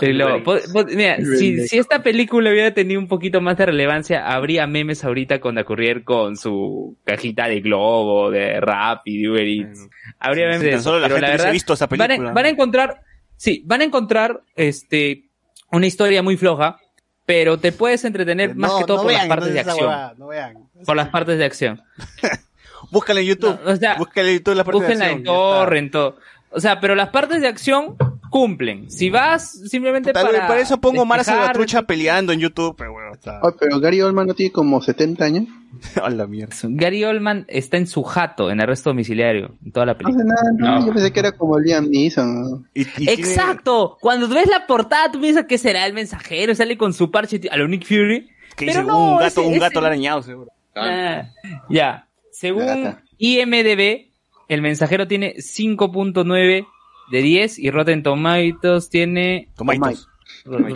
S7: el lobo. Po- po- mira, si, si esta película hubiera tenido un poquito más de relevancia, habría memes ahorita con Courier con su cajita de globo, de rap y de Uber Eats. Habría memes de
S1: tan
S7: eso,
S1: solo la
S7: pero
S1: gente
S7: la
S1: visto esa
S7: van a,
S1: película.
S7: van a encontrar, sí, van a encontrar, este, una historia muy floja, pero te puedes entretener más que todo
S1: no
S7: por
S1: vean,
S7: las partes
S1: no
S7: de acción.
S1: huevada, no vean.
S7: Por las partes de acción.
S1: Búscala en YouTube.
S7: o sea,
S1: Búscala en YouTube la parte de
S7: Búsquenla
S1: acción.
S7: en torrent, todo. O sea, pero las partes de acción cumplen. Si vas simplemente
S1: Tal vez
S7: para
S1: por eso pongo Mara Salvatrucha peleando en YouTube, pero bueno, está.
S2: Ah, pero Gary Oldman no tiene como 70 años.
S1: A la mierda.
S7: Gary Oldman está en su jato, en arresto domiciliario, en toda la
S2: No
S7: película.
S2: hace nada, no, yo pensé que era como Liam Neeson. ¿no?
S1: Y, y tiene-
S7: Exacto. Cuando ves la portada, tú piensas que será el mensajero, sale con su parche a lo Nick Fury.
S1: que dice,
S7: no,
S1: un gato,
S7: ese-
S1: un
S7: ese-
S1: gato arañado, seguro.
S7: Ah, ya. Según. IMDB, el mensajero tiene 5.9 de 10 y Rotten Tomatoes tiene
S1: Tomatoes.
S7: Rotten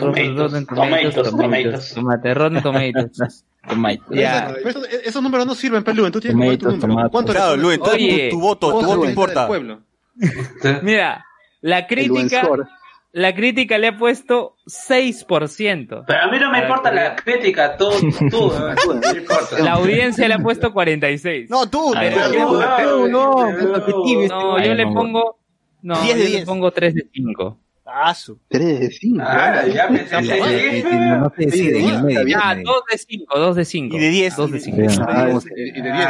S6: Tomatoes, tomatoes,
S7: Rotten Tomatoes.
S4: Pero esos, esos números no sirven, Pelú. Tú tienes que poner tu número. ¿Cuánto
S1: Claro,
S4: le
S1: Lu, entonces
S7: Oye,
S1: tu, tu voto, tu voto importa.
S4: pueblo?
S7: Mira, la crítica. La crítica le ha puesto 6%.
S6: Pero a mí no me importa
S7: pero-
S6: la crítica, tú, tú, no me importa.
S7: La audiencia le ha puesto 46.
S1: No, tú,
S3: Ay,
S1: tú, tú.
S6: no,
S5: no,
S6: no,
S7: No, yo le
S3: no.
S7: pongo no,
S1: 10 de
S7: yo
S1: 10.
S7: le pongo 3 de 5.
S1: Ah, su.
S2: 3 de 5.
S6: Ah, ya pensé
S5: Sí,
S6: que
S5: sí, sí, no se decide en el medio. en el
S7: Ah,
S5: medio.
S7: 2 de 5, 2 de 5.
S1: Y de 10.
S7: 2 de 5.
S5: Ah,
S4: Y de 10.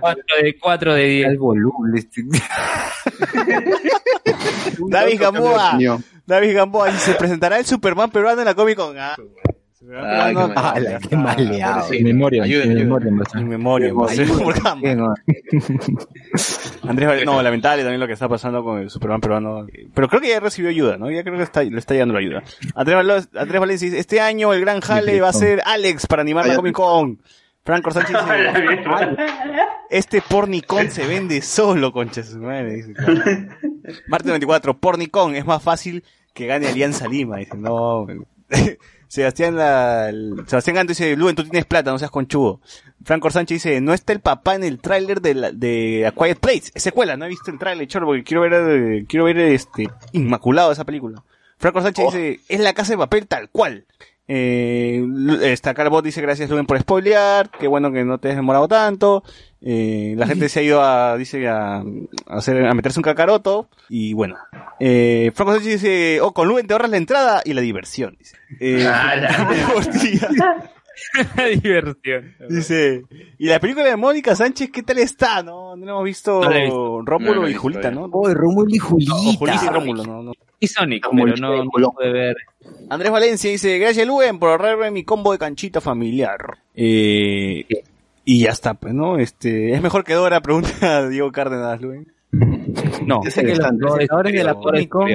S7: 4 de 4 de 10.
S5: el volumen. este.
S1: David Gamboa. David Gamboa. Y se presentará el Superman peruano en la Comic Con. Ah,
S4: qué
S5: maleado.
S3: En memoria,
S4: Ayuda,
S3: en
S4: ayuda.
S3: memoria,
S1: memoria,
S5: ¿no?
S1: Andrés no, lamentable también lo que está pasando con el Superman peruano. Pero creo que ya recibió ayuda, ¿no? Ya creo que está, le está llegando la ayuda. Andrés, Valo- Andrés Valencia dice, este año el gran jale va a ser Alex para animar la Comic Con. Franco Sánchez dice, este pornicón se vende solo, concha de su madre. Dice, Marte 24, pornicón es más fácil que gane Alianza Lima. Dice, no. Sebastián, la, el- Sebastián Ganto dice, Luen, tú tienes plata, no seas conchudo. Franco Sánchez dice, no está el papá en el tráiler de, la, de A Quiet Place. Es secuela, no he visto el tráiler, chorro, porque quiero ver, eh, quiero ver este, Inmaculado esa película. Franco Sánchez dice, es la casa de papel tal cual. Eh, Lu- esta Carbot dice, gracias Luen por spoilear, qué bueno que no te has demorado tanto. Eh, la gente se ha ido a, dice, a, a hacer, a meterse un cacaroto. Y bueno. Eh, Franco Sánchez dice, oh, con Luen te ahorras la entrada y la diversión. Dice. Eh, hostia.
S7: Diversión.
S1: Dice, y la película de Mónica Sánchez, ¿qué tal está? No, no hemos visto
S7: No.
S1: Rómulo
S4: No
S1: y
S4: visto
S1: Julita. ¿no?
S5: Oh, Rómulo y Julita.
S1: Julita y Rómulo, no, no.
S7: Y Sonic,
S2: Como
S7: pero no, no pude ver.
S1: Andrés Valencia dice, gracias Luen por ahorrarme mi combo de canchita familiar. Eh, y ya está, pues, ¿no? Este, es mejor que Dora, pregunta Diego Cárdenas, Luen.
S7: No.
S5: Dice que los presentadores de la Pornicon.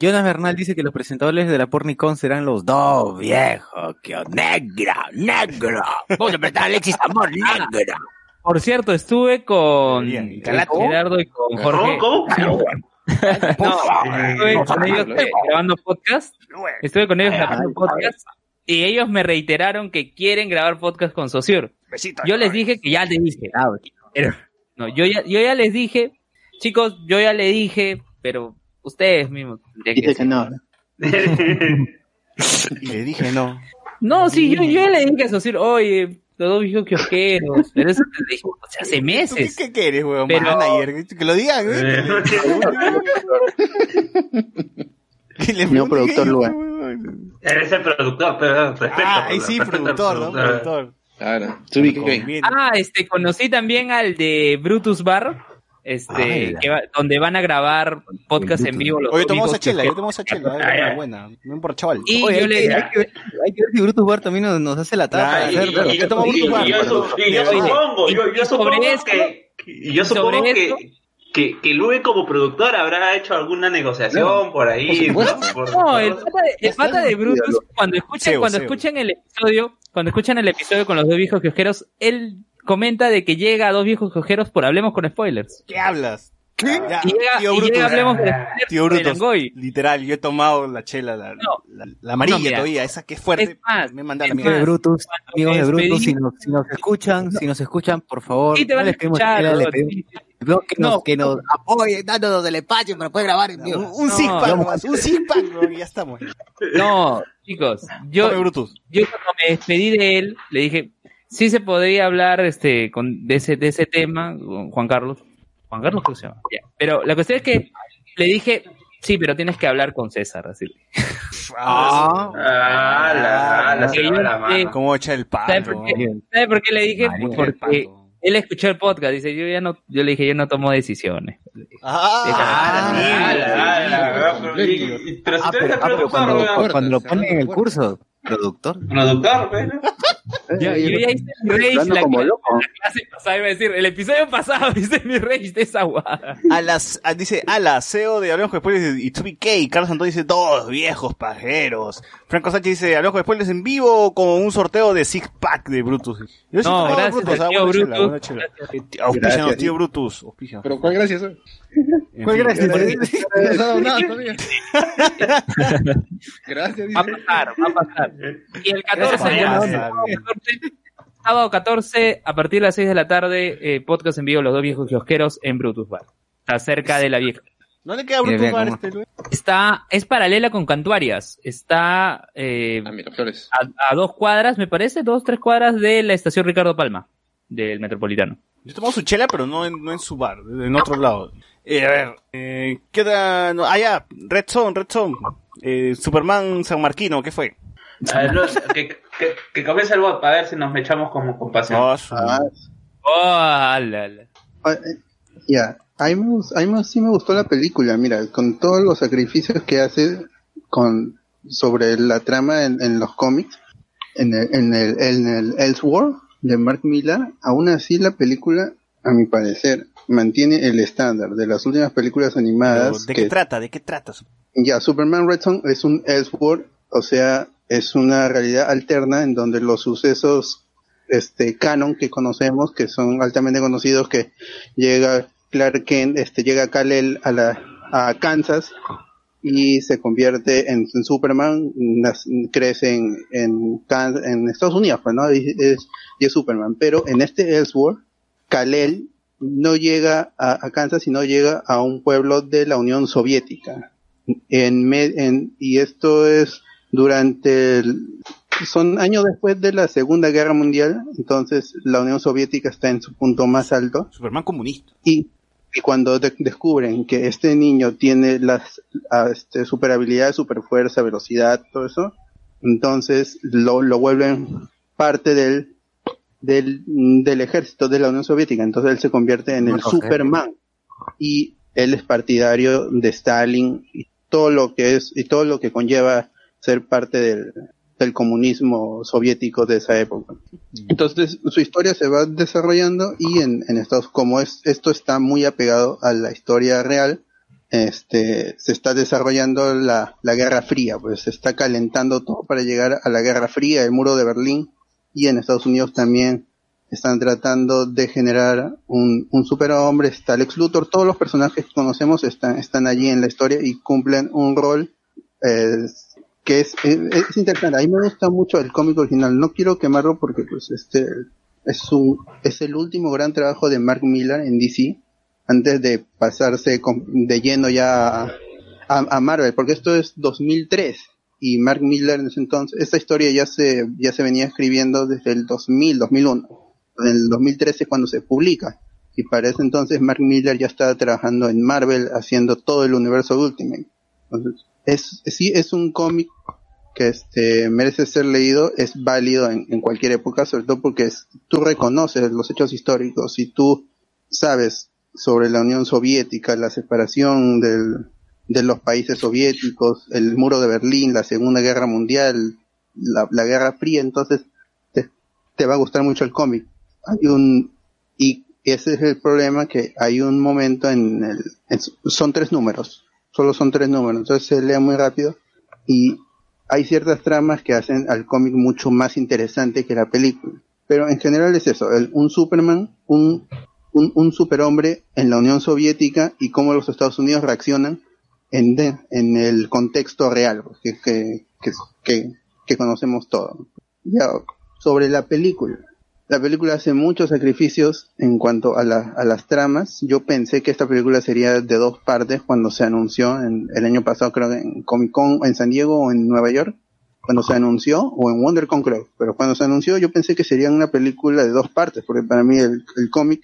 S5: Jonas Bernal dice que los presentadores de la Pornicon serán los dos viejos, que negro, negro. Vamos a presentar a Alexis Amor, negro.
S7: Por cierto, estuve con. Gerardo y con Jorge.
S6: ¿Cómo? ¿Cómo?
S7: No, estuve con ellos eh, grabando podcast. Estuve con ellos grabando podcast. Y ellos me reiteraron que quieren grabar podcast con Sociur.
S1: Besito.
S7: Yo les dije que ya les dije. Pero, no, yo ya, yo ya les dije, chicos, yo ya le dije, pero ustedes mismos.
S2: Dice que no.
S1: Le dije no.
S7: No, sí, yo, yo le dije a Sociur, oye, los dos viejos kiosqueros. Pero eso te dije, o sea, hace
S1: ¿Tú qué,
S7: meses.
S1: qué quieres, weón?
S7: Pero-
S1: Manager, que lo digan, pregunten
S2: productor
S1: weón.
S6: Eres el productor, pero respeto.
S1: Ah, ahí sí, productor, ¿no?
S6: productor.
S4: Claro.
S7: Ah, este, conocí también al de Brutus Bar, este, que va- donde van a grabar podcast en vivo. Los
S1: Oye, tomamos a chela, yo tomamos a chela,
S6: Ah,
S1: eh,
S6: ya.
S1: buena, no importa, chaval.
S7: Y
S5: Oye,
S7: yo
S5: hay,
S7: le
S5: que, hay, que ver, hay que ver si Brutus Bar también nos, nos hace la tapa.
S6: Ah, y- y- y-
S1: yo tomo
S6: y-
S1: Brutus Bar,
S6: y yo supongo, yo, supongo que, y yo supongo que, que, que Lue como productor habrá hecho alguna negociación por ahí, ¿no? Por-
S7: No, el pata, el pata de Brutus, cuando escuchan,
S1: Seo,
S7: cuando
S1: Seo.
S7: escuchan el episodio, cuando escuchan el episodio con los dos viejos kiosqueros, él comenta de que llega a dos viejos kiosqueros por Hablemos con Spoilers.
S1: ¿Qué hablas? Ya,
S7: Y llega,
S1: tío
S7: y
S1: Brutus.
S7: llega Hablemos con Spoilers
S1: Tío Brutus, literal, yo he tomado la chela, la,
S7: No.
S1: la, la amarilla
S7: No, mira.
S1: todavía, esa que es fuerte.
S7: Es más,
S1: me manda la
S7: es
S5: Amigos de. Brutus, amigos de Brutus, si nos, si nos escuchan, si nos escuchan, por favor,
S7: Sí te van
S5: no
S7: a escuchar,
S5: les pedimos- pedimos que, nos,
S7: No.
S5: que nos apoyen dándonos el espacio para poder grabar en vivo.
S1: Un, un
S7: No.
S1: six pack, nomás, un six pack, bro, y ya estamos.
S7: No, chicos, yo, yo cuando me despedí de él, le dije, sí se podría hablar este con de ese de ese tema con Juan Carlos. Juan Carlos creo que se llama. Ya. Pero la cuestión es que le dije, Sí, pero tienes que hablar con César, así.
S1: Ah,
S6: Ah, la, la,
S7: Porque
S6: se va
S7: yo
S6: la
S7: sé-
S6: mano.
S1: ¿Cómo echa el
S7: Él escuchó el podcast, dice, yo ya no, yo le dije, yo no tomo decisiones.
S1: Ah,
S6: Ah, pero- si
S5: Ah, ah, pero
S6: productor,
S5: cuando, cuando lo ponen en el curso, productor.
S6: Productor, weón.
S7: Yo, yo ya hice mi rage la,
S2: como loco.
S7: la clase pasada, iba a decir, el episodio pasado hice mi rage de esa guada.
S1: A las, a- dice, a la CEO de Hablamos con Spoilers y 2BK. Carlos Santos dice, dos viejos pajeros. Franco Sánchez dice, con Spoilers en vivo con un sorteo de six pack de Brutus. Yo sí
S7: No, gracias
S1: Brutus, ah,
S7: tío Brutus.
S1: chela. Eh, tío, Brutus. auspícianos.
S4: Pero ¿cuál gracias?
S5: ¿Cuál
S1: fin,
S5: gracias?
S4: No has dado nada todavía. Gracias,
S7: Va a
S4: dice.
S7: pasar, va a pasar. Y el 14,
S1: Gracias,
S7: ya,
S1: payaso.
S7: sábado 14, sábado 14, a partir de las 6 de la tarde, eh, podcast en vivo, los dos viejos kiosqueros en Brutus Bar. Está cerca de la vieja.
S1: ¿Dónde queda
S5: Mira,
S1: Brutus Bar este, Luis?
S7: Está, es paralela con Cantuarias. Está eh,
S4: Ah,
S7: a, a dos cuadras, me parece, dos, tres cuadras de la estación Ricardo Palma, del Metropolitano.
S1: Yo tomaba su chela, pero no en, no en su bar, en otro lado. Eh, a ver, eh, queda, no, ah, ya, Red Zone, Red Zone. Eh, Superman San Marquino, ¿qué fue?
S6: A ver, no, que, que, que comience el bot para ver si nos echamos como compasión.
S1: Su-
S2: Ah,
S7: Oh,
S2: ah, eh, ya. A mí, me, gus- a mí me- sí me gustó la película, mira, con todos los sacrificios que hace con sobre la trama en, en los cómics, en el, en el, en el Elseworld de Mark Millar, aún así la película, a mi parecer, mantiene el estándar de las últimas películas animadas
S1: ¿De
S2: que
S1: qué trata? ¿De qué trata?
S2: Ya, Superman Red Son es un Elseworld, o sea, es una realidad alterna en donde los sucesos este canon que conocemos, que son altamente conocidos, que llega Clark Kent, este llega Kal-El a la a Kansas y se convierte en, en Superman, nas- crece en, en Estados Unidos, pues, ¿no? Y es, y es Superman. Pero en este Elseworld, Kal-El no llega a, a Kansas, sino llega a un pueblo de la Unión Soviética. En, me- en- y esto es durante el, son años después de la Segunda Guerra Mundial, entonces la Unión Soviética está en su punto más alto
S1: Superman comunista.
S2: y, y cuando de- descubren que este niño tiene las este, super habilidades, super fuerza, velocidad, todo eso, entonces lo, lo vuelven parte del, del, del ejército de la Unión Soviética. Entonces él se convierte en el. Superman y él es partidario de Stalin y todo lo que es y todo lo que conlleva ser parte del, del comunismo soviético de esa época. Entonces su historia se va desarrollando y en, en Estados como es esto está muy apegado a la historia real, este se está desarrollando la, la Guerra Fría, pues se está calentando todo para llegar a la Guerra Fría, el muro de Berlín y en Estados Unidos también están tratando de generar un, un superhombre, está Lex Luthor, todos los personajes que conocemos están, están allí en la historia y cumplen un rol eh, que es, es, es interesante. A mí me gusta mucho el cómic original. No quiero quemarlo porque pues este es un es el último gran trabajo de Mark Millar en DC antes de pasarse de lleno ya a, a Marvel, porque esto es 2003 y Mark Millar en ese entonces esta historia ya se ya se venía escribiendo desde el 2000, 2001. En el 2013 es cuando se publica. Y para ese entonces Mark Millar ya estaba trabajando en Marvel haciendo todo el universo Ultimate. Entonces, es, sí, es un cómic que este, merece ser leído, es válido en, en cualquier época, sobre todo porque es- tú reconoces los hechos históricos y tú sabes sobre la Unión Soviética, la separación del, de los países soviéticos, el muro de Berlín, la Segunda Guerra Mundial, la, Guerra Fría, entonces te, te va a gustar mucho el cómic. Hay un, y ese es el problema que hay un momento en el, en- son tres números, solo son tres números, entonces se lee muy rápido y hay ciertas tramas que hacen al cómic mucho más interesante que la película. Pero en general es eso, el- un Superman, un, un, un superhombre en la Unión Soviética y cómo los Estados Unidos reaccionan en, de- en el contexto real que, que, que, conocemos todos. Ya, sobre la película. La película hace muchos sacrificios en cuanto a, la- a las tramas. Yo pensé que esta película sería de dos partes cuando se anunció en, el año pasado, creo en Comic Con en San Diego o en Nueva York, cuando se anunció, o en WonderCon creo. Pero cuando se anunció yo pensé que sería una película de dos partes, porque para mí el, el cómic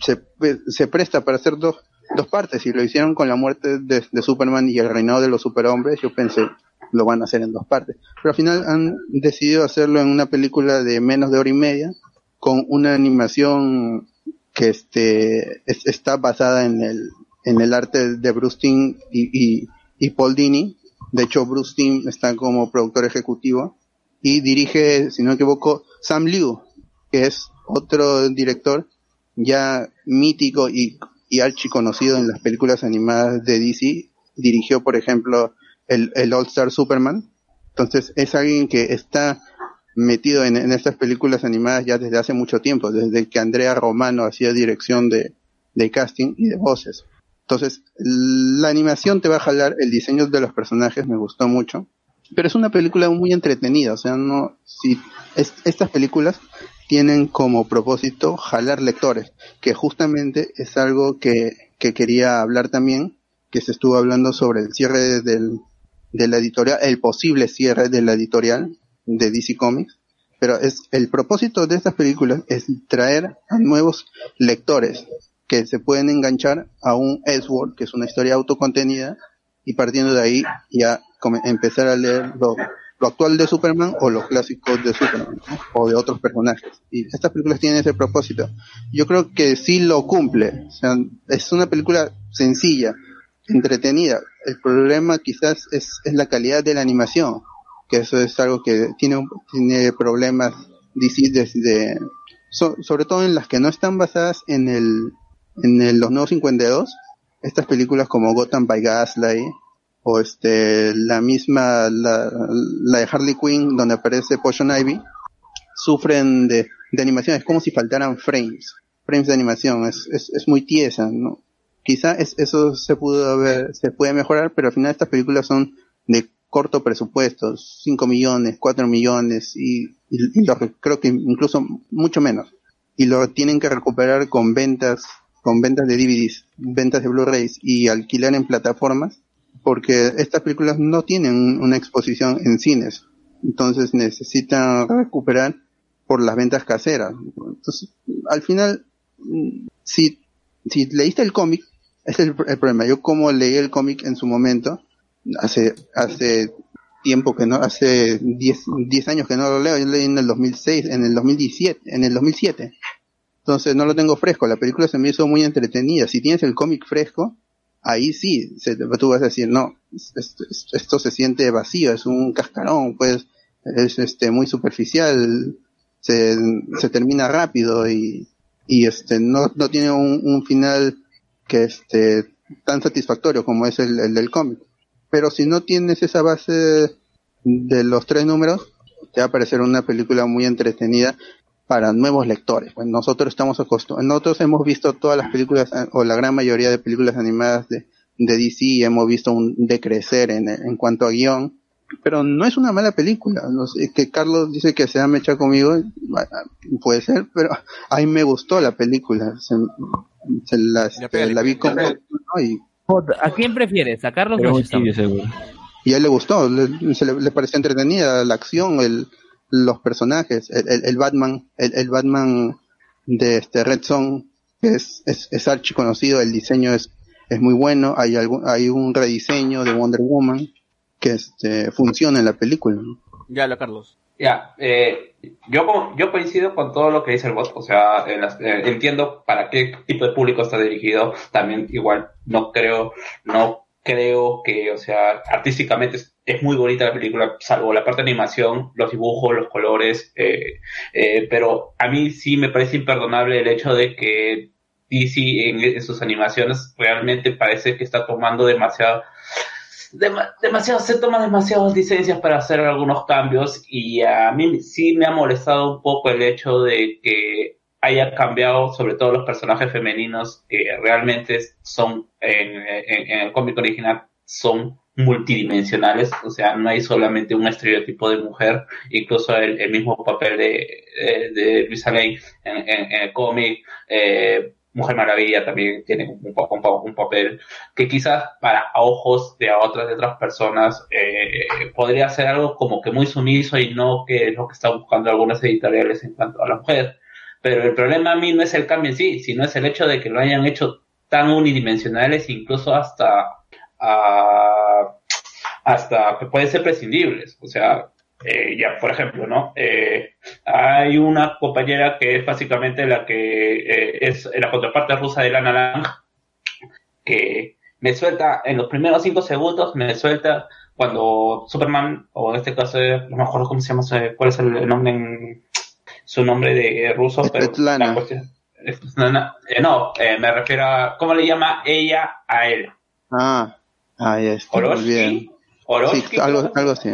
S2: se, se presta para hacer dos, dos partes. Si lo hicieron con la muerte de, Superman y el reinado de los superhombres, yo pensé, lo van a hacer en dos partes. Pero al final han decidido hacerlo en una película de menos de hora y media, con una animación que este, es- está basada en el, en el arte de Bruce Timm y, y, y Paul Dini. De hecho, Bruce Timm está como productor ejecutivo y dirige, si no me equivoco, Sam Liu, que es otro director ya mítico y, y archiconocido en las películas animadas de DC. Dirigió, por ejemplo, el, el All Star Superman. Entonces, es alguien que está metido en, en estas películas animadas ya desde hace mucho tiempo, desde que Andrea Romano hacía dirección de, de casting y de voces. Entonces, la animación te va a jalar, el diseño de los personajes me gustó mucho, pero es una película muy entretenida, o sea, no, si es- estas películas tienen como propósito jalar lectores, que justamente es algo que, que quería hablar también, que se estuvo hablando sobre el cierre del, de la editorial, el posible cierre de la editorial de DC Comics, pero es el propósito de estas películas es traer a nuevos lectores que se pueden enganchar a un Elseworld, que es una historia autocontenida, y partiendo de ahí ya empezar a leer lo, lo actual de Superman o los clásicos de Superman o de otros personajes. Y estas películas tienen ese propósito. Yo creo que sí lo cumple. Es una película sencilla, entretenida. El problema quizás es, la calidad de la animación, que eso es algo que tiene, problemas desde, so- sobre todo en las que no están basadas en los nuevos 52, estas películas como Gotham by Gaslight, o este, la misma, la, la de Harley Quinn, donde aparece Poison Ivy, sufren de, de animación, es como si faltaran frames, frames de animación, es, es, es muy tiesa, ¿no? Quizá es, eso se pudo haber, se puede mejorar, pero al final estas películas son de corto presupuesto, 5 millones, 4 millones, y, y, y creo que incluso mucho menos. Y lo tienen que recuperar con ventas, con ventas de DVDs, ventas de Blu-rays y alquilar en plataformas, porque estas películas no tienen una exposición en cines. Entonces necesitan recuperar por las ventas caseras. Entonces, al final, mm, si, si leíste el cómic, ese es el, el problema. Yo como leí el cómic en su momento, hace, hace tiempo que no, hace 10, 10 años que no lo leo, yo leí en el 2006, en el 2017, en el 2007. Entonces no lo tengo fresco, la película se me hizo muy entretenida. Si tienes el cómic fresco, ahí sí, se, tú vas a decir, no, esto, se siente vacío, es un cascarón, pues, es este muy superficial, se, se termina rápido y, y este no, no tiene un, un final que este tan satisfactorio como es el, el del cómic. Pero si no tienes esa base de los tres números, te va a parecer una película muy entretenida para nuevos lectores. Pues nosotros estamos acostumbrados, nosotros hemos visto todas las películas, eh, o la gran mayoría de películas animadas de, de DC y hemos visto un decrecer en, en cuanto a guion, pero no es una mala película. No sé, que Carlos dice que se ha mechado conmigo, puede ser, pero a mí me gustó la película. Se, se la, este, la vi con ¿no? y,
S7: ¿A quién prefieres? ¿A Carlos o a
S2: y a él le gustó, le, se le, le pareció entretenida la acción, el, los personajes, el, el, el Batman, el, el Batman de este Red Son, que es, es, es archi conocido, el diseño es, es muy bueno, hay algún, hay un rediseño de Wonder Woman que este, funciona en la película.
S1: Ya, lo Carlos.
S8: Ya, eh, yo, yo coincido con todo lo que dice el bot, o sea, en las- eh, entiendo para qué tipo de público está dirigido, también igual no creo, no creo que, o sea, artísticamente es, muy bonita la película, salvo la parte de animación, los dibujos, los colores, eh, eh, pero a mí sí me parece imperdonable el hecho de que DC en, sus animaciones realmente parece que está tomando demasiado dema- demasiado, se toman demasiadas licencias para hacer algunos cambios y a mí sí me ha molestado un poco el hecho de que haya cambiado sobre todo los personajes femeninos que realmente son en- en el cómic original son multidimensionales, o sea, no hay solamente un estereotipo de mujer, incluso el, mismo papel de, de, de Luisa Lane en, el cómic, eh, Mujer Maravilla también tiene un, pa- un, pa- un papel que quizás para ojos de otras de otras personas eh, podría ser algo como que muy sumiso y no que lo que están buscando algunas editoriales en cuanto a la mujer. Pero el problema a mí no es el cambio en sí, sino es el hecho de que lo hayan hecho tan unidimensionales, incluso hasta, hasta que pueden ser prescindibles. O sea, eh, ya, por ejemplo, ¿no? Eh, hay una compañera que es básicamente la que eh, es la contraparte rusa de Lana Lang, que me suelta en los primeros cinco segundos, me suelta cuando Superman, o en este caso, no me acuerdo cómo se llama, cuál es el nombre en su nombre de ruso, pero
S2: Svetlana.
S8: la cuestión- Svetlana, no, me refiero a cómo le llama ella a él.
S2: Ah, ahí está, muy bien. Sí, algo,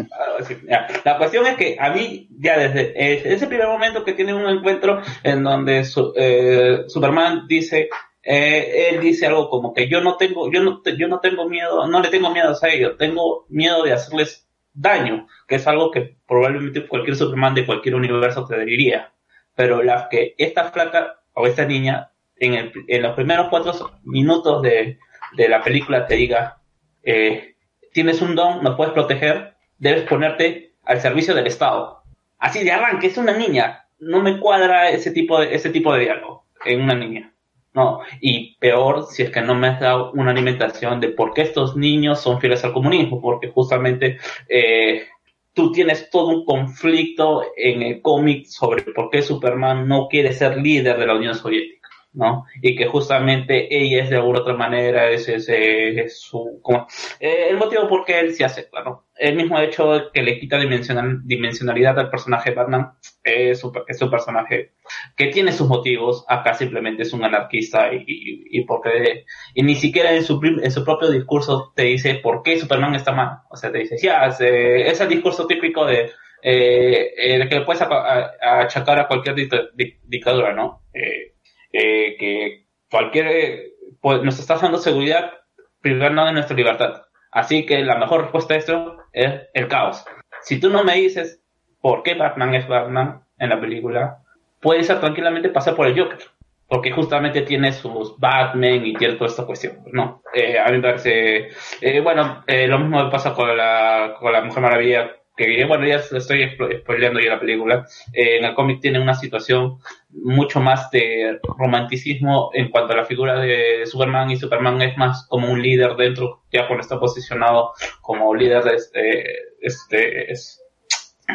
S2: algo así.
S8: Ya. La cuestión es que a mí, ya desde ese primer momento que tiene un encuentro en donde su- eh, Superman dice, eh, él dice algo como que yo no tengo, yo no, yo no tengo miedo, no le tengo miedo a ellos, tengo miedo de hacerles daño, que es algo que probablemente cualquier Superman de cualquier universo te diría. Pero la que esta flaca o esta niña en, el- en los primeros cuatro minutos de, de la película te diga, eh, tienes un don, nos puedes proteger, debes ponerte al servicio del Estado. Así de arranque, es una niña. No me cuadra ese tipo de, ese tipo de diálogo en una niña. No, y peor si es que no me has dado una alimentación de por qué estos niños son fieles al comunismo, porque justamente eh, tú tienes todo un conflicto en el cómic sobre por qué Superman no quiere ser líder de la Unión Soviética, ¿no? Y que justamente ella es de alguna otra manera, es, es, eh, es su, como, eh, el motivo por qué él se acepta, ¿no? El mismo hecho que le quita dimensional, dimensionalidad al personaje Batman es su, es un personaje que tiene sus motivos, acá simplemente es un anarquista y, y, y porque y ni siquiera en su, en su propio discurso te dice por qué Superman está mal. O sea, te dice, ya, es, eh, es el discurso típico de eh, el que le puedes achacar a cualquier dicta- dic- dictadura, ¿no? Eh, eh, que cualquier, eh, pues nos está dando seguridad privando de nuestra libertad. Así que la mejor respuesta a esto es el caos. Si tú no me dices por qué Batman es Batman en la película, puede ser tranquilamente pasar por el Joker. Porque justamente tiene sus Batman y tiene toda esta cuestión. No, eh, a mí me parece. eh, bueno, eh, lo mismo pasa con la, con la Mujer Maravilla. Que bueno, ya estoy spo- spoileando ya la película. Eh, en el cómic tiene una situación mucho más de romanticismo en cuanto a la figura de Superman. Y Superman es más como un líder dentro, ya cuando está posicionado como líder de este, este es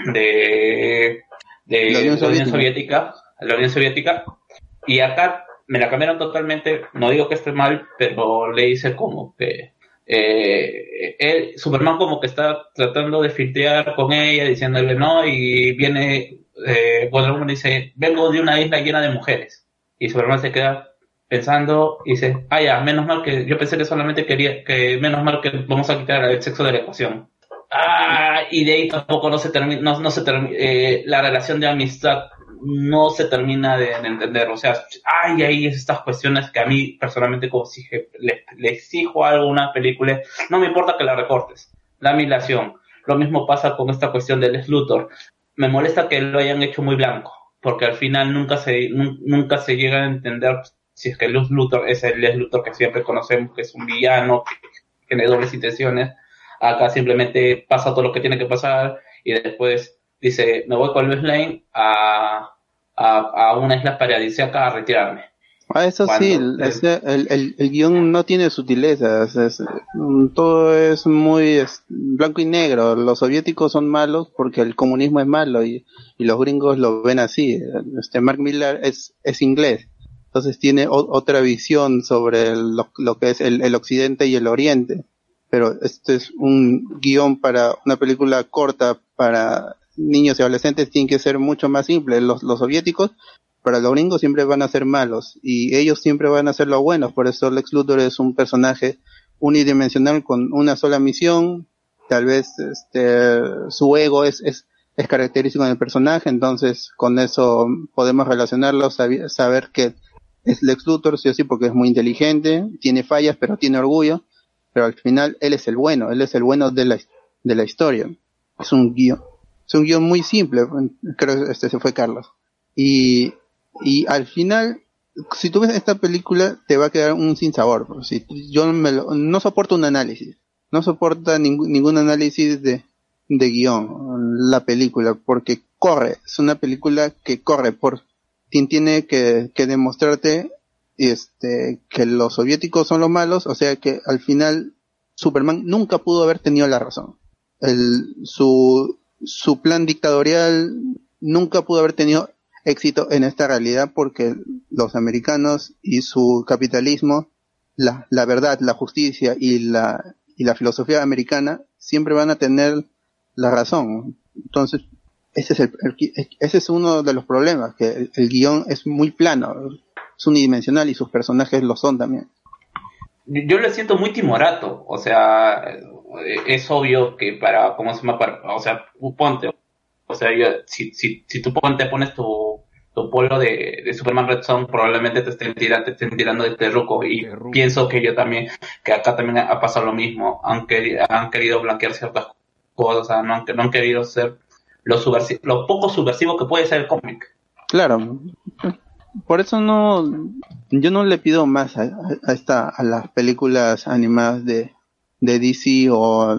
S8: de, de
S2: La Unión
S8: la Unión
S2: Soviética.
S8: Soviética, la Unión Soviética, y acá me la cambiaron totalmente, no digo que esté mal, pero le hice como que eh, Superman como que está tratando de filtrear con ella, diciéndole no, y viene eh, Wonder Woman dice, vengo de una isla llena de mujeres, y Superman se queda pensando y dice, ah ya, menos mal que yo pensé que solamente quería, que menos mal que vamos a quitar el sexo de la ecuación. Ah, y de ahí tampoco no se termina, no, no se termina, eh, la relación de amistad no se termina de, de entender. O sea, hay ahí estas cuestiones que a mí personalmente como si le, exijo algo una película, no me importa que la recortes. La milación. Lo mismo pasa con esta cuestión del Lex Luthor. Me molesta que lo hayan hecho muy blanco, porque al final nunca se, nun- nunca se llega a entender si es que Lex Luthor es el Lex Luthor que siempre conocemos, que es un villano, que tiene dobles intenciones. Acá simplemente pasa todo lo que tiene que pasar y después dice, me voy con Luis Lane a, a, a una isla paradisíaca a retirarme.
S2: Ah, eso
S8: Cuando-
S2: sí, el, ese- el, el, el guion no tiene sutilezas, es- mm, todo es muy es, blanco y negro. Los soviéticos son malos porque el comunismo es malo y, y los gringos lo ven así. Este Mark Millar es, es inglés, entonces tiene o- otra visión sobre lo, lo que es el, el occidente y el oriente. Pero este es un guion para una película corta para niños y adolescentes, tiene que ser mucho más simple. Los, los soviéticos para los gringos siempre van a ser malos y ellos siempre van a ser los buenos. Por eso Lex Luthor es un personaje unidimensional con una sola misión. Tal vez este, su ego es, es, es característico del personaje, entonces con eso podemos relacionarlo, saber que es Lex Luthor, sí o sí, porque es muy inteligente, tiene fallas, pero tiene orgullo, pero al final él es el bueno, él es el bueno de la, de la historia. Es un guion, es un guion muy simple, creo que este se fue Carlos. Y, y al final, si tú ves esta película, te va a quedar un sinsabor. Si yo me lo- no soporto un análisis, no soporta ningún, análisis de, de guion, la película, porque corre, es una película que corre por, tiene que, que demostrarte este, que los soviéticos son los malos, o sea que al final Superman nunca pudo haber tenido la razón. El, su, su plan dictatorial nunca pudo haber tenido éxito en esta realidad porque los americanos y su capitalismo, la, la verdad, la justicia y la, y la filosofía americana siempre van a tener la razón. Entonces, ese es, el, ese es uno de los problemas, que el, el guion es muy plano, es unidimensional y sus personajes lo son también.
S8: yo lo siento muy timorato, o sea, es obvio que para, ¿cómo se llama? Para- o sea, ponte, o sea, yo- si, si, si tú ponte, pones tu, tu polo de, de Superman Red Son, probablemente te estén, tirando, te estén tirando de terruco, y pienso que yo también, que acá también ha pasado lo mismo, han, queri- han querido blanquear ciertas cosas, o sea, no han, no han querido ser lo, subversi- lo poco subversivo que puede ser el cómic.
S2: Claro. Por eso no, yo no le pido más a, a esta, a las películas animadas de, de DC o,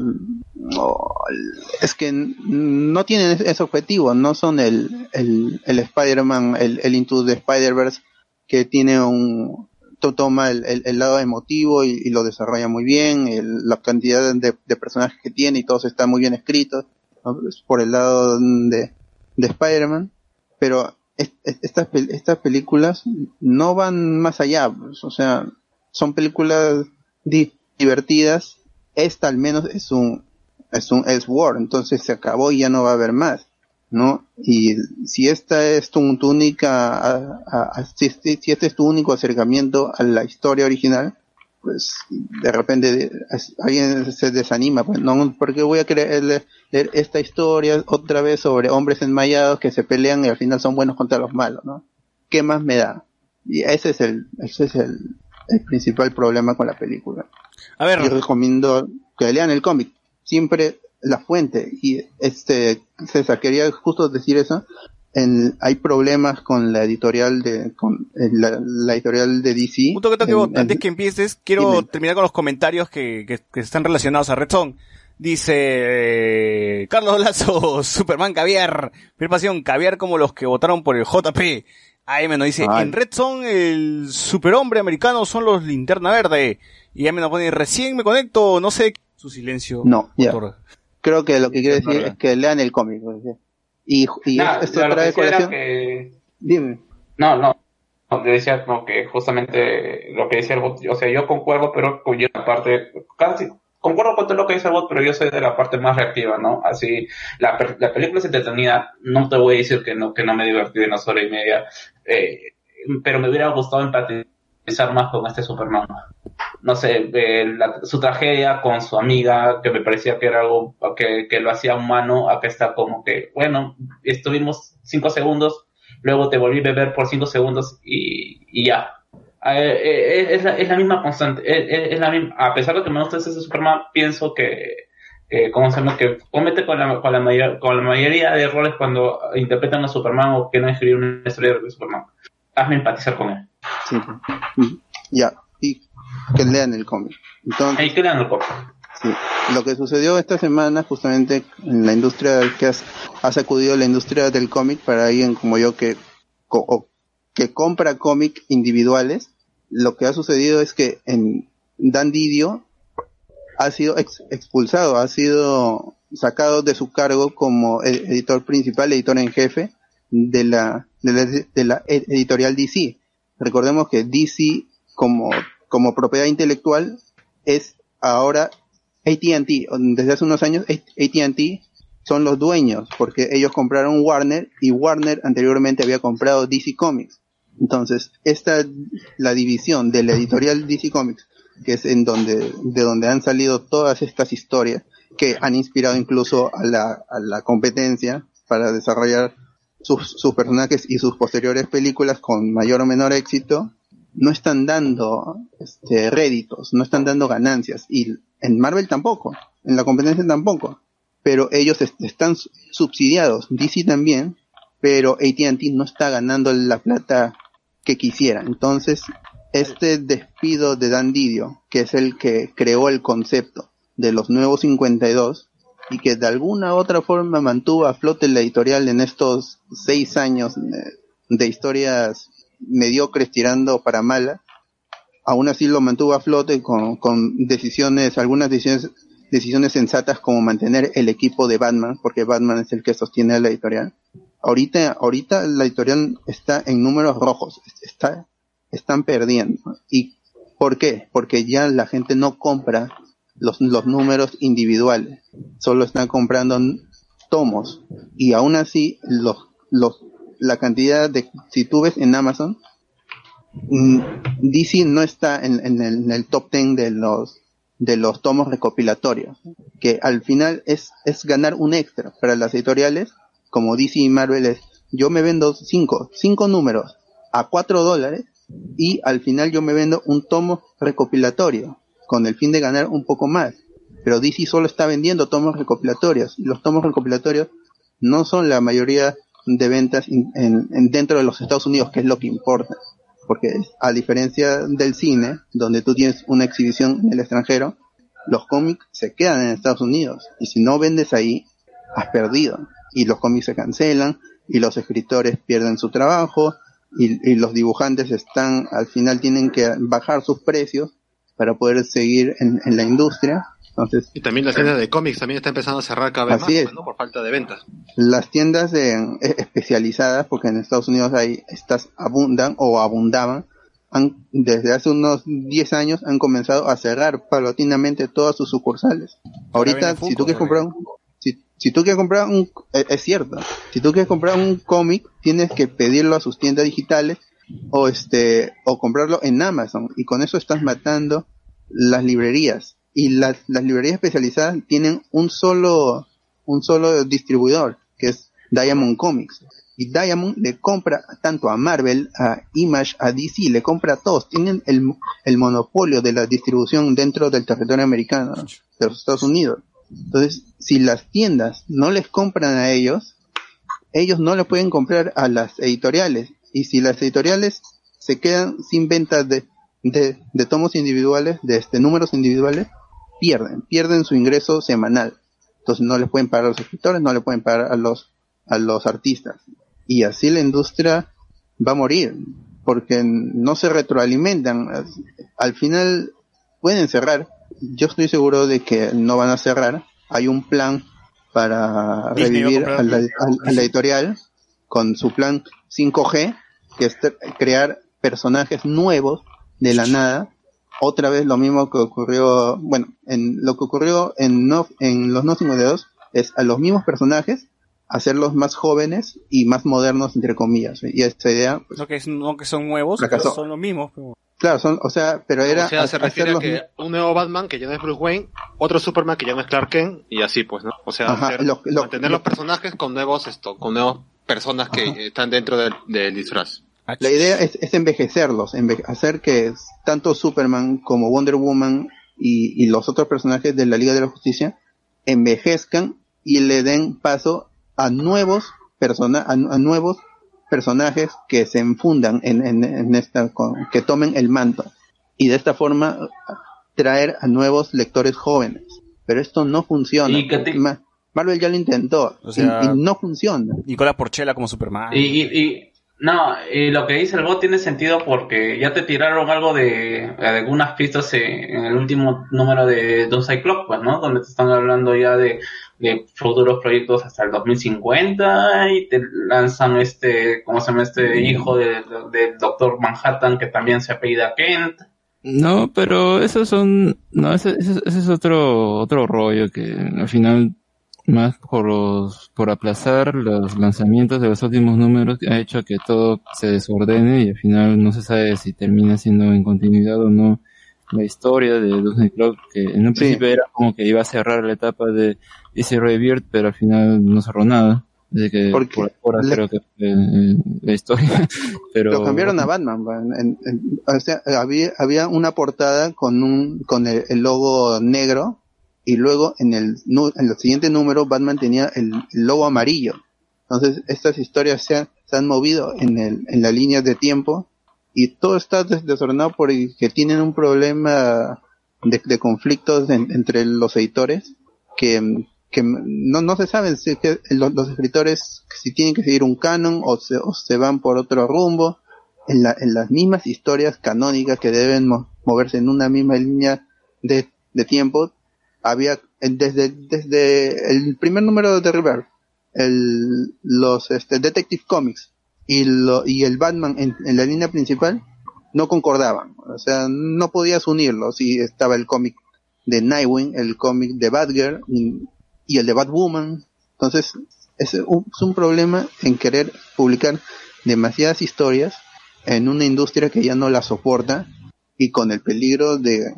S2: es que no tienen ese- objetivo, no son el, el, el Spider-Man, el, el Into the Spider-Verse que tiene un, to- toma el, el- lado emotivo y, lo desarrolla muy bien, la cantidad de, personajes que tiene y todos están muy bien escritos, ¿no? Por el lado de, de Spider-Man, pero es- es- estas, estas películas no van más allá, o sea, son películas di- divertidas, esta al menos es un, es un War, entonces se acabó y ya no va a haber más, ¿no? Y si esta es tu, única, si, este es tu único acercamiento a la historia original, pues de repente es- alguien se desanima, pues no, porque voy a leer, leer esta historia otra vez sobre hombres enmayados que se pelean y al final son buenos contra los malos, ¿no? ¿Qué más me da? Y ese es el, ese es el, el principal problema con la película.
S1: A ver,
S2: Yo recomiendo que lean el cómic, siempre la fuente. Y este, César, quería justo decir eso. En, hay problemas con la editorial de, con la, la editorial de DC.
S1: Un toque, toque,
S2: En- en-
S1: antes que empieces, quiero terminar con los comentarios que, que, que están relacionados a Red. Dice eh, Carlos Lazo, Superman Caviar, Primer Pasión, Caviar como los que votaron por el JP. AM nos dice,
S2: Ay.
S1: en Red Son el superhombre americano son los linterna verde. Y AM nos pone, recién me conecto, no sé, su silencio.
S2: No, ya.
S1: autor.
S2: Creo que lo que quiere decir es que lean el cómic. Y, y
S8: Nah,
S2: esto trae
S8: que-
S2: Dime.
S8: No, no. No, Yo decía como que justamente lo que decía el bot, o sea, yo concuerdo, pero con la parte, casi, concuerdo con todo lo que dice el bot, pero yo soy de la parte más reactiva, ¿no? Así, la, la película es entretenida, no te voy a decir que no, que no me divertí en las horas y media, eh, pero me hubiera gustado empatizar más con este Superman. No sé, eh, su tragedia con su amiga, que me parecía que era algo que, que lo hacía humano, acá está como que, bueno, estuvimos cinco segundos, luego te volví a beber por cinco segundos y ya. Eh, eh, es, la, es la misma constante, es, es- la misma, a pesar de que me gusta ese Superman, pienso que, que ¿cómo se llama? Que comete con la, con, la mayor- con la mayoría de errores cuando interpretan a Superman o quieren escribir una historia de Superman. Hazme empatizar con él.
S2: Sí. Ya. Y que lean el cómic. Entonces,
S8: Ahí que lean el cómic.
S2: Sí. Lo que sucedió esta semana justamente en la industria que has- ha sacudido la industria del cómic para alguien como yo que o que compra cómic individuales, lo que ha sucedido es que en Dan Didio ha sido ex- expulsado, ha sido sacado de su cargo como ed- editor principal, editor en jefe de la, de la, ed- editorial DC. Recordemos que DC como, como propiedad intelectual es ahora AT&T, desde hace unos años AT&T son los dueños porque ellos compraron Warner y Warner anteriormente había comprado DC Comics. Entonces, esta la división de la editorial DC Comics, que es en donde de donde han salido todas estas historias que han inspirado incluso a la, a la competencia para desarrollar sus, sus personajes y sus posteriores películas con mayor o menor éxito, no están dando este, réditos, no están dando ganancias. Y en Marvel tampoco, en la competencia tampoco. Pero ellos est- están su- subsidiados, DC también, pero AT&T no está ganando la plata que quisiera. Entonces, este despido de Dan Didio, que es el que creó el concepto de los nuevos 52, y que de alguna otra forma mantuvo a flote la editorial en estos seis años eh, de historias mediocres tirando para mala, aún así lo mantuvo a flote con, con decisiones, algunas decisiones, decisiones sensatas como mantener el equipo de Batman, porque Batman es el que sostiene la editorial. Ahorita, ahorita la editorial está en números rojos, está, están perdiendo. ¿Y por qué? Porque ya la gente no compra los, los números individuales, solo están comprando tomos. Y aún así, los, los, la cantidad de, si tú ves en Amazon, mm, DC no está en, en el, en el top 10 de los de los tomos recopilatorios, que al final es, es ganar un extra para las editoriales, como DC y Marvel es, yo me vendo cinco, cinco números a cuatro dólares y al final yo me vendo un tomo recopilatorio con el fin de ganar un poco más. Pero DC solo está vendiendo tomos recopilatorios los tomos recopilatorios no son la mayoría de ventas en, en- dentro de los Estados Unidos, que es lo que importa. Porque a diferencia del cine, donde tú tienes una exhibición en el extranjero, los cómics se quedan en Estados Unidos. Y si no vendes ahí, has perdido. Y los cómics se cancelan, y los escritores pierden su trabajo, y, y los dibujantes están, al final tienen que bajar sus precios para poder seguir en, en la industria. Entonces,
S4: Y también las tiendas de cómics también están empezando a cerrar cada vez
S2: Así
S4: más,
S2: es.
S4: ¿no? Por falta de ventas.
S2: las tiendas de- eh, especializadas, porque en Estados Unidos hay estas abundan o abundaban, han, desde hace unos 10 años han comenzado a cerrar paulatinamente todas sus sucursales. Ahorita, si tú quieres comprar un, si, tú quieres comprar un, eh, es cierto, si tú quieres comprar un cómic, tienes que pedirlo a sus tiendas digitales o este, o comprarlo en Amazon, y con eso estás matando las librerías. Y las, las librerías especializadas tienen un solo, un solo distribuidor, que es Diamond Comics. Y Diamond le compra tanto a Marvel, a Image, a DC, le compra a todos. Tienen el, el monopolio de la distribución dentro del territorio americano, de los Estados Unidos. Entonces, si las tiendas no les compran a ellos, ellos no le pueden comprar a las editoriales. Y si las editoriales se quedan sin ventas de, de, de tomos individuales, de este, números individuales, pierden, pierden su ingreso semanal. Entonces no le pueden pagar a los escritores, no le pueden pagar a los, a los artistas. Y así la industria va a morir, porque no se retroalimentan. Al final pueden cerrar. Yo estoy seguro de que no van a cerrar. Hay un plan para
S1: Disney va a
S2: revivir a la, a- a la editorial con su plan 5G, que es crear personajes nuevos de la nada. Otra vez lo mismo que ocurrió, bueno, en lo que ocurrió en, no, en los No 52 es a los mismos personajes hacerlos más jóvenes y más modernos entre comillas. Y esta idea, pues,
S1: No que, es- no que son nuevos, son los mismos. pero-
S2: claro, son, o sea, pero era
S4: o sea, se refiere a que un nuevo Batman que ya no es Bruce Wayne, otro Superman que ya no es Clark Kent, y así pues, ¿no? O sea,
S2: Ajá,
S4: hacer-
S2: lo- lo-
S4: mantener
S2: lo-
S4: los personajes con nuevos, esto, con nuevas personas que están dentro del, del disfraz.
S2: La idea es, es envejecerlos, enve- hacer que tanto Superman como Wonder Woman y, y los otros personajes de la Liga de la Justicia envejezcan y le den paso a nuevos persona a, a nuevos personajes que se enfundan en, en, en esta con- que tomen el manto. Y de esta forma traer a nuevos lectores jóvenes. Pero esto no funciona.
S6: Y que te-
S2: Ma- Marvel ya lo intentó
S1: O sea-
S2: y, y no funciona.
S1: Nicola Porchela como Superman.
S6: Y, y, y- no, y lo que dice el bot tiene sentido porque ya te tiraron algo de, de algunas pistas en, el último número de Doomsday Clock, pues, ¿no? Donde te están hablando ya de, de futuros proyectos hasta el 2050 y te lanzan este, ¿cómo se llama? Este hijo de- de- del Doctor Manhattan que también se apellida Kent.
S3: No, pero esos son, no, ese, ese- ese es otro, otro rollo que al final, más por los, por aplazar los lanzamientos de los últimos números, ha hecho que todo se desordene y al final no se sabe si termina siendo en continuidad o no la historia de Disney Clock, que en un
S2: Sí.
S3: principio era como que iba a cerrar la etapa de Easy Rebirth, pero al final no cerró nada. Así que
S2: Porque
S3: por ahora
S2: le-
S3: creo que fue eh, la historia. pero
S2: lo cambiaron a Batman en- en- o sea, había, había una portada con un con el, el logo negro y luego en el en el siguiente número Batman tenía el, logo amarillo entonces estas historias se han, movido en el en la línea de tiempo y todo está des- desordenado porque tienen un problema de, conflictos en- entre los editores que, que no, no se sabe si los, escritores si tienen que seguir un canon o se, o se van por otro rumbo en, la, en las mismas historias canónicas que deben mo- moverse en una misma línea de, de tiempo. Había desde, desde el primer número de River, el, los este, Detective Comics y, lo, y el Batman en, la línea principal no concordaban. O sea, no podías unirlos y estaba el cómic de Nightwing, el cómic de Batgirl y, y el de Batwoman. Entonces, es un, es un problema en querer publicar demasiadas historias en una industria que ya no la soporta y con el peligro de,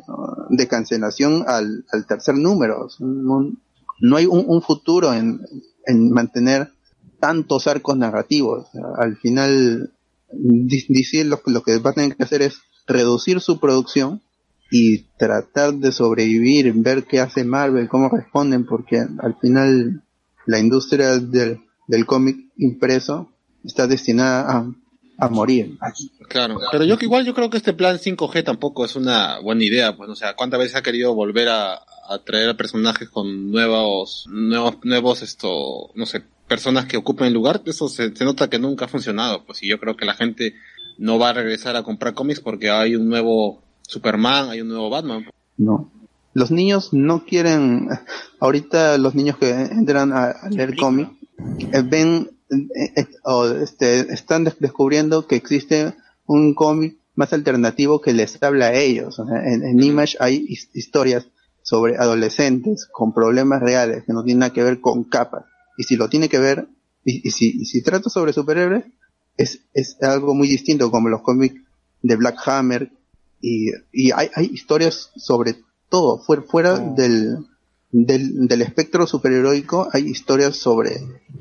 S2: cancelación al, al tercer número. No, no hay un, futuro en, en mantener tantos arcos narrativos. Al final, lo, lo que va a tener que hacer es reducir su producción y tratar de sobrevivir, ver qué hace Marvel, cómo responden, porque al final la industria del, del cómic impreso está destinada a, a morir.
S4: Claro, pero yo que igual yo creo que este plan 5G tampoco es una buena idea, pues, o sea, ¿cuántas veces ha querido volver a, a traer a personajes con nuevos, nuevos, nuevos, esto, no sé, personas que ocupen el lugar? Eso se, se nota que nunca ha funcionado, pues, y yo creo que la gente no va a regresar a comprar cómics porque hay un nuevo Superman, hay un nuevo Batman.
S2: No. Los niños no quieren, ahorita los niños que entran a, a leer cómic, eh, ven, o este, están des- descubriendo que existe un cómic más alternativo que les habla a ellos. O sea, en, en Image hay his- historias sobre adolescentes con problemas reales que no tienen nada que ver con capas. Y si lo tiene que ver, y, y si, y si trata sobre superhéroes, es, es algo muy distinto como los cómics de Black Hammer y, y hay, hay historias sobre todo fuera, fuera del, del, del espectro superheroico hay historias sobre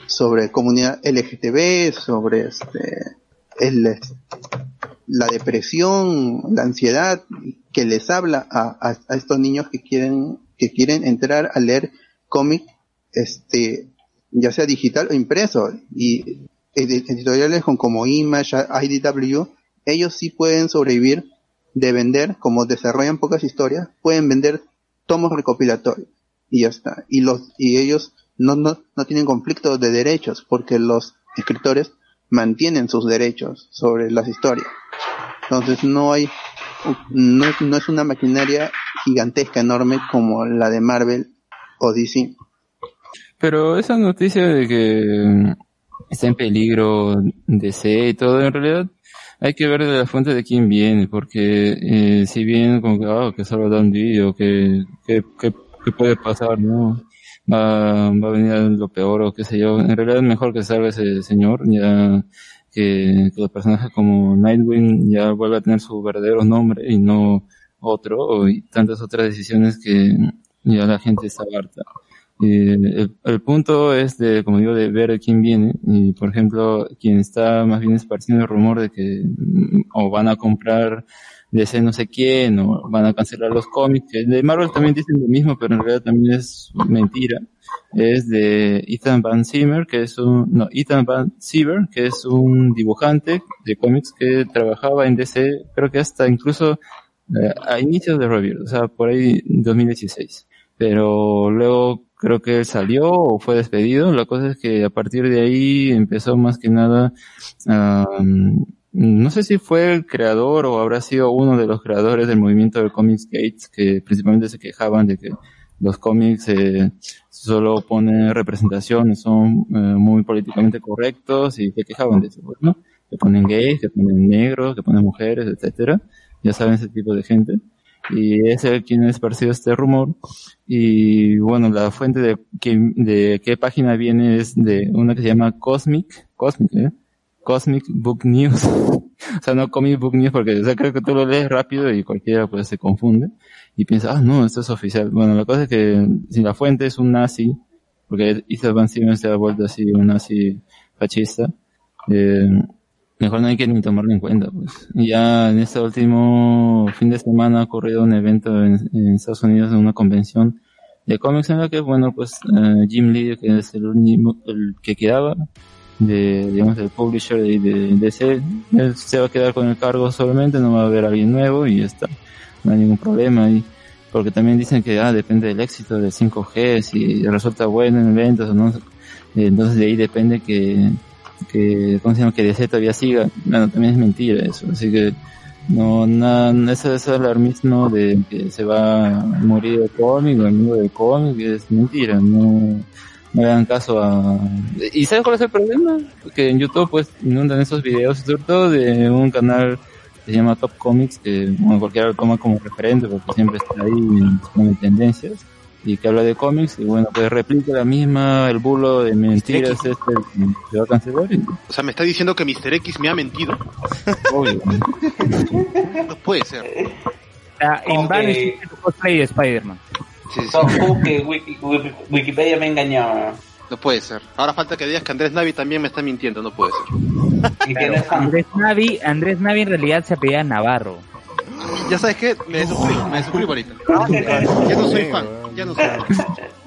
S2: sobre comunidad LGTB sobre este la depresión la ansiedad que les habla a, a, estos niños que quieren que quieren entrar a leer cómic este ya sea digital o impreso. Y edi- editoriales con como Image, IDW, ellos sí pueden sobrevivir de vender, como desarrollan pocas historias, pueden vender tomos recopilatorios y ya está. Y los y ellos no, no, no tienen conflicto de derechos porque los escritores mantienen sus derechos sobre las historias. Entonces no hay no es, no es una maquinaria gigantesca, enorme como la de Marvel o DC.
S3: Pero esa noticia de que está en peligro DC y todo, en realidad hay que ver de la fuente de quién viene, porque eh, si bien como que, ah, que solo da un vídeo, que, que, que, que puede pasar, ¿no? Va, va a venir lo peor o qué sé yo. En realidad es mejor que salga ese señor, ya que, que los personajes como Nightwing ya vuelva a tener su verdadero nombre y no otro, y tantas otras decisiones que ya la gente está harta. Eh, el, el punto es de, como digo, de ver quién viene y, por ejemplo, quien está más bien esparciendo el rumor de que mm, o van a comprar DC no sé quién o van a cancelar los cómics. que De Marvel también dicen lo mismo, pero en realidad también es mentira. Es de Ethan Van Zimmer, que es un, no, Ethan Van Siever, que es un dibujante de cómics que trabajaba en DC, creo que hasta incluso eh, a inicios de Rebirth, o sea, por ahí 2016 pero luego creo que él salió o fue despedido. La cosa es que a partir de ahí empezó más que nada, no sé si fue el creador o habrá sido uno de los creadores del movimiento del Comics Gates, que principalmente se quejaban de que los cómics eh, solo ponen representaciones, son eh, muy políticamente correctos y se quejaban de eso, pues, ¿no? Que ponen gays, que ponen negros, que ponen mujeres, etcétera. Ya saben ese tipo de gente y es el quien ha esparcido este rumor y bueno la fuente de que, de qué página viene es de una que se llama Cosmic Cosmic ¿eh? Cosmic Book News o sea no Comic Book News porque o sea, creo que tú lo lees rápido y cualquiera pues se confunde y piensa ah no esto es oficial bueno la cosa es que si la fuente es un nazi porque Isaac Van Simon se ha vuelto así un nazi fascista eh, mejor no hay que ni tomarlo en cuenta. Pues. Y ya en este último fin de semana ha ocurrido un evento en, en Estados Unidos, en una convención de cómics en la que, bueno, pues eh, Jim Lee, que es el único, el que quedaba, de, digamos, del publisher de, de DC, él se va a quedar con el cargo solamente, no va a haber alguien nuevo y ya está. No hay ningún problema ahí. Porque también dicen que, ah, depende del éxito del 5G, si resulta bueno en eventos o no. Entonces de ahí depende que, que, ¿cómo se llama? Que DC todavía siga. Bueno, también es mentira eso. Así que No, nada, ese, alarmismo de que se va a morir el cómic el mundo del cómic es mentira, no, no hagan caso a... ¿Y sabes cuál es el problema? Que en YouTube pues inundan esos videos, sobre todo de un canal que se llama Top Comics, que bueno, cualquiera lo toma como referente porque siempre está ahí en tendencias y que habla de cómics y bueno pues replica la misma el bulo de mentiras este que se va a cancelar y
S4: O sea, me está diciendo que Mr. X me ha mentido.
S3: obvio
S4: No puede ser.
S7: Ah, en tu cosplay de Spider-Man.
S4: Sí, sí,
S8: que Wiki- Wiki- Wikipedia me engañó.
S4: no puede ser. Ahora falta que digas que Andrés Navi también me está mintiendo, no puede ser.
S8: Y es.
S7: Andrés Navi, Andrés Navi en realidad se apellida Navarro.
S4: Ya sabes qué, me desuscribo, me desuscribo ahorita. Ya no soy fan, ya no soy fan.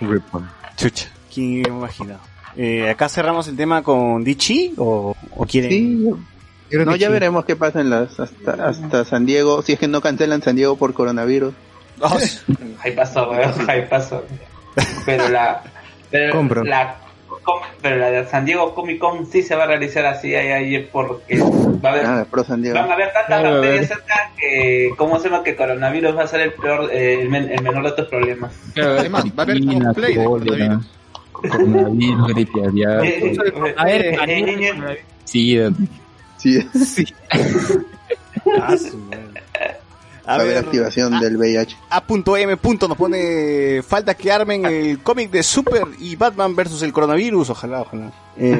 S2: Report.
S1: Chucha, ¿quién iba a imaginar? Eh, acá cerramos el tema con Dichi o, o quieren.
S2: Sí, no, ya
S1: sí.
S2: veremos qué pasa en las, hasta, hasta San Diego, si es que no cancelan San Diego por coronavirus.
S1: Oh,
S8: Ahí pasó, weón, ahí pasó. Pero la, pero
S1: Compro.
S8: la, pero la de San Diego Comic Con sí se va a realizar así ahí, ahí porque va a haber,
S2: Ah, pro San Diego.
S8: van a haber tantas
S3: Claro,
S8: bacterias
S3: ver.
S8: cerca que, ¿cómo se llama? Que coronavirus va a ser el peor, eh, el, men- el menor de tus problemas.
S4: Además, va a haber cosplay de
S3: coronavirus, gripe aviar,
S8: Eh, eh,
S7: A ver,
S8: eh, eh, niño,
S3: sida,
S2: Sí,
S1: A
S2: a haber
S1: ver,
S2: activación del VIH.
S1: A.M. nos pone falta que armen el cómic de Super y Batman versus el coronavirus. Ojalá, ojalá. Eh,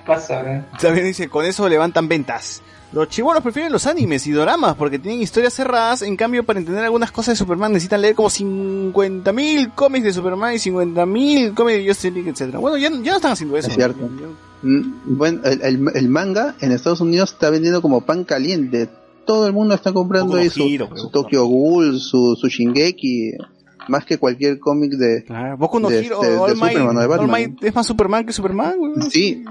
S8: pasa, weón.
S1: también dice, con eso levantan ventas. Los chibolos prefieren los animes y doramas porque tienen historias cerradas. En cambio, para entender algunas cosas de Superman necesitan leer como 50.000 cómics de Superman y 50.000 cómics de Justice League, etc. Bueno, ya, ya no están haciendo eso.
S2: Es cierto. Mm, Bueno, el, el- el manga en Estados Unidos está vendiendo como pan caliente. Todo el mundo está comprando ahí su. Tokyo Ghoul, su, su Shingeki, más que cualquier cómic de...
S1: Ah, Boku no
S2: de-
S1: Hero,
S2: de- de
S1: All Might,
S2: Superman o de
S1: All
S2: Batman.
S1: Might es más Superman que Superman. weón.
S2: Sí,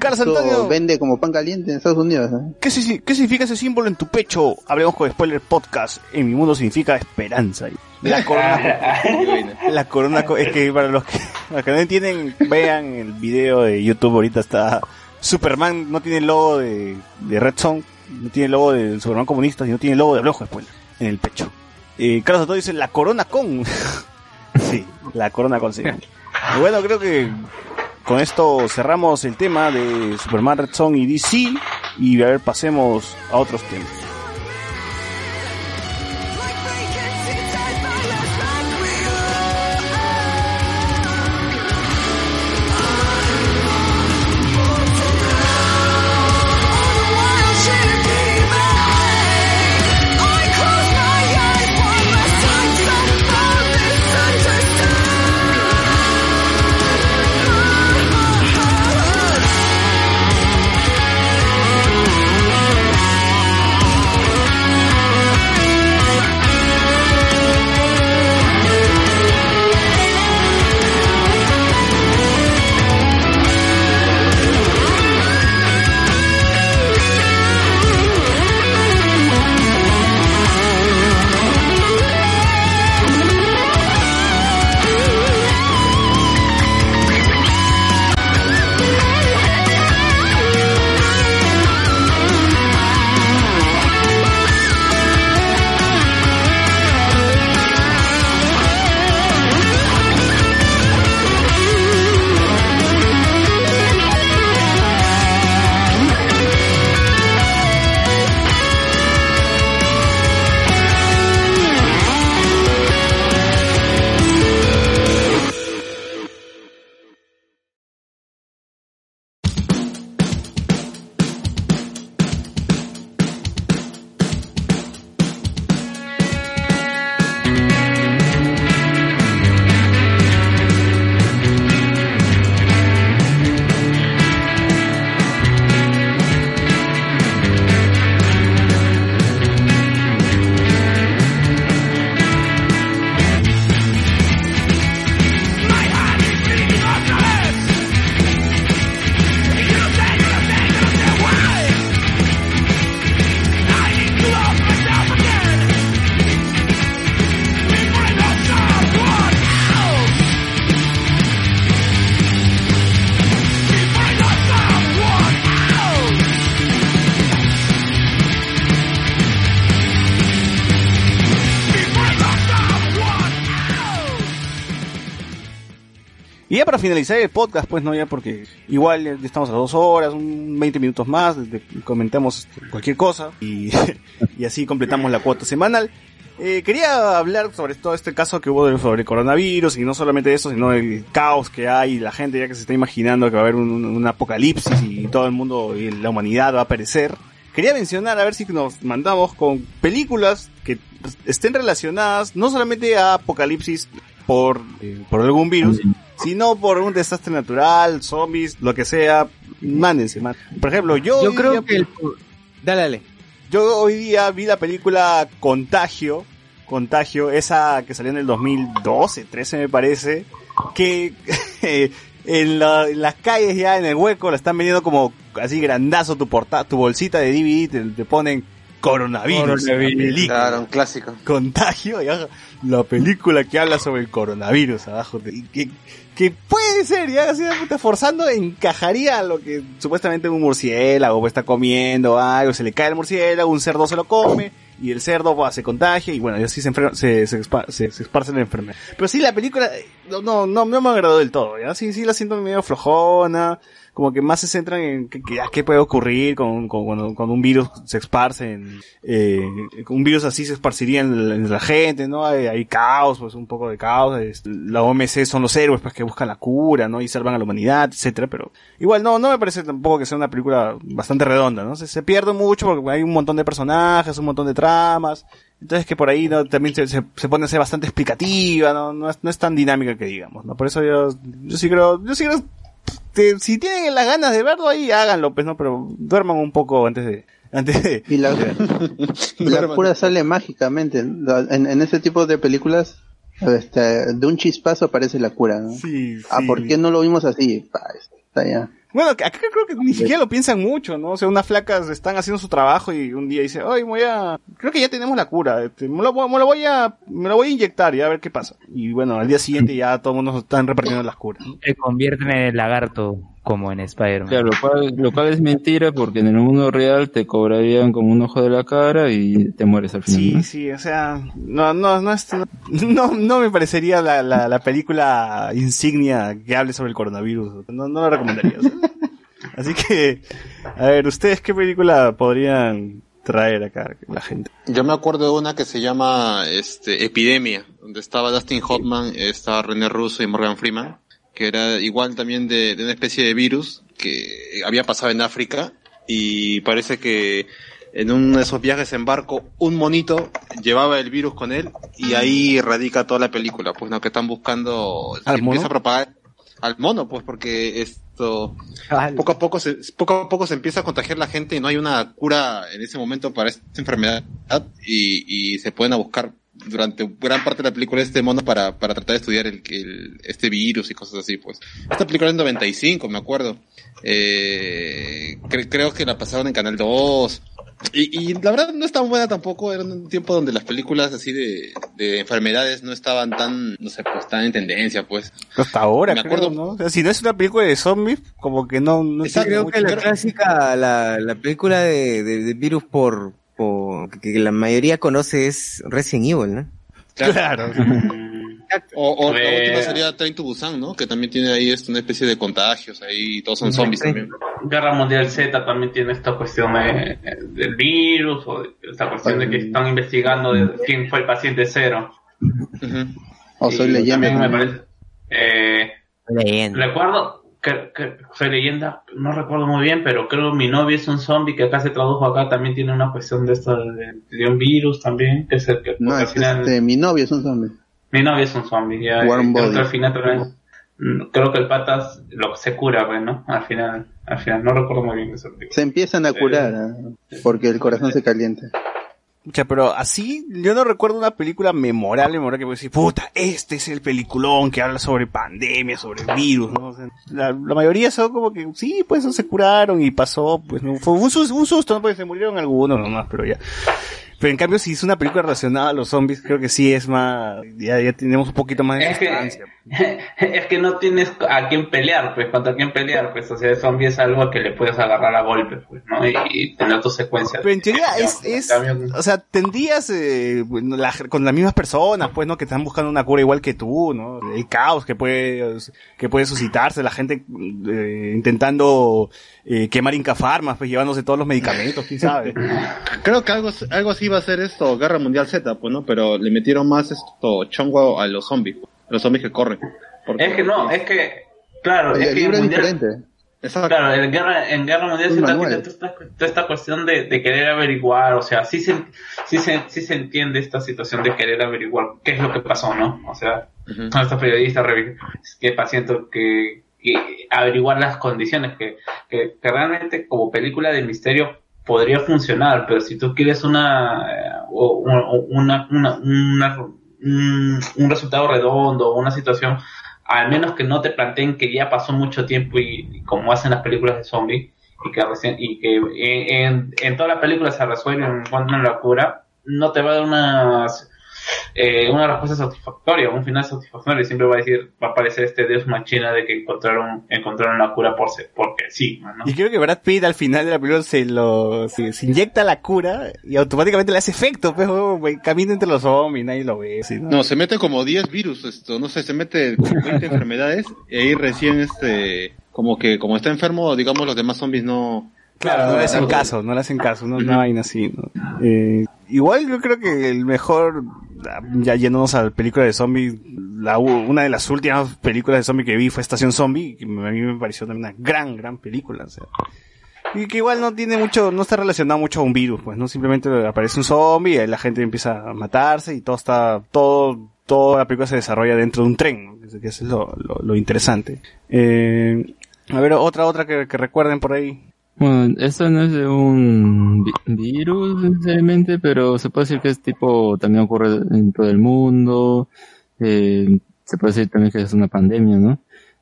S1: Carlos Antonio,
S2: vende como pan caliente en Estados Unidos. ¿eh?
S1: ¿qué, si- qué significa ese símbolo en tu pecho? Hablemos con Spoiler Podcast. En mi mundo significa esperanza. La corona, la corona, co- es que para los que, los que no entienden, vean el video de YouTube. Ahorita está Superman, no tiene el logo de, de Red Son, no tiene el logo de Superman comunista, sino tiene el logo de Hablemos con Spoiler en el pecho. Eh, Carlos Antonio dice la corona con. sí, la corona con. sí. Bueno, creo que con esto cerramos el tema de Superman Red Son y DC y a ver pasemos a otros temas. Finalizar el podcast, pues no, ya porque igual ya estamos a dos horas, un 20 minutos más, desde- comentamos cualquier cosa y, y así completamos la cuota semanal. Eh, quería hablar sobre todo este caso que hubo de- sobre el coronavirus y no solamente eso, sino el caos que hay, la gente ya que se está imaginando que va a haber un, un apocalipsis y todo el mundo y la humanidad va a perecer. Quería mencionar a ver si nos mandamos con películas que estén relacionadas no solamente a apocalipsis por, eh, por algún virus, sino por un desastre natural, zombies, lo que sea. Mándense, man. Por ejemplo, yo...
S5: Yo creo
S1: día-
S5: que el... Dale, dale.
S1: yo hoy día vi la película Contagio, Contagio, esa que salió en el 2012, 13 me parece, que en, la- en las calles ya en el hueco la están vendiendo como así grandazo tu porta, tu bolsita de DVD, te, te ponen coronavirus, la película.
S4: Claro, un clásico.
S1: Contagio, y abajo, la película que habla sobre el coronavirus abajo. y que, que puede ser, ya así de puta, forzando, encajaría a lo que supuestamente un murciélago está comiendo algo, se le cae el murciélago, un cerdo se lo come, y el cerdo pues, se contagia, y bueno, y así se, enfer- se, se, se- se esparce la enfermedad. Pero sí, la película, no, no, no, no me agradó del todo, ya, sí, sí la siento medio flojona, como que más se centran en qué, qué- puede ocurrir con, con, cuando, cuando un virus se esparce en, eh, un virus así se esparciría en la, en la gente, ¿no? Hay, hay caos, pues un poco de caos, es- la OMC son los héroes pues que buscan la cura, ¿no? Y salvan a la humanidad, etcétera, pero igual no, no me parece tampoco que sea una película bastante redonda, ¿no? Se, se pierde mucho porque hay un montón de personajes, un montón de tramas, entonces que por ahí no también se, se, se pone a ser bastante explicativa, ¿no? No es, no es tan dinámica que digamos, ¿no? Por eso yo, yo sí creo, yo sí creo que si tienen las ganas de verlo ahí, háganlo, pues, ¿no? Pero duerman un poco antes de, antes de...
S2: Y la, la cura sale mágicamente. En, en ese tipo de películas, este, de un chispazo aparece la cura, ¿no?
S1: Sí,
S2: Ah. ¿por qué no lo vimos así? Pa, está ya.
S1: Bueno, que acá creo que ni siquiera lo piensan mucho, ¿no? O sea, unas flacas están haciendo su trabajo y un día dice, ay, voy a, creo que ya tenemos la cura, este, me, lo, me lo voy a, me lo voy a inyectar y a ver qué pasa. Y bueno, al día siguiente ya todo el mundo están repartiendo las curas.
S7: Se convierten en el lagarto, como en Spider-Man.
S3: Claro, lo cual, lo cual es mentira porque en el mundo real te cobrarían como un ojo de la cara y te mueres al final.
S1: Sí,
S3: ¿no?
S1: sí, o sea, no, no, no, es- no, no me parecería la, la, la película insignia que hable sobre el coronavirus. No, no la recomendaría. o sea. Así que, a ver, ¿ustedes qué película podrían traer acá la gente?
S4: Yo me acuerdo de una que se llama este, Epidemia, donde estaba Dustin Hoffman, estaba René Russo y Morgan Freeman, que era igual también de, de una especie de virus que había pasado en África y parece que en uno de esos viajes en barco un monito llevaba el virus con él y ahí radica toda la película, pues no que están buscando
S1: ¿Al mono?
S4: empieza a propagar al mono, pues porque esto poco a poco se, poco a poco se empieza a contagiar la gente y no hay una cura en ese momento para esta enfermedad y, y se pueden a buscar durante gran parte de la película este mono para, para tratar de estudiar el, el- este virus y cosas así, pues. Esta película es en 95, me acuerdo. Eh, cre- creo que la pasaron en Canal 2. Y, y la verdad no es tan buena tampoco, era un tiempo donde las películas así de, de enfermedades no estaban tan, no sé, pues tan en tendencia, pues.
S1: Hasta ahora,
S4: Me
S1: creo,
S4: acuerdo-
S1: ¿no? O sea, si no es una película de zombies, como que no, no
S4: Exacto,
S5: Creo que la clásica, la, la película de, de, de virus por, que la mayoría conoce es Resident Evil, ¿no?
S1: Claro.
S4: O, o la
S8: Eh,
S4: última sería Train to Busan, ¿no? Que también tiene ahí esto, una especie de contagios ahí, todos son zombies también.
S8: Guerra Mundial Z también tiene esta cuestión de- del virus o de- esta cuestión de que están investigando de quién fue el paciente cero.
S2: O soy
S8: Y
S2: leyenda.
S8: me parece- eh,
S5: Leyenda.
S8: recuerdo que, que soy leyenda, no recuerdo muy bien, pero creo que mi novio es un zombie que acá se tradujo acá, también tiene una cuestión de esto de, de un virus también, que es el que
S2: No,
S8: al
S2: es
S8: final-
S2: este, mi novio es un zombie.
S8: mi novio es un zombie, ya, creo que al final también- mm, creo que el patas lo se cura, pues, ¿no? Al final, al final, no recuerdo muy bien eso.
S2: Se empiezan a curar ¿ah? porque el corazón se calienta.
S1: Pero así, yo no recuerdo una película memorable, memorable que voy decir, puta, este es el peliculón que habla sobre pandemia, sobre virus, ¿no? La, mayoría son como que, sí, pues se curaron y pasó, pues no, fue un susto, un susto, ¿no? Pues se murieron algunos nomás, pero ya. Pero en cambio, si es una película relacionada a los zombies, creo que sí es más, ya, ya tenemos un poquito más de
S8: Es que, es que no tienes a quién pelear, pues, contra quién pelear, pues, o sea, el zombie es algo que le puedes agarrar a golpes, pues, ¿no? Y, y tener tus secuencias.
S1: Pero en teoría es, es
S8: cambio,
S1: o sea, tendrías eh, bueno, la- con las mismas personas, pues, ¿no? Que están buscando una cura igual que tú, ¿no? El caos que puede, que puede suscitarse, la gente eh, intentando eh, quemar Inca Farmas, pues, llevándose todos los medicamentos, quién sabe.
S4: Creo que algo, algo así iba a ser esto, Guerra Mundial Z, pues, ¿no? Pero le metieron más esto, chongo a los zombies, a los zombies que corren. Porque-
S8: Es que no, es que, claro, es que
S2: libro es
S8: mundial-
S2: diferente.
S4: Exacto.
S8: Claro, en Guerra, en Guerra Mundial
S2: Un
S8: Z toda esta, toda esta cuestión de, de querer averiguar, o sea, sí se, sí, se, sí se entiende esta situación de querer averiguar qué es lo que pasó, ¿no? O sea,
S4: Ujú.
S8: a estos periodistas, que pacientes, que, que averiguar las condiciones, que, que, que realmente como película de misterio podría funcionar, pero si tú quieres una, eh, una, una, un, un resultado redondo, una situación, al menos que no te planteen que ya pasó mucho tiempo y, y como hacen las películas de zombies, y que recién, y que en, en toda la película se resuelve encuentran la cura, no te va a dar una, eh, una respuesta satisfactoria, un final satisfactorio, siempre va a decir, va a aparecer este Deus Machina de que encontraron, encontraron la cura por se- porque sí, ¿no?
S1: Y creo que Brad Pitt al final de la película se lo, se, se inyecta la cura y automáticamente le hace efecto, pues, oh, camina entre los zombies, nadie lo ve, ¿no?
S4: No, se mete como 10 virus, esto, no sé, se mete como 20 enfermedades y ahí recién este, como que como está enfermo, digamos los demás zombies no...
S1: Claro, no le hacen caso, no le hacen caso, no una vaina así, ¿no? Eh, igual yo creo que el mejor, ya yéndonos a la película de zombies, la, una de las últimas películas de zombie que vi fue Estación Zombie, que a mí me pareció también una gran, gran película, o sea. Y que igual no tiene mucho, no está relacionado mucho a un virus, pues, ¿no? Simplemente aparece un zombie y la gente empieza a matarse y todo está, todo, toda la película se desarrolla dentro de un tren. Que es- que eso es lo, interesante. Eh, a ver, otra, otra que recuerden por ahí.
S3: Bueno, esto no es de un vi- virus necesariamente, pero se puede decir que es tipo, también ocurre en todo el mundo, eh, se puede decir también que es una pandemia, ¿no?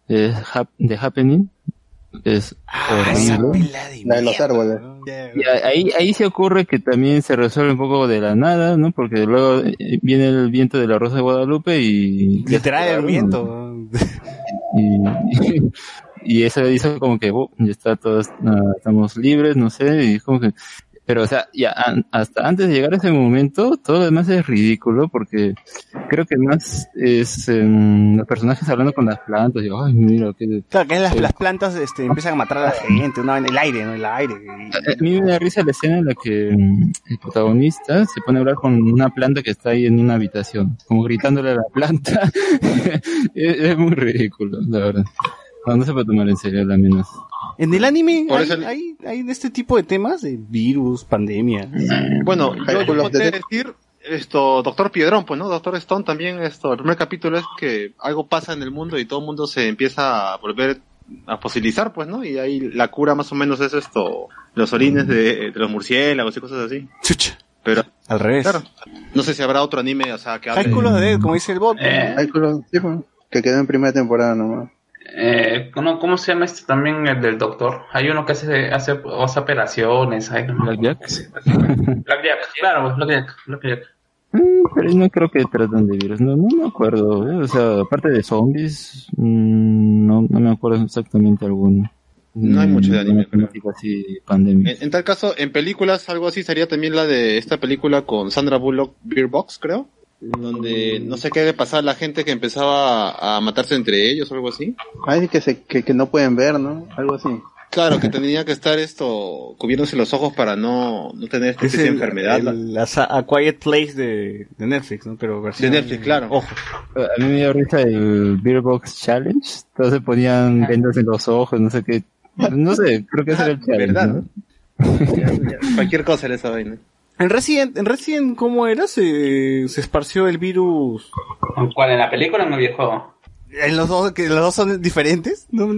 S3: Es hap- The Happening, es horrible.
S2: La de los árboles.
S3: Y ahí, ahí se ocurre que también se resuelve un poco de la nada, ¿no? Porque luego eh, viene el viento de la Rosa de Guadalupe y...
S1: Le trae el viento.
S3: Y, y eso hizo como que, "Oh, ya está, todos ah, estamos libres, no sé, y como que... Pero, o sea, ya an- hasta antes de llegar a ese momento, todo lo demás es ridículo porque creo que más es em, los personajes hablando con las plantas y, ay, mira, qué...
S1: Claro, que las,
S3: Sí.
S1: las plantas este, empiezan a matar a la gente, una el aire, ¿no? El aire.
S3: A mí me da risa la escena en la que mm, el protagonista se pone a hablar con una planta que está ahí en una habitación, como gritándole a la planta. es, es muy ridículo, la verdad. No, no se puede tomar en serio, al menos.
S1: En el anime hay,
S4: el-
S1: hay, hay este tipo de temas de virus, pandemia.
S4: Bueno, yo, yo
S2: de-
S4: decir, esto, Doctor Piedrón, pues, ¿no? Doctor Stone también, esto, el primer capítulo es que algo pasa en el mundo y todo el mundo se empieza a volver a fosilizar, pues, ¿no? Y ahí la cura más o menos es esto, los orines de, de los murciélagos y cosas así.
S1: Chucha.
S4: Pero,
S1: Al revés.
S4: claro, no sé si habrá otro anime, o sea, que hable...
S1: Cálculos de como dice el bot.
S8: Eh,
S2: sí, pues, que quedó en primera temporada nomás.
S8: Eh, ¿cómo, ¿Cómo se llama este también el del doctor? Hay uno que hace, hace, hace operaciones. Hay,
S3: Blackjack.
S8: Blackjack, claro, Blackjack, Blackjack.
S3: Mm, Pero no creo que tratan de virus, no, no me acuerdo. ¿eh? O sea, aparte de zombies, mm, no, no me acuerdo exactamente alguno.
S4: No hay mucho de anime,
S3: así, pandemia.
S4: En, en tal caso, en películas, algo así sería también la de esta película con Sandra Bullock, Beer Box, creo. Donde no sé qué le pasaba a la gente que empezaba a, a matarse entre ellos o algo así.
S2: Ay, que, se, que, que no pueden ver, ¿no? Algo así.
S4: Claro, que tenía que estar esto cubriéndose los ojos para no, no tener esta
S1: Es
S4: enfermedad.
S1: el- la sa- A Quiet Place de, de Netflix, ¿no? Pero versión...
S4: De Netflix, claro.
S1: Ojo.
S3: A mí me dio risa el Beer Box Challenge. Todos se ponían vendas en los ojos, no sé qué. No sé, creo que ese era el challenge.
S4: ¿Verdad,
S3: ¿no?
S4: Ya- ya, Cualquier cosa era esa vaina.
S1: En Resident, en Resident, ¿cómo era? Se, se esparció el virus.
S8: ¿Cuál? ¿En la película o en el videojuego?
S1: En los dos, que los dos son diferentes, ¿no?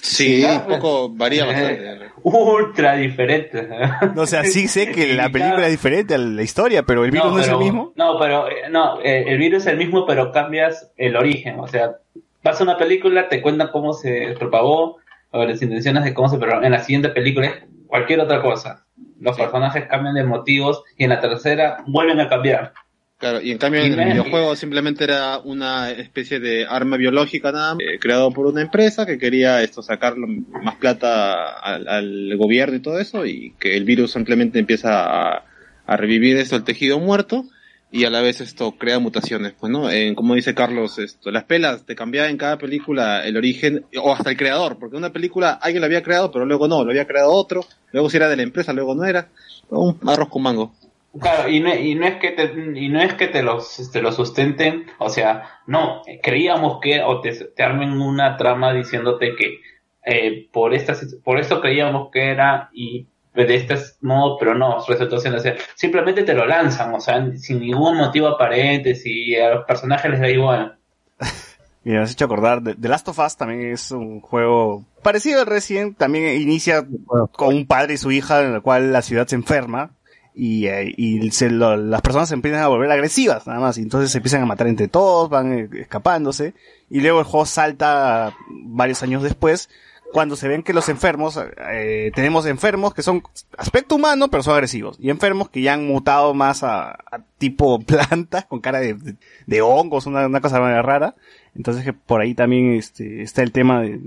S4: Sí, un poco varía bastante.
S8: Ultra diferente.
S1: O sea, sí sé que la película es diferente a la historia, pero el virus no, es el mismo.
S8: No, pero eh, no, eh, el virus es el mismo, pero cambias el origen. O sea, pasa una película, te cuentan cómo se propagó, o las intenciones de cómo se propagó. En la siguiente película es cualquier otra cosa. Los personajes cambian de motivos y en la tercera vuelven a cambiar.
S4: Claro, y en cambio en el videojuego simplemente era una especie de arma biológica nada más, eh, creado por una empresa que quería esto sacar más plata al, al gobierno y todo eso y que el virus simplemente empieza a, a revivir esto el tejido muerto y a la vez esto crea mutaciones, pues no, En- como dice Carlos, esto las pelas te cambiaba en cada película el origen o hasta el creador, porque una película alguien la había creado pero luego no, lo había creado otro, luego si era de la empresa, luego no era, un arroz con mango.
S8: Claro, y no, y no es que te, y no es que te los, te los sustenten, o sea, no, creíamos que, o te, te armen una trama diciéndote que eh, por estas, por esto creíamos que era y de este modo, pero no, resultó siendo así. Simplemente te lo lanzan, o sea, sin ningún motivo aparente, si a los personajes les da igual.
S1: Y me has hecho acordar, The Last of Us también es un juego parecido al Resident, también inicia con un padre y su hija en el cual la ciudad se enferma y, eh, y las personas se empiezan a volver agresivas nada más y entonces se empiezan a matar entre todos, van eh, escapándose y luego el juego salta varios años después cuando se ven que los enfermos, eh, tenemos enfermos que son aspecto humano pero son agresivos y enfermos que ya han mutado más a, a tipo planta con cara de, de, de hongos, una, una cosa rara. Entonces que por ahí también este, está el tema de,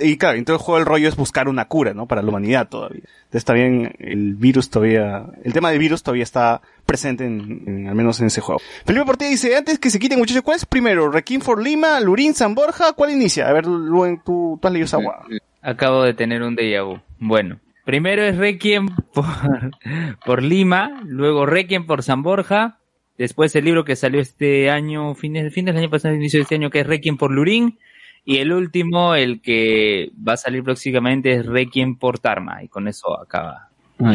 S1: y claro, entonces el juego del rollo es buscar una cura, ¿no? Para la humanidad todavía. Entonces también el virus todavía, el tema del virus todavía está presente en, al menos en ese juego. Felipe Portilla dice, antes que se quiten muchachos, ¿cuál es primero? ¿Requiem for Lima, Lurín, San Borja? ¿Cuál inicia? A ver, Luen, tú, tú has leído esa guada.
S7: Acabo de tener un déjà vu. Bueno, primero es Requiem por, por Lima, luego Requiem por San Borja, después el libro que salió este año, fines, fines del año pasado, inicio de este año, que es Requiem por Lurín, y el último, el que va a salir próximamente, es Requiem por Tarma, y con eso acaba.
S3: Ah.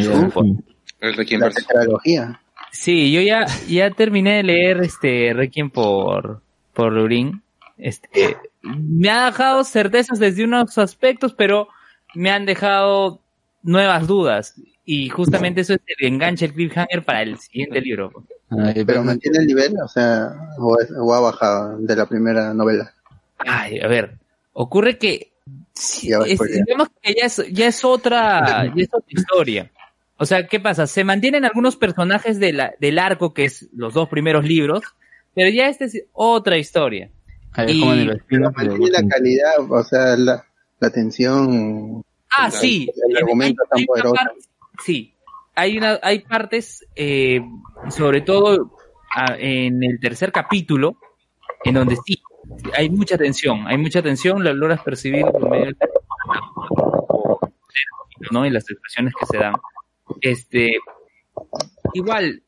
S4: El Requiem
S2: La tetralogía.
S7: Sí, yo ya, ya terminé de leer este Requiem por, por Lurín. Este, me ha dejado certezas desde unos aspectos, pero me han dejado nuevas dudas. Y justamente eso es el enganche, el cliffhanger para el siguiente libro.
S3: Ay,
S2: Pero mantiene el nivel, o sea, o, es- o ha bajado de la primera novela.
S7: Ay, a ver, ocurre que sí,
S2: Ya va a
S7: es- digamos que ya es, ya es otra, ya es otra historia. O sea, ¿qué pasa? Se mantienen algunos personajes de la- del arco, que es los dos primeros libros, pero ya esta es otra historia.
S3: Ahí es como en el
S7: Y-
S3: de
S2: Mantiene la calidad, o sea, la, la tensión.
S7: Ah, sí.
S2: El argumento tan poderoso.
S7: parte- sí. Hay una, hay partes, eh, sobre todo ah, en el tercer capítulo, en donde sí, hay mucha tensión, hay mucha tensión, lo logras percibir por medio del ¿no? y las expresiones que se dan. Este, igual,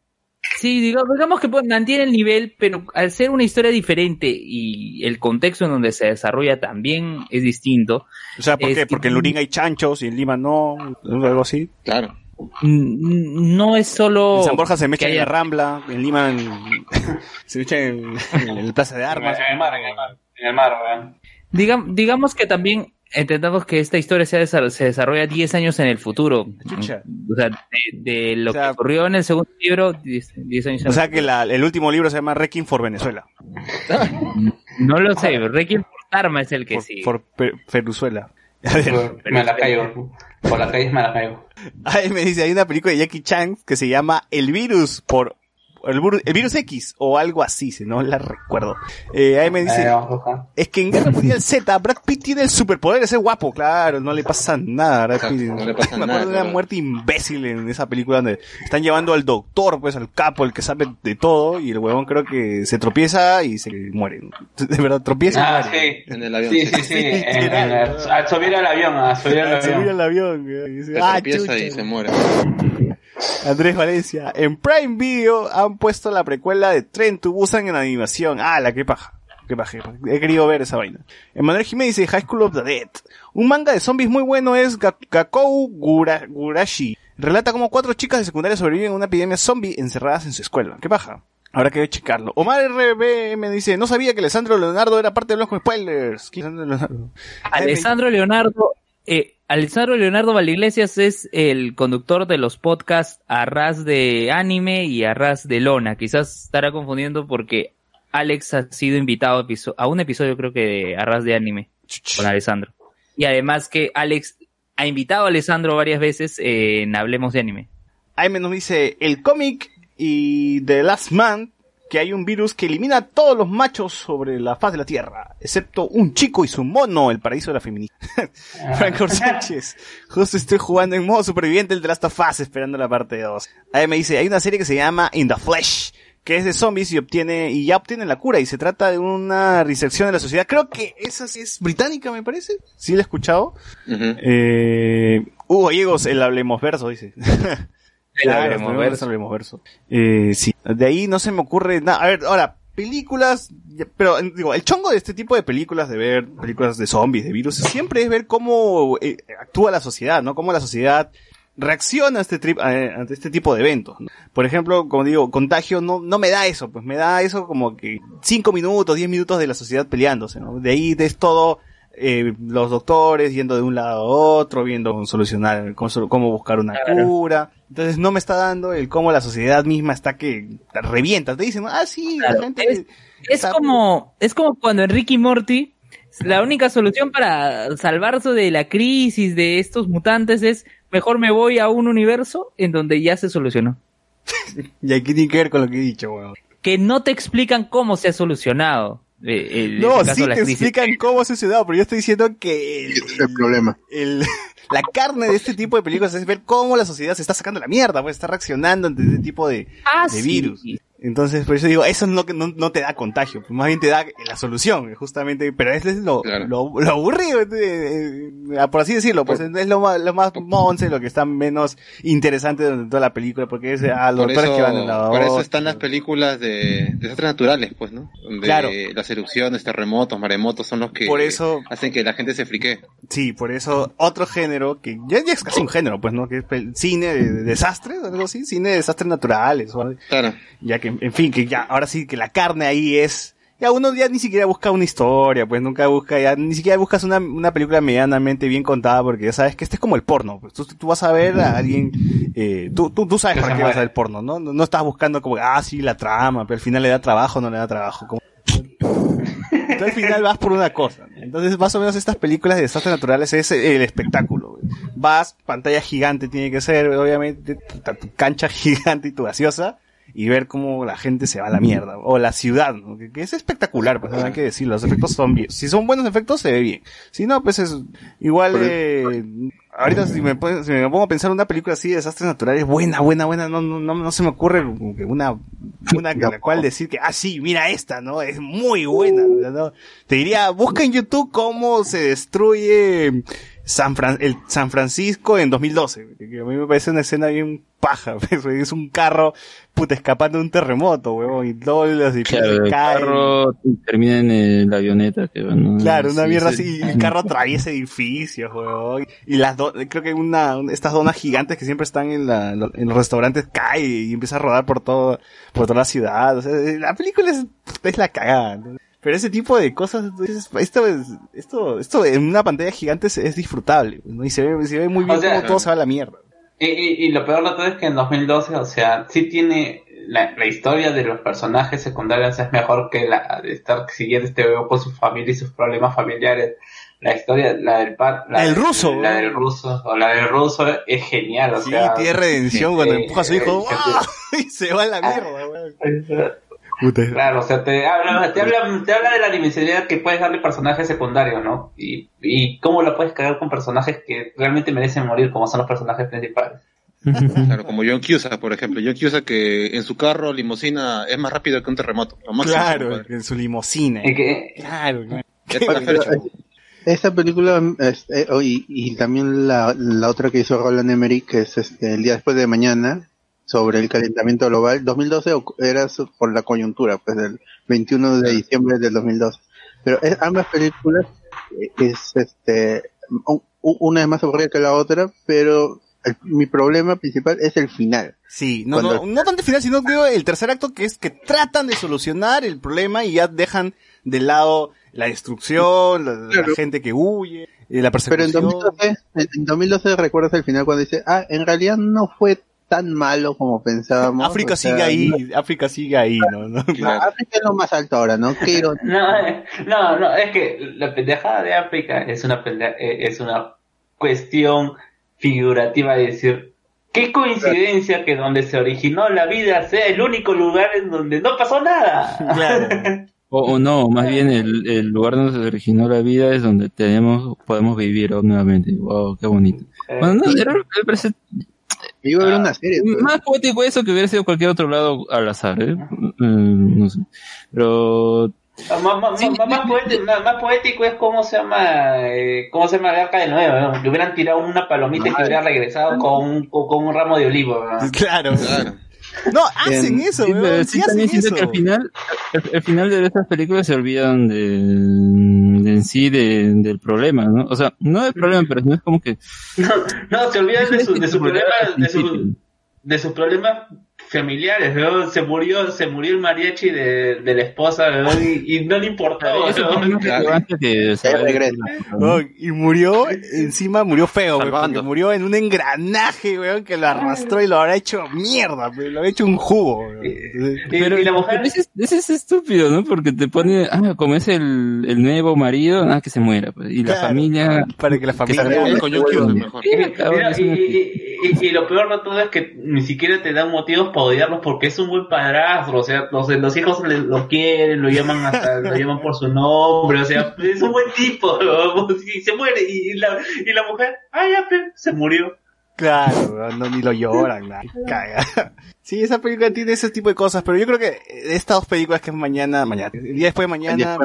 S7: sí, digamos, digamos que mantiene el nivel, pero al ser una historia diferente y el contexto en donde se desarrolla también es distinto,
S1: O sea, ¿por qué?
S7: que-
S1: Porque en Lurín hay chanchos y en Lima no, algo así.
S4: Claro.
S7: Mm, no es solo
S1: En San Borja se me
S7: que
S1: echa en la Rambla, en Lima en- se me echa en, en el Plaza de Armas.
S8: En el mar, en el mar. En el mar, weón.
S7: Digam- digamos que también entendamos que esta historia se, desa- se desarrolla 10 años en el futuro.
S1: Chucha.
S7: O sea, de, de lo
S1: O sea-
S7: que ocurrió en el segundo libro, 10, 10 años en
S1: O sea
S7: el
S1: que la- el último libro se llama Requiem for Venezuela.
S7: No lo sé, Requiem por Arma es el que sí.
S1: por Venezuela. A ver,
S8: Me la caigo. Por la calle me la caigo.
S1: ahí me dice, hay una película de Jackie Chan que se llama El Virus por el, bur- el virus X o algo así, si no la recuerdo. Eh, ahí me dice,
S8: Eh,
S1: es que en Guerra Mundial Z, Brad Pitt tiene el superpoder de ser guapo, claro, no le pasa nada a Brad Pitt.
S4: no le pasa
S1: Me
S4: nada,
S1: de una
S4: claro.
S1: muerte imbécil en esa película donde están llevando al doctor, pues al capo, el que sabe de todo, y el huevón creo que se tropieza y se muere. De verdad, tropieza
S8: Ah, sí.
S4: En el avión.
S8: Sí, sí, sí. En- en el- al subir al avión, a subir al
S1: Se mira
S8: avión.
S1: el avión. y dice,
S4: Se
S1: "Ah,
S4: tropieza
S1: chucha".
S4: y se muere.
S1: Andrés Valencia. En Prime Video han puesto la precuela de Tren to Busan en animación. Ah, la que paja. Qué paja. He querido ver esa vaina. Emanuel Jiménez dice High School of the Dead. Un manga de zombies muy bueno es Ga- Gakou Gura- Gurashi. Relata cómo cuatro chicas de secundaria sobreviven a una epidemia zombie encerradas en su escuela. Qué paja. Habrá que checarlo. Omar RBM dice, no sabía que Alessandro Leonardo era parte de los spoilers. ¿Quién es Alessandro Leonardo?
S7: Alessandro Leonardo, eh, Alessandro Leonardo Valiglesias es el conductor de los podcasts Arras de Anime y Arras de Lona. Quizás estará confundiendo porque Alex ha sido invitado a un episodio creo que de Arras de Anime con Alessandro. Y además que Alex ha invitado a Alessandro varias veces en Hablemos de Anime.
S1: Aime nos dice, el cómic y The Last Man, que hay un virus que elimina a todos los machos sobre la faz de la Tierra, excepto un chico y su mono, el paraíso de la feminista. Franco Sánchez, justo estoy jugando en modo superviviente el The Last of Us, esperando la parte 2. Aime dice, hay una serie que se llama In the Flesh, que es de zombies y obtiene, y ya obtiene la cura, y se trata de una resección de la sociedad. Creo que esa sí es británica, me parece. Sí la he escuchado. Eh, Hugo Gallegos, el hablemos verso, dice.
S7: Verso.
S1: Eh, sí, de ahí no se me ocurre nada. A ver, ahora, películas, pero eh, digo, el chongo de este tipo de películas, de ver películas de zombies, de virus, siempre es ver cómo eh, actúa la sociedad, ¿no? Cómo la sociedad reacciona a este trip, a- ante este tipo de eventos. ¿no? Por ejemplo, como digo, Contagio no, no me da eso, pues me da eso como que cinco minutos, diez minutos de la sociedad peleándose, ¿no? De ahí es todo eh, los doctores yendo de un lado a otro, viendo cómo solucionar, cómo, buscar una
S7: Claro.
S1: cura. Entonces no me está dando el cómo la sociedad misma está que revienta. Te dicen, ah, sí,
S7: Claro,
S1: la gente...
S7: es, es como, es como cuando en Ricky Morty, la única solución para salvarse de la crisis de estos mutantes es mejor me voy a un universo en donde ya se solucionó.
S1: Y aquí tiene que ver con lo que he dicho, weón.
S7: Que no te explican cómo se ha solucionado. Eh, el- en
S1: No,
S7: este
S1: sí te
S7: crisis.
S1: explican cómo ha sucedido, pero yo estoy diciendo que el,
S2: es el problema.
S1: el- la carne de este tipo de películas es ver cómo la sociedad se está sacando la mierda, pues está reaccionando ante este tipo de,
S7: Ah,
S1: de
S7: sí.
S1: virus. Entonces, por eso digo, eso no, no, no te da contagio, pues más bien te da la solución, justamente, pero es lo, lo, lo aburrido, eh, eh, por así decirlo, pues es lo más, lo más monce, lo que está menos interesante de toda la película, porque es a los
S4: Por
S1: doctores
S4: eso,
S1: que van de un lado a
S4: por eso están las películas de desastres naturales, pues, ¿no? Donde
S1: Claro.
S4: las erupciones, terremotos, maremotos son los que
S1: Por eso-
S4: hacen que la gente se frique.
S1: Sí, por eso otro género que ya, ya es casi un género, pues, ¿no? Que es el cine de, de desastres, algo así, cine de desastres naturales, o algo.
S4: Claro.
S1: Ya que, en fin, que ya, ahora sí que la carne ahí es, ya uno ya ni siquiera busca una historia, pues nunca busca, ya ni siquiera buscas una, una película medianamente bien contada, porque ya sabes que este es como el porno, pues tú, tú vas a ver a alguien, eh, tú, tú, tú sabes para qué vas a ver porno, ¿no? No, no estás buscando como, ah, sí, la trama, pero al final le da trabajo, no le da trabajo, como... Tú al final vas por una cosa. Entonces, más o menos estas películas de desastres naturales es el espectáculo. Vas, pantalla gigante tiene que ser, obviamente, tu cancha gigante y tu gaseosa, y ver cómo la gente se va a la mierda. O la ciudad, ¿no? que, que es espectacular, pues hay que decirlo. Los efectos son bien. Si son buenos efectos, se ve bien. Si no, pues es igual, eh, ahorita si me, si me pongo a pensar una película así de desastres naturales, buena, buena, buena, no, no, no, no se me ocurre una, una con la cual decir que, ah, sí, mira esta, ¿no? Es muy buena, ¿no? Te diría, busca en YouTube cómo se destruye San, Fran- el San Francisco en 2012, que a mí me parece una escena bien paja, pues, es un carro, puta, escapando de un terremoto, huevón, y los edificios
S3: Claro, el carro termina en el- la avioneta que bueno,
S1: Claro, una
S3: sí,
S1: mierda
S3: sí.
S1: así, y el carro atraviesa edificios, huevón. Y las dos, creo que una, un- estas donas gigantes que siempre están en, la, en los restaurantes cae y empieza a rodar por todo, por toda la ciudad. O sea, la película es, es la cagada. ¿no? Pero ese tipo de cosas, esto es, esto, esto en una pantalla gigante es, es disfrutable, ¿no? Y se ve, se ve muy bien
S8: O sea,
S1: cómo todo se va a la mierda.
S8: Y, y- y lo peor de todo es que en 2012, o sea, sí tiene la, la historia de los personajes secundarios es mejor que la de estar siguiendo este bebé con su familia y sus problemas familiares. La historia, la del pa- la
S1: El ruso,
S8: la del ruso, o la del ruso es genial, o
S1: Sí,
S8: sea.
S1: tiene redención cuando
S8: eh,
S1: empuja a su hijo,
S8: eh,
S1: ¡ah! y se va a la mierda. Puta,
S8: Claro, o sea, te habla, te habla, te habla de la dimensionalidad que puedes darle personajes secundarios, ¿no? Y, y cómo lo puedes cagar con personajes que realmente merecen morir, como son los personajes principales.
S4: Claro, como John Cusack, por ejemplo. John Cusack que en su carro, limusina, es más rápido que un terremoto.
S1: Claro, en su limusina.
S8: Y que-
S1: Claro,
S4: la.
S2: Esa película, este, oh, y, y también la, la otra que hizo Roland Emmerich, que es este, el día después de mañana, sobre el calentamiento global. 2012 ocu- era por la coyuntura, pues del 21 de diciembre del 2012. Pero es- ambas películas eh, es este, u- u- una es más aburrida que la otra, pero el- mi problema principal es el final.
S1: Sí, no,
S2: Cuando-
S1: no, no tanto el final, sino creo el tercer acto que es que tratan de solucionar el problema y ya dejan de lado la destrucción, la, gente que huye, eh, la
S2: Pero en
S1: persecución.
S2: 2012, en, en 2012 recuerdas el final cuando dice, ah, en realidad no fue tan malo como pensábamos.
S1: África
S2: o sea,
S1: sigue ahí,
S2: no-
S1: África sigue ahí, ¿no? ¿no?
S2: África es lo más alto ahora, ¿no? Ironía.
S8: No, eh, no, no, es que la pendejada de África es una pendeja, es una cuestión figurativa de decir, qué coincidencia que donde se originó la vida sea el único lugar en donde no pasó nada.
S3: O, o no, más bien el, el lugar donde se originó la vida es donde tenemos, podemos vivir nuevamente. Wow, qué bonito. Bueno, no, era- me parece
S2: Iba a ver una serie. pues.
S3: más poético eso que hubiera sido cualquier otro lado al azar, ¿eh? Mm, no sé. Pero
S8: Más, más- más- más poético, más- más poético es cómo se llama, eh, cómo se llama el arca de Noé, ¿no? Le hubieran tirado una palomita y que hubiera regresado con un, con, un ramo de olivo. ¿no?
S1: Claro. No, hacen eso,
S3: Sí,
S1: weón.
S3: pero
S1: Sí,
S3: sí,
S1: hacen
S3: también siento
S1: eso.
S3: que al final, al, al final de estas películas se olvidan de, de en sí de- del problema, ¿no? O sea, no del problema, pero no es como que
S8: No, se olvidan de su, de su problema, de su, de sus problemas familiares, ¿no? Se murió, se murió el mariachi de, de la esposa, ¿no? y, y no le importó,
S3: Eso
S8: ¿no?
S3: que
S1: y murió, encima murió feo, güey, porque murió en un engranaje, weón, que lo arrastró y lo habrá hecho mierda, güey, lo ha hecho un jugo.
S3: Pero, pero ese, es- ese es estúpido, ¿no? Porque te pone, ah, como es el, el nuevo marido, ah, que se muera. pues. Y la familia...
S1: Para que la familia...
S8: y, y- y- y lo peor de todo es que ni siquiera te dan motivos para odiarlos porque es un buen padrastro, o sea, los, los hijos le- lo quieren, lo llaman hasta, lo llaman por su nombre, o sea, es un buen tipo, ¿no? y se muere, y la, y la mujer, ay, ya, pe, se murió.
S1: Claro, no, ni lo lloran, nada. Caga. Sí, esa película tiene ese tipo de cosas, pero yo creo que de estas dos películas que es mañana, mañana, el día después de mañana,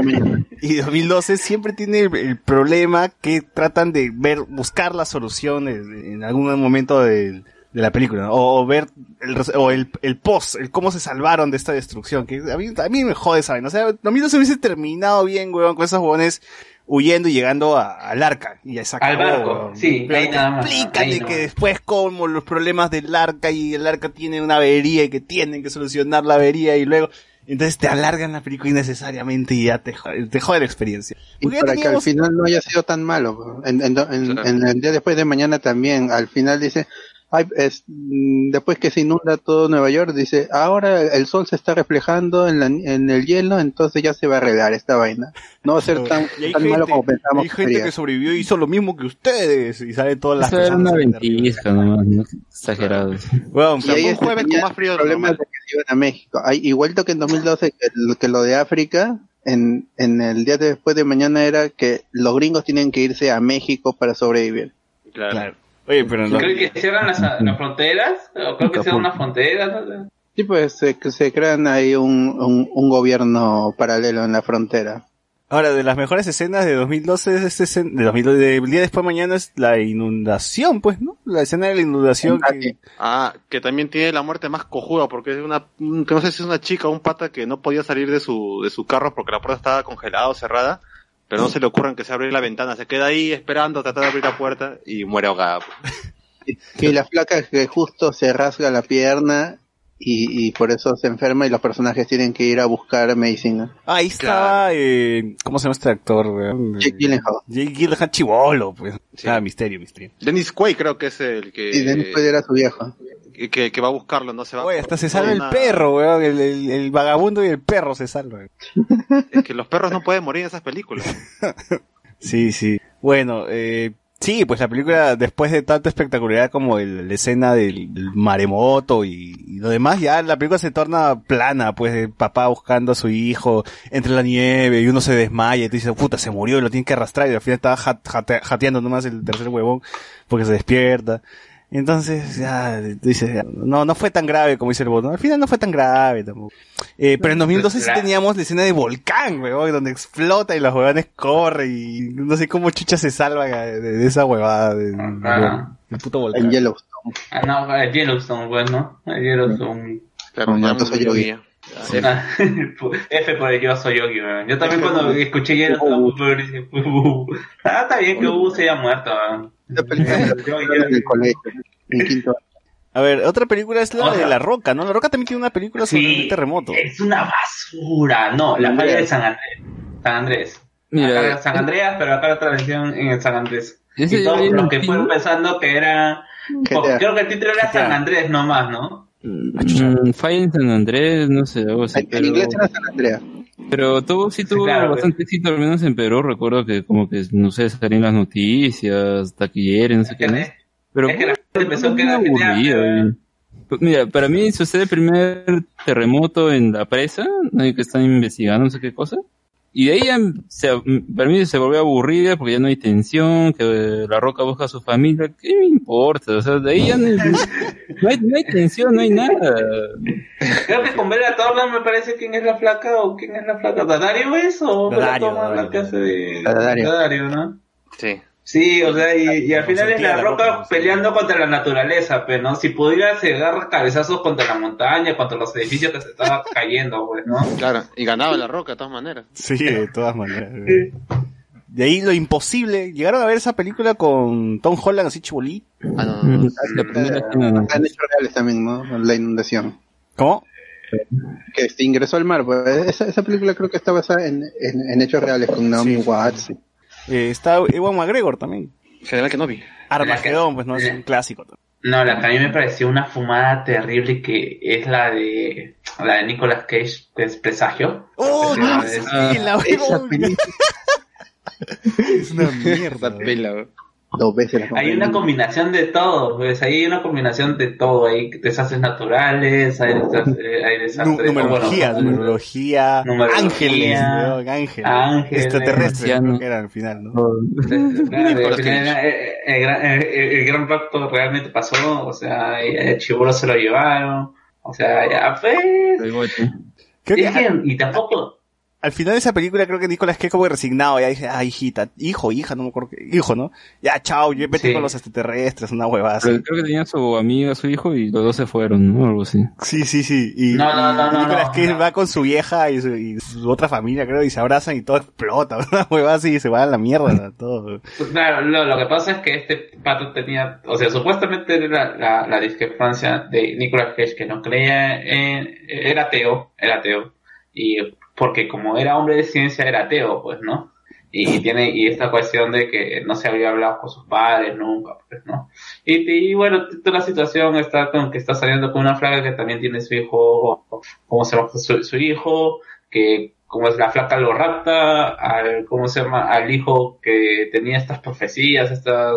S1: y 2012 siempre tiene el, el problema que tratan de ver, buscar las soluciones en algún momento de, de la película, ¿no? o, o ver el, o el, el post, el cómo se salvaron de esta destrucción, que a mí, a mí me jode, ¿saben? O sea, 2012 hubiese terminado bien, weón, con esos huevones huyendo y llegando a- al arca, y ya se
S8: Al barco,
S1: weón.
S8: sí,
S1: Pero
S8: ahí nada más,
S1: explícate
S8: ahí
S1: que después como los problemas del arca y el arca tiene una avería y que tienen que solucionar la avería y luego entonces te alargan la película innecesariamente y ya te jode, te jode la experiencia.
S2: Y
S1: Porque
S2: para que al final no haya sido tan malo. En, en- en- en el día después de mañana también, al final dice, ay, es, mm, después que se inunda todo Nueva York, dice, ahora el sol se está reflejando en, la- en el hielo, entonces ya se va a arreglar esta vaina. No va a ser tan,
S1: gente,
S2: malo como pensamos.
S1: hay gente que sobrevivió y hizo lo mismo que ustedes y sale todas las
S3: Eso era una ventisca nomás, ¿no? Exagerado.
S1: Bueno,
S2: Y ahí es que tenía problemas de que se iban a México. Hay, igualito que en 2012, que, lo- que lo de África, en, en el día de después de mañana era que los gringos tienen que irse a México para sobrevivir.
S4: Claro.
S1: Oye, pero no-
S8: Creo que cierran las, las fronteras, o creo que cierran las fronteras, ¿no?
S2: Sí, pues se, se crean ahí un, un, un gobierno paralelo en la frontera.
S1: Ahora, de las mejores escenas de 2012 es de 2012, del día después de mañana es la inundación, pues, ¿no? La escena de la inundación que...
S4: Ah, que también tiene la muerte más cojuda porque es una, un- que no sé si es una chica o un pata que no podía salir de su, de su carro porque la puerta estaba congelada o cerrada, pero no se le ocurre que se abre la ventana, se queda ahí esperando, tratando de abrir la puerta y muere ahogada.
S2: Y la flaca que justo se rasga la pierna y, y por eso se enferma y los personajes tienen que ir a buscar medicina.
S1: Ah, ahí estaba, eh, ¿cómo se llama este actor?
S2: Jake Gyllenhaal.
S1: Jake Gyllenhaal chivolo, pues. Ah, misterio, misterio.
S4: Dennis Quaid creo que es el que,
S2: Y Dennis Quaid era su viejo.
S4: Que, que va a buscarlo, no se va
S1: Oye, hasta se salva el perro, weón. El, el- el vagabundo y el perro se salvan.
S4: Es que los perros no pueden morir en esas películas.
S1: Sí, sí. Bueno, eh, sí, pues la película, después de tanta espectacularidad como el- la escena del, del maremoto y, y lo demás, ya la película se torna plana, pues el papá buscando a su hijo entre la nieve y uno se desmaya y tú dices, puta, se murió y lo tiene que arrastrar y al final estaba jat- jate- jateando nomás el tercer huevón porque se despierta. Entonces, ya, dices, ya, no, no fue tan grave como dice el bot, ¿no? Al final no fue tan grave tampoco. Eh, pero en 2012 sí teníamos la escena de volcán, weón, donde explota y los huevones corren y no sé cómo chucha se salva de, de esa huevada de-
S8: Ah.
S1: del puto volcán.
S2: En Yellowstone.
S8: Ah, no, eh, Yellowstone, pues, ¿no? Eh, Yellowstone.
S4: Claro,
S2: Nato
S4: murió
S2: Yogi.
S8: Ah, F por el yo soy Yogi, weón. Yo también cuando escuché Yellowstone, dije, ah, está bien que Hugo se haya muerto, weón.
S2: Esa película me la en el colegio, en quinto año.
S1: A ver, otra película es la de La Roca, ¿no? La Roca también tiene una película sobre
S8: Sí,
S1: un terremoto.
S8: Es una basura. No, la falla de San Andrés. San Andrés.
S3: Mira,
S8: Acá San Andreas, pero acá la tradición en el San Andrés. Y todos los que fueron pensando que era... Creo que el título era San Andrés nomás, ¿no?
S3: Mm, Falla en San Andrés, no sé, así.
S2: En, inglés era San Andrea.
S3: Pero tuvo, sí tuvo
S8: claro,
S3: bastante éxito, al menos en Perú. Recuerdo que como que, no sé, salían las noticias, taquilleres, no sé qué más. Pero
S8: es que la gente empezó era
S3: aburrido, Pues Mira, para mí sucede el primer terremoto en la presa, que están investigando no sé qué cosa. Y de ahí ya se, para mí se volvió aburrida porque ya no hay tensión, que la roca busca a su familia. ¿Qué me importa? O sea, de ahí ya no hay, no hay, no hay tensión, no hay nada.
S8: Creo que con Bella Thorne me parece quién es la flaca o quién es la flaca. ¿Dadario es o
S1: Dadario,
S8: Thorne la
S1: Dadario.
S8: que hace de
S2: Dadario.
S8: Dadario, ¿no?
S4: Sí.
S8: Sí, o sea, y, y al final es la
S1: la
S8: roca
S1: roca,
S8: peleando contra la naturaleza, pero ¿no? Si pudiera se agarra cabezazos contra la montaña, contra los edificios que se estaban cayendo, pues, ¿no?
S4: Claro, y ganaba la roca de todas maneras.
S1: Sí, de todas maneras. De ahí lo imposible. ¿Llegaron a ver esa película con Tom Holland así chibolí?
S4: Ah, no, no, no.
S3: La primera que no-
S2: Han hecho reales también, ¿no? La inundación.
S1: ¿Cómo?
S2: Que se ingresó al mar. Pues. Esa, esa película creo que está basada en, en, en hechos reales con Naomi
S1: Sí.
S2: Watts.
S1: Eh, está Ewan McGregor también.
S4: General Kenobi.
S1: Armagedón, pues no es un clásico.
S8: No, la que a mí me pareció una fumada terrible que es la de la de Nicolas Cage, que es Presagio.
S1: ¡Oh, no!
S8: es-
S1: sí, la
S2: Esa
S1: veo.
S2: película
S1: Es una mierda.
S4: Esa pela.
S2: Dos veces la
S8: Hay una combinación de todo, pues ahí hay una combinación de todo, hay desastres naturales, hay desastres, hay desastres
S1: numerología,
S8: bueno,
S1: numerología,
S8: Numerología,
S1: ángeles, weón, ángeles,
S8: ángeles,
S1: extraterrestres, creo que era al final, ¿no?
S8: Claro, eh, eh, el, gran, eh, el gran pacto realmente pasó, o sea, el chibolo se lo llevaron, o sea, ya pues,
S1: Creo que
S8: es que- y tampoco,
S1: al final de esa película creo que Nicolás que como que resignado, ya dice, ah, hijita, hijo, hija, no me acuerdo qué, hijo, ¿no? Ya, chao, yo vete
S8: Sí.
S1: con los extraterrestres, una huevada.
S3: Pero creo que tenía su amiga, su hijo y los dos se fueron, ¿no? Algo así.
S1: Sí, sí, sí. Y,
S8: No, no, no,
S1: y Nicolas Cage
S8: no.
S1: va con su vieja y su, y su otra familia, creo, y se abrazan y todo explota, una huevada así y se va a la mierda, todo.
S8: Pues claro, lo, lo que pasa es que este pato tenía, o sea, supuestamente era la, la discrepancia de Nicolas Cage que no creía en, era ateo, era ateo, y porque como era hombre de ciencia era ateo, pues, ¿no? Y tiene, y esta cuestión de que no se había hablado con sus padres nunca, pues, ¿no? Y, y bueno, toda la situación está con que está saliendo con una flaca que también tiene su hijo, ¿cómo se llama? Su, su hijo, que como es la flaca lo rapta, al, ¿cómo se llama? Al hijo que tenía estas profecías, esta,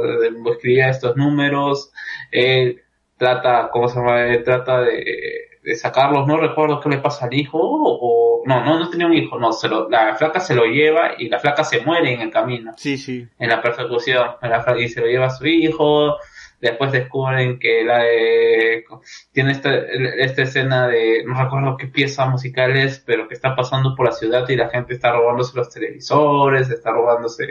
S8: escribía estos números, él trata, ¿cómo se llama? Él trata de, de sacarlos, no recuerdo qué le pasa al hijo, o, no, no, no tenía un hijo, no, se lo, la flaca se lo lleva y la flaca se muere en el camino
S1: Sí, sí.
S8: en la persecución en la y se lo lleva a su hijo después descubren que la de- tiene esta, esta escena de no recuerdo qué pieza musical es pero que está pasando por la ciudad y la gente está robándose los televisores está robándose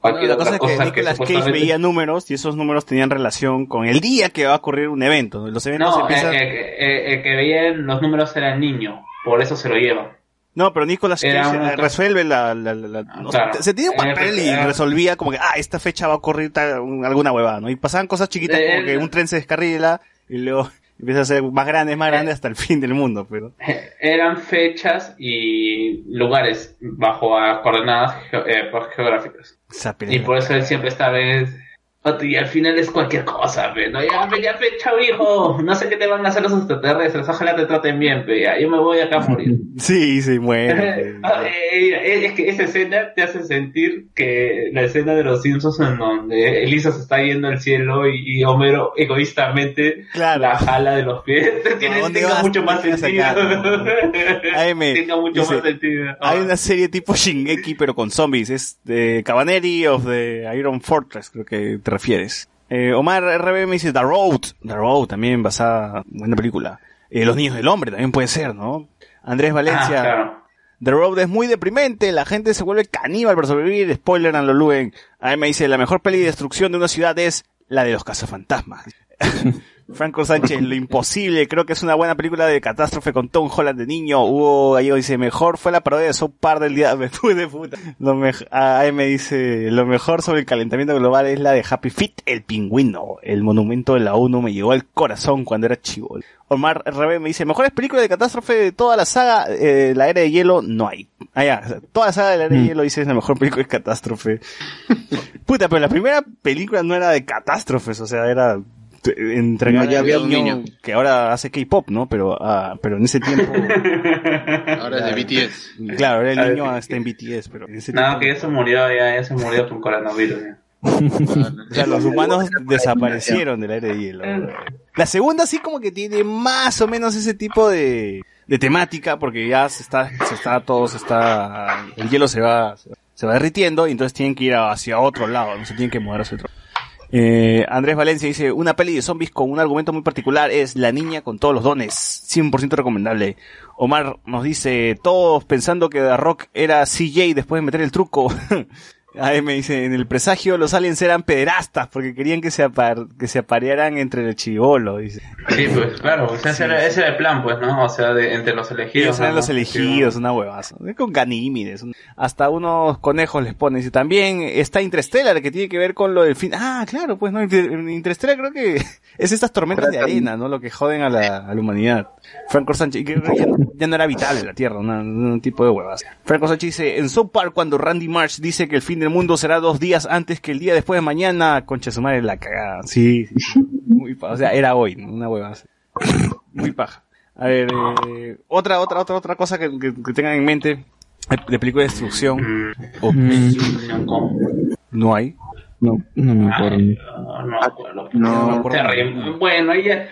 S8: cualquier
S1: la cosa es que
S8: cosa
S1: Cage
S8: supuestamente-
S1: veía números y esos números tenían relación con el día que va a ocurrir un evento. Los eventos
S8: no
S1: empiezan...
S8: eh, eh, eh, el que veían los números era el niño por eso se lo lleva
S1: No, pero Nicolas Cage
S8: una-
S1: eh, resuelve la... la, la- la- o sea,
S8: Claro.
S1: se tenía un
S8: Eh,
S1: papel y
S8: eh,
S1: resolvía como que, ah, esta fecha va a ocurrir tal- un- alguna huevada, ¿no? Y pasaban cosas chiquitas
S8: Eh,
S1: como que un tren se descarrila y luego empieza a ser más grande, más grande hasta el fin del mundo, pero...
S8: Eh, eran fechas y lugares bajo coordenadas geo- eh, geográficas Y por eso él siempre está, ¿ves? Y al final es cualquier cosa, pe, ¿no? Ya, pe, ya, pe, chao, hijo. No sé qué te van a hacer los extraterrestres. Ojalá te traten bien, pe. Ya, yo me voy acá a morir.
S1: Sí, sí, muere.
S8: Ah, eh, eh, es que esa escena te hace sentir que la escena de los Simpsons en donde Elisa se está yendo al cielo y, y Homero egoístamente
S1: Claro.
S8: la jala de los pies. Tiene,
S1: dónde
S8: tenga
S1: vas?
S8: mucho más
S1: ¿Qué vas a
S8: sentido.
S1: AM,
S8: tenga mucho
S1: dice,
S8: más sentido.
S1: Hay una serie tipo Shingeki, pero con zombies. Es de Cabaneri of the Iron Fortress, creo que te refieres. Eh, Omar RB me dice The Road. The Road también basada, buena película. Eh, Los Niños del Hombre también puede ser, ¿no? Andrés Valencia.
S8: Ah, claro.
S1: The Road es muy deprimente, la gente se vuelve caníbal para sobrevivir. Spoiler en lo Luen. A mí me dice, la mejor peli de destrucción de una ciudad es la de los cazafantasmas. Franco Sánchez, lo imposible, creo que es una buena película de catástrofe con Tom Holland de niño. Hugo Gallego dice, mejor fue la parodia de South Park del día me fui de puta. Lo AM dice, lo mejor sobre el calentamiento global es la de Happy Feet, el pingüino. El monumento de la ONU me llegó al corazón cuando era chivo. Omar RB me dice, mejores películas de catástrofe de toda la saga, eh, la era de hielo, no hay. Ah, ya, o sea, toda la saga de la era de hielo dice es la mejor película de catástrofe. Puta, pero la primera película no era de catástrofes, o sea, era entregar
S2: No, ya
S1: al
S2: había un
S1: niño,
S2: niño.
S1: que ahora hace K-pop, ¿no? Pero, ah, pero en ese tiempo,
S4: Ahora es de BTS.
S1: claro, ahora el
S8: Ah,
S1: niño está en BTS, pero en ese
S8: No,
S1: tiempo,
S8: que ya se murió, ya, ya se murió con coronavirus. ya.
S1: o sea, los humanos desaparecieron del aire de hielo. La segunda sí como que tiene más o menos ese tipo de, de temática, porque ya se está, se está, todo se está, el hielo se va, se va derritiendo y entonces tienen que ir hacia otro lado, no se tienen que mover hacia otro. Eh, Andrés Valencia dice, una peli de zombies con un argumento muy particular es La niña con todos los dones, 100% recomendable. Omar nos dice, todos pensando que The Rock era CJ después de meter el truco. Ahí me dice, en el presagio los aliens eran pederastas porque querían que se, apar que se aparearan entre el chivolo, dice.
S8: Sí, pues claro, o sea, ese, era, ese era el plan, pues, ¿no? O sea, de, entre los elegidos.
S1: Ellos eran
S8: ¿no?
S1: los elegidos, una huevaza. Con ganímides. Hasta unos conejos les ponen. Dice, también está Interstellar, que tiene que ver con lo del fin. Ah, claro, pues no. Inter- Interstellar creo que es estas tormentas de arena, ¿no? Lo que joden a la, a la humanidad. Franco Sánchez, que ya, ya no era vital en la Tierra, un tipo de huevas. Franco Sánchez dice, en South Park cuando Randy Marsh dice que el fin del mundo será dos días antes que el día después de mañana, concha su madre la cagada. Sí, sí. Muy pa- o sea, era hoy, una huevas. Muy paja. A ver, eh, otra, otra, otra, otra cosa que, que- que tengan en mente de, película de destrucción. O- no hay.
S3: No, no me acuerdo.
S8: No, no me acuerdo.
S1: No, me acuerdo.
S8: Terrible. Bueno, ella,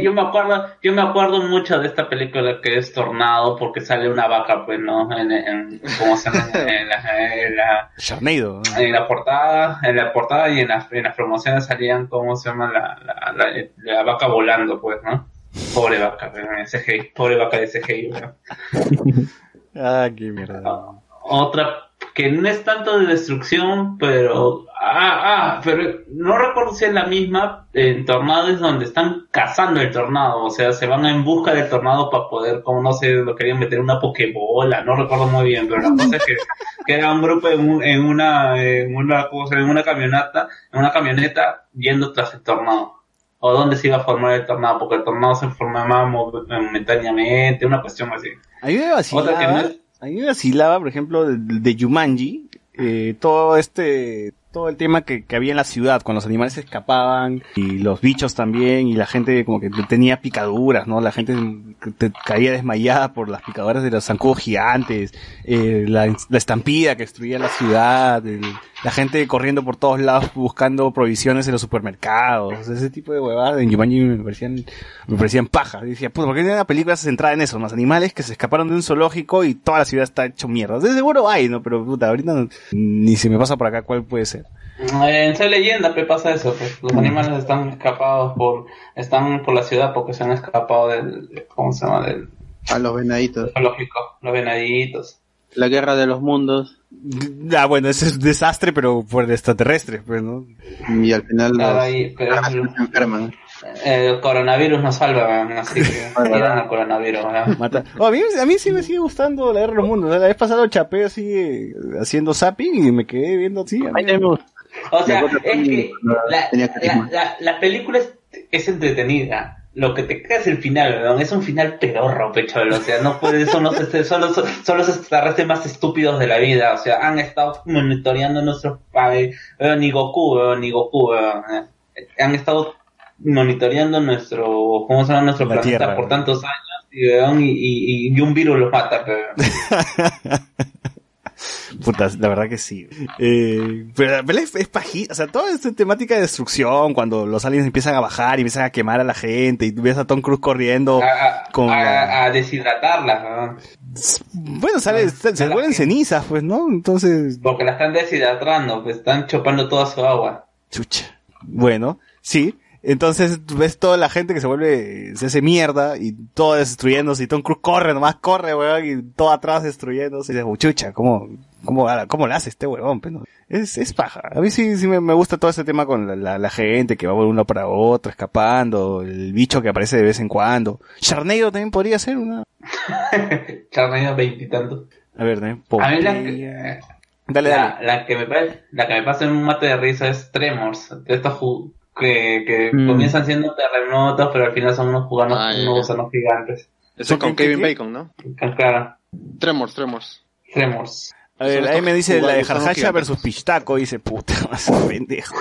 S8: yo, me acuerdo, yo me acuerdo mucho de esta película que es Tornado porque sale una vaca, pues, ¿no? En, en, ¿cómo se llama? En la, en la,
S1: Sharknado. ¿no?
S8: en la portada, en la portada y en las, en las promociones salían, ¿cómo se llama? La, la, la, la vaca volando, pues, ¿no? Pobre vaca, CGI, pobre vaca de CGI, ¿no?
S1: Ah, qué mierda.
S8: Otra que no es tanto de destrucción, pero ah, ah, pero no recuerdo si es la misma. En Tornado es donde están cazando el tornado, o sea, se van en busca del tornado para poder, como no sé, lo querían meter en una pokebola, no recuerdo muy bien, pero la cosa es que, que era un grupo en, un- en una en una cosa, en una camioneta, en una camioneta yendo tras el tornado. O dónde se iba a formar el tornado, porque el tornado se formaba mo- momentáneamente, una cuestión así.
S1: A mí me
S8: Otra que no
S1: vacilaba,
S8: es-
S1: a mí me vacilaba, por ejemplo, de, de Jumanji, eh, todo este, todo el tema que, había en la ciudad, cuando los animales escapaban, y los bichos también, y la gente como que tenía picaduras, ¿no? La gente te- caía desmayada por las picaduras de los zancudos gigantes, eh, la, la estampida que destruía la ciudad, el- la gente corriendo por todos lados buscando provisiones en los supermercados, ese tipo de huevadas en Jumanji me parecían, me parecían paja. Y decía, puta, ¿por qué no hay una película centrada en eso? Los animales que se escaparon de un zoológico y toda la ciudad está hecho mierda. De seguro hay, ¿no? Pero puta, ahorita no- ni se me pasa por acá cuál puede ser.
S8: En Soy Leyenda pues, pasa eso, pues, los animales están escapados por, están por la ciudad porque se han escapado del, ¿cómo se llama? Del
S2: A los venaditos.
S8: zoológico, los venaditos.
S2: La guerra de los mundos.
S1: Ah, bueno, ese es un desastre, pero por extraterrestres, pues, ¿no?
S2: Y al final
S8: Claro,
S2: los
S8: ahí, pero
S2: se enferman.
S8: el coronavirus nos salva, weón, así que al coronavirus.
S1: Mata. Oh, a, mí, a mí sí me sigue gustando la guerra de los mundos. La vez pasada chapé así, haciendo zapping y me quedé viendo así. a mí-
S8: O sea, es que la, la, la, la película es, es entretenida. Lo que te queda es el final, weón. Es un final pedorro, pecholo. O sea, no puede, son los, son los, son los extraterrestres más estúpidos de la vida. O sea, han estado monitoreando nuestros padres. Weón, ni Goku, weón, ni Goku, weón. eh. Han estado monitoreando nuestro, ¿cómo se llama? Nuestro
S1: La
S8: planeta
S1: Tierra,
S8: por
S1: weón.
S8: tantos años. Y, y, y un virus los mata, weón.
S1: Puta, la verdad que sí. Eh, pero la peli es, es paji- o sea, toda esta temática de destrucción, cuando los aliens empiezan a bajar y empiezan a quemar a la gente, y ves a Tom Cruise corriendo
S8: A,
S1: con la-
S8: a, a deshidratarlas, weón.
S1: Bueno, sale, se, se vuelven cenizas, pues, ¿no? Entonces,
S8: Porque la están deshidratando, pues están chupando toda su agua.
S1: chucha. Bueno, sí. Entonces ves toda la gente que se vuelve, se hace mierda y todo destruyéndose y Tom Cruise corre, nomás corre, weón, y todo atrás destruyéndose y dices, "Oh, chucha, ¿cómo, cómo, cómo le hace este weón? No? es, es paja. A mí sí, sí me, me gusta todo ese tema con la, la, la gente que va de uno para otro, escapando, el bicho que aparece de vez en cuando. Sharknado también podría ser una...
S8: Charnado veintitantos.
S1: A ver, ¿eh?
S8: A mí la, que-
S1: Dale,
S8: la,
S1: dale.
S8: la que me la que me pasa en un mate de risa es Tremors, de estos que, que
S3: Mm.
S8: comienzan siendo terremotos, pero al final son unos gusanos,
S4: Ah,
S8: unos gusanos gigantes.
S4: Ese con
S1: ¿Qué, qué,
S4: Kevin
S1: qué?
S4: Bacon, ¿no?
S8: Claro,
S4: Tremors, Tremors.
S8: Tremors.
S1: A ver, ahí me dice la de Jarjacha versus Pistaco, dice, puta, más pendejo.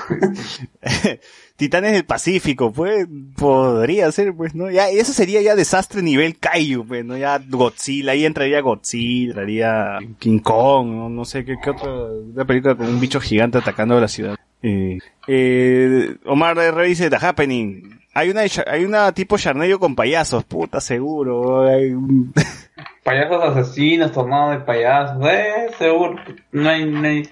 S1: Titanes del Pacífico, pues, podría ser, pues, ¿no? Ya, eso sería ya desastre nivel Kaiju, pues, ¿no? Ya Godzilla, ahí entraría Godzilla, entraría King Kong, no, no sé qué, qué otra, una película con un bicho gigante atacando a la ciudad. Eh, eh, Omar R dice, The Happening. Hay una, hay una tipo Charnello con payasos, puta, seguro.
S8: Payasos asesinos, tornados de payasos, eh, seguro. No hay, no hay,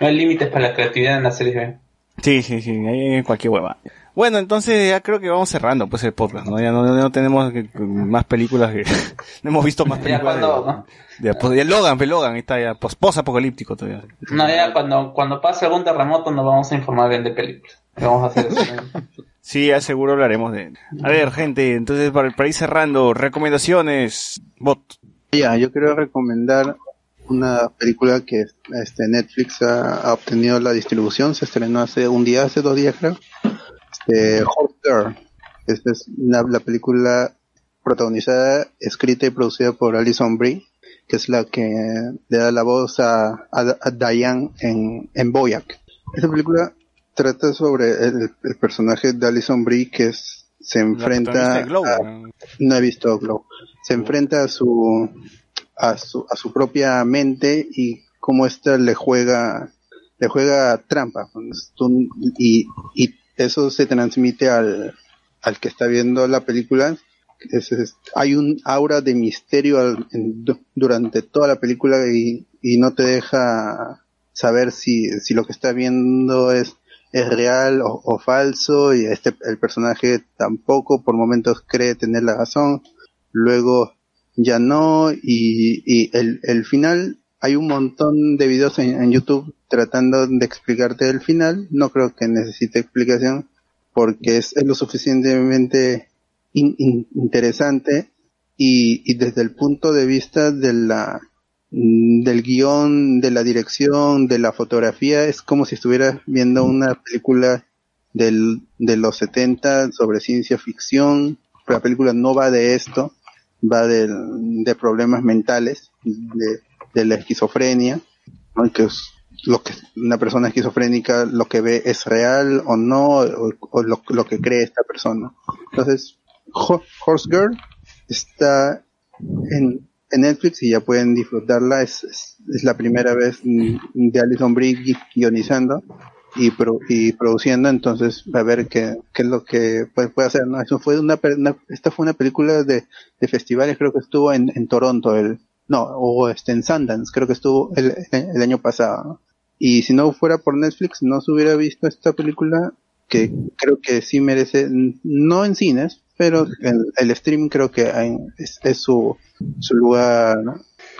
S8: no hay límites para la creatividad en la serie B.
S1: Sí, sí, sí, hay cualquier hueva. Bueno, entonces ya creo que vamos cerrando pues el podcast, ¿no? Ya no, no tenemos más películas que... no hemos visto más
S8: Ya
S1: películas
S8: cuando,
S1: de,
S8: ¿no?
S1: de- pues, ya Logan, pues Logan, está ya, post, apocalíptico todavía.
S8: No, ya cuando, cuando pase algún terremoto nos vamos a informar bien de películas. Vamos a hacer eso.
S1: Sí, ya seguro hablaremos de... A ver, gente, entonces para, para ir cerrando, recomendaciones, bot.
S2: Ya, yo quiero recomendar una película que este Netflix ha, ha obtenido la distribución, se estrenó hace un día, hace dos días creo. Horse Girl. Esta es la, la película protagonizada, escrita y producida por Alison Brie, que es la que le da la voz a, a, a Diane en, en Boyack. Esta película trata sobre el, el personaje de Alison Brie que es, se enfrenta
S1: de
S2: a-
S1: ¿no?
S2: no he visto Glow. Se enfrenta a su a su a su propia mente y cómo ésta le juega le juega trampa y eso se transmite al al que está viendo la película. Es- hay un aura de misterio al- en- du- durante toda la película y, y no te deja saber si, si lo que está viendo es, es real o, o falso y este el personaje tampoco por momentos cree tener la razón luego ya no y, y el, el final hay un montón de videos en, en YouTube tratando de explicarte el final no creo que necesite explicación porque es, lo suficientemente in- in- interesante y, y desde el punto de vista de la mm, del guion, de la dirección, de la fotografía, es como si estuvieras viendo una película del, de los 70 sobre ciencia ficción. La película no va de esto, va del- de problemas mentales, de, de la esquizofrenia, que es lo que una persona esquizofrénica lo que ve es real o no, o, lo, que cree esta persona. Entonces, Ho- Horse Girl está en, en Netflix y ya pueden disfrutarla. Es, es, la primera vez de Alison Brie gui- guionizando y, pro- y produciendo, entonces a ver qué, qué es lo que puede, puede hacer. ¿no? Eso fue una, una- esta fue una película de, de festivales, creo que estuvo en, en Toronto, el, no, o este, en Sundance, creo que estuvo el, el año pasado. Y si no fuera por Netflix, no se hubiera visto esta película que creo que sí merece, no en cines, pero el, el streaming creo que hay- es, es su, su lugar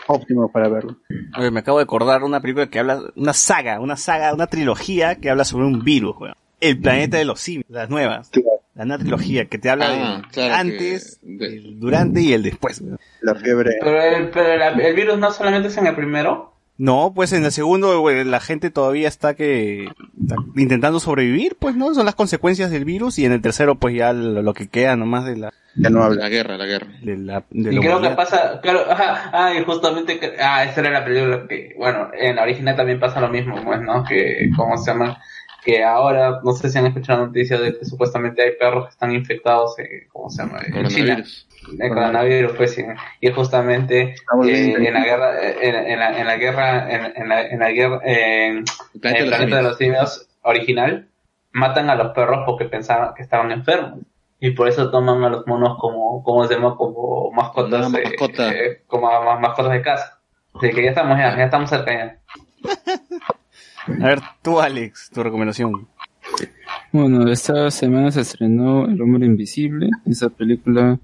S2: óptimo para verlo.
S1: Oye, me acabo de acordar una película que habla, una saga, una saga, una trilogía que habla sobre un virus, weón. El planeta de los simios, las nuevas. La nueva trilogía que te habla
S4: Ah,
S1: de
S4: claro
S1: antes, el durante y el después.
S2: La fiebre.
S8: Pero, el, pero la- el virus no solamente es en el primero.
S1: No, pues en el segundo, la gente todavía está que está intentando sobrevivir, pues no, son las consecuencias del virus y en el tercero, pues ya lo, lo que queda nomás de la,
S2: ya no
S4: La guerra, la guerra.
S1: de la, de
S8: Y
S1: la
S8: creo que pasa, claro, ajá, ah, y justamente, ah, esa era la película que, bueno, en la original también pasa lo mismo, pues, ¿no? Que, ¿cómo se llama? Que ahora, no sé si han escuchado noticias de que supuestamente hay perros que están infectados, eh, ¿cómo se llama? En China.
S4: Coronavirus.
S8: De coronavirus, pues, sí. y justamente eh, en la guerra, eh, en, en la, en la guerra, en, en la, en la guerra, en
S4: El planeta
S8: el
S4: de los
S8: planeta de
S4: simios.
S8: los simios original, matan a los perros porque pensaban que estaban enfermos. Y por eso toman a los monos como, como se llama, como mascotas, eh,
S4: mascota.
S8: eh, como ma- mascotas de casa. Así que ya estamos, ya, ya estamos cerca ya.
S1: A ver, tú Alex, tu recomendación.
S3: Bueno, esta semana se estrenó El Hombre Invisible, esa película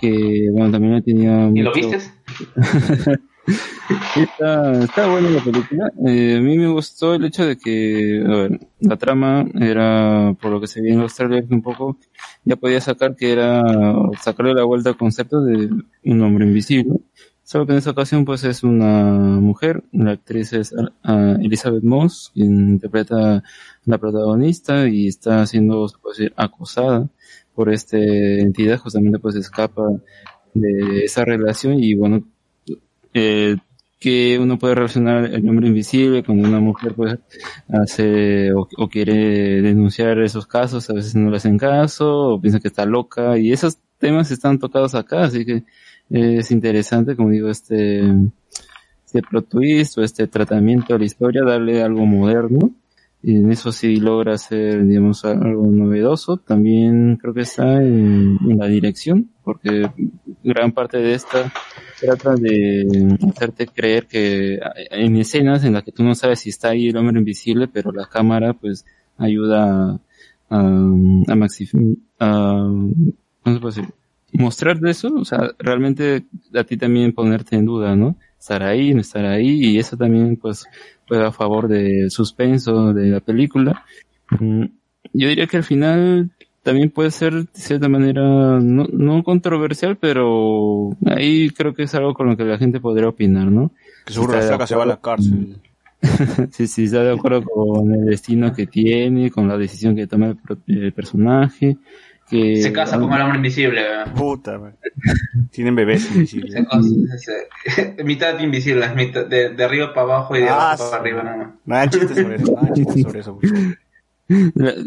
S3: que, bueno, también ya tenía
S8: ¿Y lo viste?
S3: Está, está buena la película. Eh, a mí me gustó el hecho de que, a ver, la trama era, por lo que se veía en los trailers un poco, ya podía sacar que era, sacarle la vuelta al concepto de un hombre invisible. Solo que en esta ocasión pues es una mujer, la actriz es ah, Elizabeth Moss, quien interpreta la protagonista y está siendo, acosada por esta entidad, justamente pues escapa de esa relación y bueno, eh, que uno puede relacionar el hombre invisible cuando una mujer pues hace o, o quiere denunciar esos casos, a veces no le hacen caso o piensan que está loca. Y esos temas están tocados acá, así que es interesante, como digo, este, este plot twist o este tratamiento a la historia, darle algo moderno y en eso sí logra hacer, digamos, algo novedoso. También creo que está en, la dirección, porque gran parte de esta trata de hacerte creer que en escenas en las que tú no sabes si está ahí el hombre invisible, pero la cámara pues ayuda a, a, maxi- a ¿cómo se puede decir? Mostrar de eso, o sea, realmente a ti también ponerte en duda, ¿no? Estar ahí, no estar ahí, y eso también pues juega a favor del suspenso de la película. Mm, Yo diría que al final también puede ser de cierta manera no, no controversial, pero ahí creo que es algo con lo que la gente podría opinar, ¿no?
S1: Que seguro la flaca se va a la cárcel.
S3: sí, sí, está de acuerdo con el destino que tiene, con la decisión que toma el, el personaje, que...
S8: Se casa con el hombre invisible. ¿verdad?
S1: Puta, man. Tienen bebés invisibles.
S8: Se mitad invisible, mitad de, de arriba para abajo y de
S1: Ah,
S8: abajo para arriba. No,
S1: chistes sobre eso, no hagan chistes sobre eso.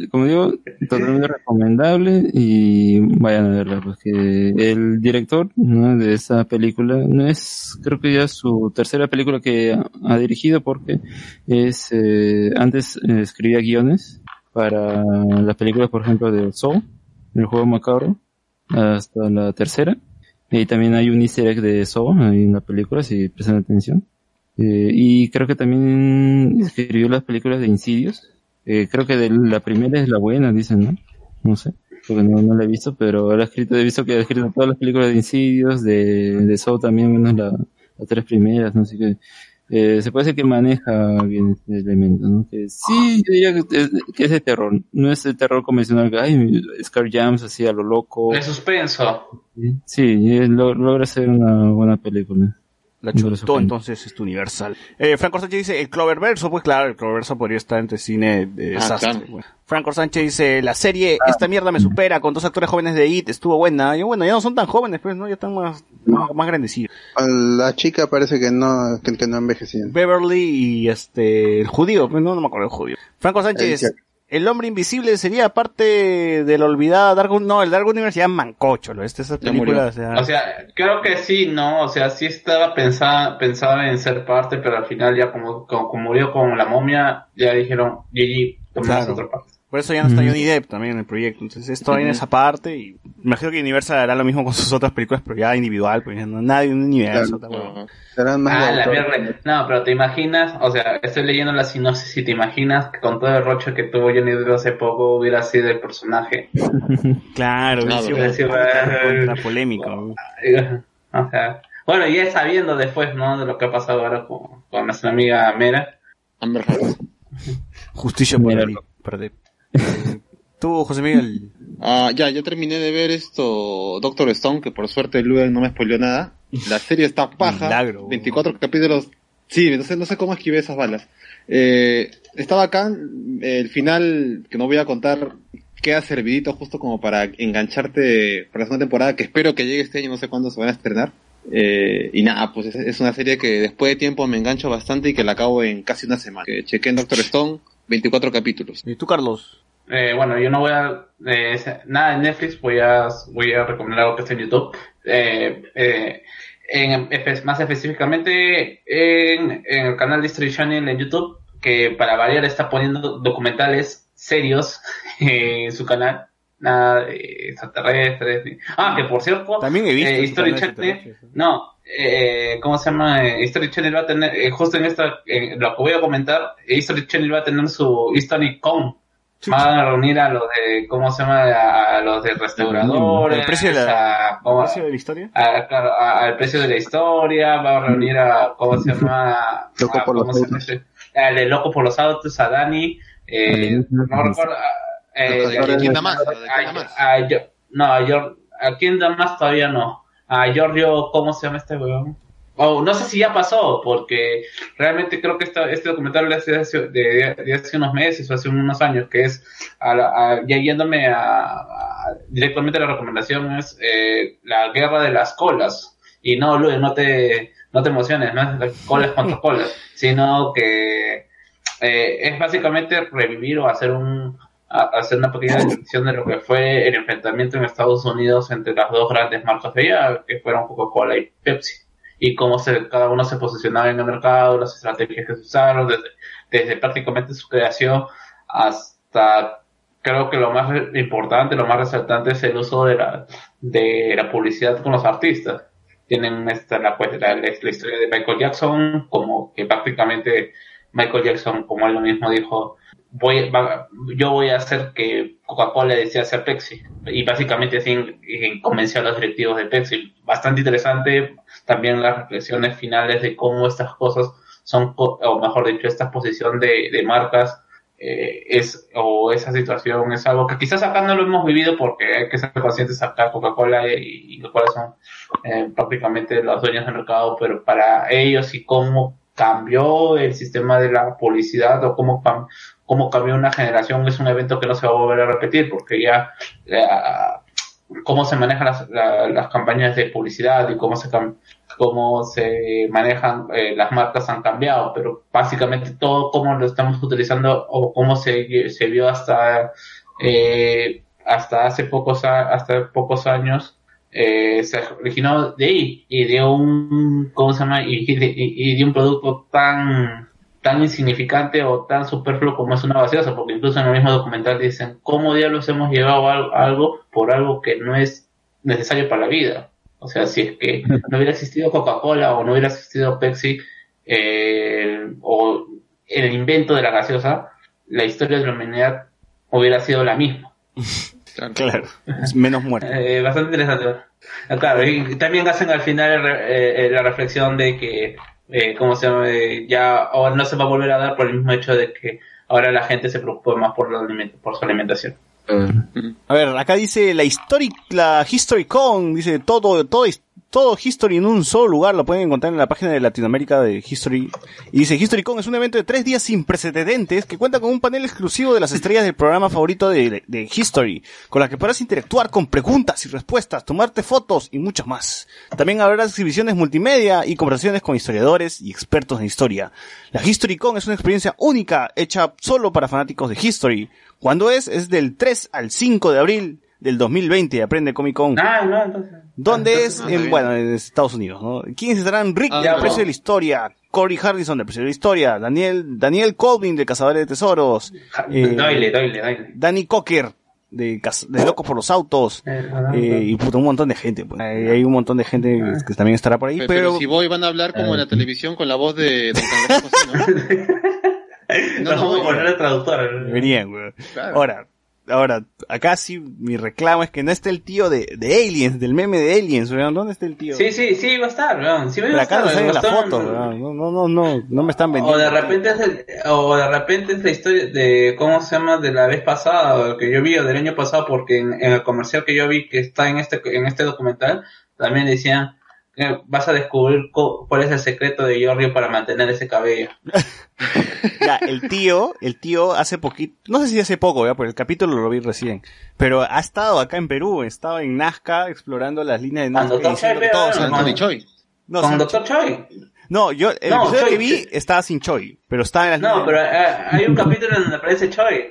S3: Como digo, totalmente recomendable y vayan a verla, porque el director ¿no? de esa película no es, creo que ya su tercera película que ha, ha dirigido, porque es eh, antes eh, escribía guiones para las películas, por ejemplo, de Soul, el juego macabro, hasta la tercera, y también hay un easter egg de Soul ahí en la película, si prestan atención. Eh, y creo que también escribió las películas de Insidious. Eh, creo que de la primera es la buena, dicen, ¿no? No sé, porque no, no la he visto, pero él ha escrito, he visto que ha escrito todas las películas de Insidious, de, de Saw también, menos la, las tres primeras, no sé qué. Eh, se puede decir que maneja bien este elemento, ¿no? Que sí, yo diría que es, que es de terror. No es el terror convencional que, ay, Scar Jams así a lo loco.
S8: De suspenso.
S3: Sí, eh, lo- logra ser una buena película.
S1: La
S3: No
S1: chutó entonces este universal. Eh, Franco Sánchez dice, el Cloververso, pues claro, el Cloververso podría estar entre cine de
S4: Ah,
S1: desastre.
S4: claro.
S1: bueno. Franco Sánchez dice, la serie, esta mierda me supera con dos actores jóvenes de IT, estuvo buena. Y bueno, ya no son tan jóvenes, pues, ¿no? Ya están más, más, más grandecidos.
S2: A La chica parece que no, que, que no envejecía.
S1: Beverly y este, el judío, pues no, no me acuerdo el judío. Franco Sánchez,
S2: El-
S1: el hombre invisible sería parte de la olvidada Dark, no, el Dark Universe ya mancocho, ¿no? Este, esa
S4: Ya
S1: película,
S4: murió.
S1: o sea,
S8: O sea, creo que sí, ¿no? O sea, sí estaba pensada, pensada en ser parte, pero al final ya como, como, como murió con la momia, ya dijeron, GG, tomamos
S1: Claro.
S8: otra parte.
S1: Por eso ya no está
S3: Mm.
S1: Johnny Depp también en el proyecto. Entonces esto viene esa parte y me imagino que Universal hará lo mismo con sus otras películas, pero ya individual, pues ya no nadie en un universo.
S4: Ajá.
S2: Serán más
S8: Ah, la mierda. No, pero te imaginas, o sea, estoy leyendo la sinopsis y te imaginas que con todo el rocho que tuvo Johnny Depp hace poco hubiera sido el personaje.
S1: Claro,
S4: Claro,
S1: hubiera sido contra polémico.
S8: O sea, bueno, ya sabiendo después, ¿no? De lo que ha pasado ahora con, con nuestra amiga Mera.
S4: Amber.
S1: Justicia por. Perdé. Eh, Tú, José Miguel.
S4: Ah, ya, yo terminé de ver esto, Doctor Stone, que por suerte Luen no me spoileó nada. La serie está paja.
S1: Milagro.
S4: 24 capítulos. Sí, no sé, no sé cómo esquivé esas balas. Eh, está bacán. El final, que no voy a contar, queda servidito justo como para engancharte para la segunda temporada, que espero que llegue este año, no sé cuándo se van a estrenar. Eh, y nada, pues es, es una serie que después de tiempo me engancho bastante y que la acabo en casi una semana. Que chequé en Doctor Stone, 24 capítulos.
S1: ¿Y tú, Carlos?
S8: Eh, bueno, yo no voy a... eh, nada en Netflix, voy a, voy a recomendar algo que está en YouTube. Eh, eh, en, más específicamente en, en el canal de History Channel en YouTube, que para variar está poniendo documentales serios en su canal. Nada de extraterrestres. Ah, que por cierto,
S1: También he visto.
S8: eh, History Channel,
S1: ¿no?
S8: Eh, ¿cómo se llama? Eh, History Channel va a tener, eh, justo en esta, en lo que voy a comentar, eh, History Channel va a tener su History Con. Van a reunir a los de, ¿cómo se llama? A, a los de restauradores.
S1: ¿El precio de la,
S8: a- ¿cómo-
S1: el precio de la historia?
S8: a- claro, al precio de la historia, va a reunir a, ¿cómo se llama?
S2: Loco
S8: A-
S2: por.
S8: Al de Loco por los Autos, a Dani, eh, no recuerdo, a- eh,
S4: ¿Quién da más? ¿De quién da más?
S8: yo- no, a, Gior- a quién da más todavía no. A Giorgio, ¿cómo se llama este weón? Oh, no sé si ya pasó, porque realmente creo que esta, este documental de hace, de, de hace unos meses o hace unos años, que es, a la- a- ya yéndome a, a- directamente a la recomendación, es eh, la guerra de las colas. Y no, Luis, no te, no te emociones, no es colas contra colas, sino que eh, es básicamente revivir o hacer un a- hacer una pequeña descripción de lo que fue el enfrentamiento en Estados Unidos entre las dos grandes marcas de allá, que fueron Coca-Cola y Pepsi, y cómo se, cada uno se posicionaba en el mercado, las estrategias que se usaron, desde, desde prácticamente su creación hasta creo que lo más importante, lo más resaltante es el uso de la, de la publicidad con los artistas. Tienen esta, la, pues, la- la historia de Michael Jackson, como que prácticamente Michael Jackson, como él mismo dijo, voy, va- yo voy a hacer que Coca-Cola decida ser Pepsi. Y básicamente así convenció a los directivos de Pepsi. Bastante interesante también las reflexiones finales de cómo estas cosas son, o mejor dicho, esta posición de, de marcas eh, es o esa situación es algo que quizás acá no lo hemos vivido porque hay que ser conscientes acá Coca-Cola y, y son eh, prácticamente los dueños del mercado pero para ellos y cómo cambió el sistema de la publicidad o cómo, cómo cambió una generación es un evento que no se va a volver a repetir porque ya la- cómo se manejan las, la- las campañas de publicidad y cómo se cómo se manejan eh, las marcas han cambiado, pero básicamente todo cómo lo estamos utilizando o cómo se, se vio hasta eh, hasta hace pocos hasta pocos años eh, se originó de ahí y de un cómo se llama y- y de un producto tan tan insignificante o tan superfluo como es una gaseosa, porque incluso en el mismo documental dicen cómo diablos hemos llevado al- algo por algo que no es necesario para la vida. O sea, si es que no hubiera existido Coca-Cola o no hubiera existido Pepsi eh, o el invento de la gaseosa, la historia de la humanidad hubiera sido la misma.
S1: Claro, es menos muerto.
S8: Eh, bastante interesante. Claro, y también hacen al final eh, la reflexión de que, eh, ¿cómo se llama? Eh, ya ahora no se va a volver a dar por el mismo hecho de que ahora la gente se preocupa más por, la aliment- por su alimentación.
S1: A ver, acá dice la History, la History Con, dice todo, todo, todo History en un solo lugar, lo pueden encontrar en la página de Latinoamérica de History. Y dice History Con es un evento de tres días sin precedentes que cuenta con un panel exclusivo de las estrellas del programa favorito de, History, con la que podrás interactuar con preguntas y respuestas, tomarte fotos y mucho más. También habrá exhibiciones multimedia y conversaciones con historiadores y expertos en historia. La History Con es una experiencia única hecha solo para fanáticos de History. ¿Cuándo es? Es del 3 al 5 de abril del 2020. Aprende Comic Con.
S8: Ah, no, entonces.
S1: ¿Dónde es?
S8: ah,
S1: En,
S8: bien.
S1: bueno, en Estados Unidos, ¿no? ¿Quiénes estarán? Rick
S8: Ah,
S1: del
S8: ya,
S1: Precio
S8: no.
S1: de la Historia, Corey Harrison del Precio de la Historia, Daniel, Daniel Colvin de Cazadores de Tesoros, eh,
S8: Doyle, doyle, doyle.
S1: Danny Cocker de, de Locos por los Autos, eh, y puta, un montón de gente. pues. Hay, hay un montón de gente que también estará por ahí,
S4: Pero,
S1: pero...
S4: si voy van a hablar como en la televisión con la voz de Don Cangrejo, ¿sí, ¿no?
S8: No, vamos a poner el traductor.
S1: Deberían, güey.
S4: Claro.
S1: Ahora, ahora, acá sí mi reclamo es que no esté el tío de, de Aliens, del meme de Aliens, weón. ¿Dónde está el tío?
S8: Sí, sí, sí, va a estar, weón. Sí, va
S1: acá no la foto, weón. No, no, no, no, no me están vendiendo.
S8: O de repente es el- o de repente es la historia de cómo se llama de la vez pasada o que yo vi o del año pasado porque en, en el comercial que yo vi que está en este en este documental también decían que vas a descubrir cuál es el secreto de Giorgio para mantener ese cabello.
S1: Ya, el tío, el tío hace poquito, no sé si hace poco, ya, porque el capítulo lo vi recién, pero ha estado acá en Perú, estaba en Nazca explorando las líneas de Nazca.
S8: Doctor Choi, no, Anthony
S4: Choi.
S1: No,
S8: Con Doctor Choi.
S1: No, yo, el
S8: No,
S1: episodio
S8: Choi.
S1: que vi estaba sin Choi, pero estaba en las
S8: No,
S1: líneas
S8: pero eh, hay un capítulo en donde aparece Choi.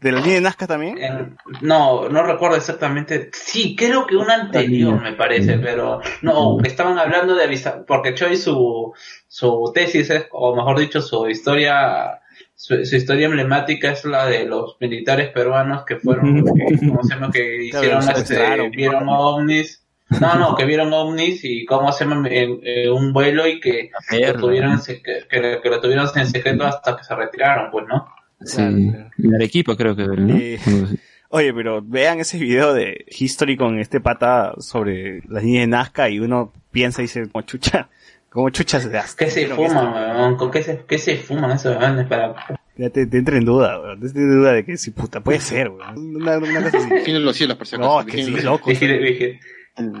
S1: De la línea de Nazca también.
S8: En- no, no recuerdo exactamente. Sí, creo que un anterior me parece, pero no, estaban hablando de avisar, porque Choi su, su tesis es, o mejor dicho, su historia, su, su historia emblemática es la de los militares peruanos que fueron, que, ¿cómo se llama? Que hicieron, este, vieron ovnis. No, no, que vieron ovnis y cómo se en un vuelo y que lo, tuvieron en sec- que, que lo tuvieron en secreto hasta que se retiraron, pues, ¿no?
S3: Sí, en Arequipa creo que, ¿no?
S1: Eh, Oye, pero vean ese video de History con este pata sobre las líneas de Nazca y uno piensa y dice, como chucha, como chucha se das.
S8: ¿Qué se fuman, weón? ¿Con qué se, qué se fuman esos weones para...?
S1: Ya te, te entra en duda, weón. Te entra en duda de que si puta puede ser, weón. Una, una cosa así.
S4: Vigilen los cielos, por si acaso.
S1: No, que sí, loco.
S8: Vigile, vigile.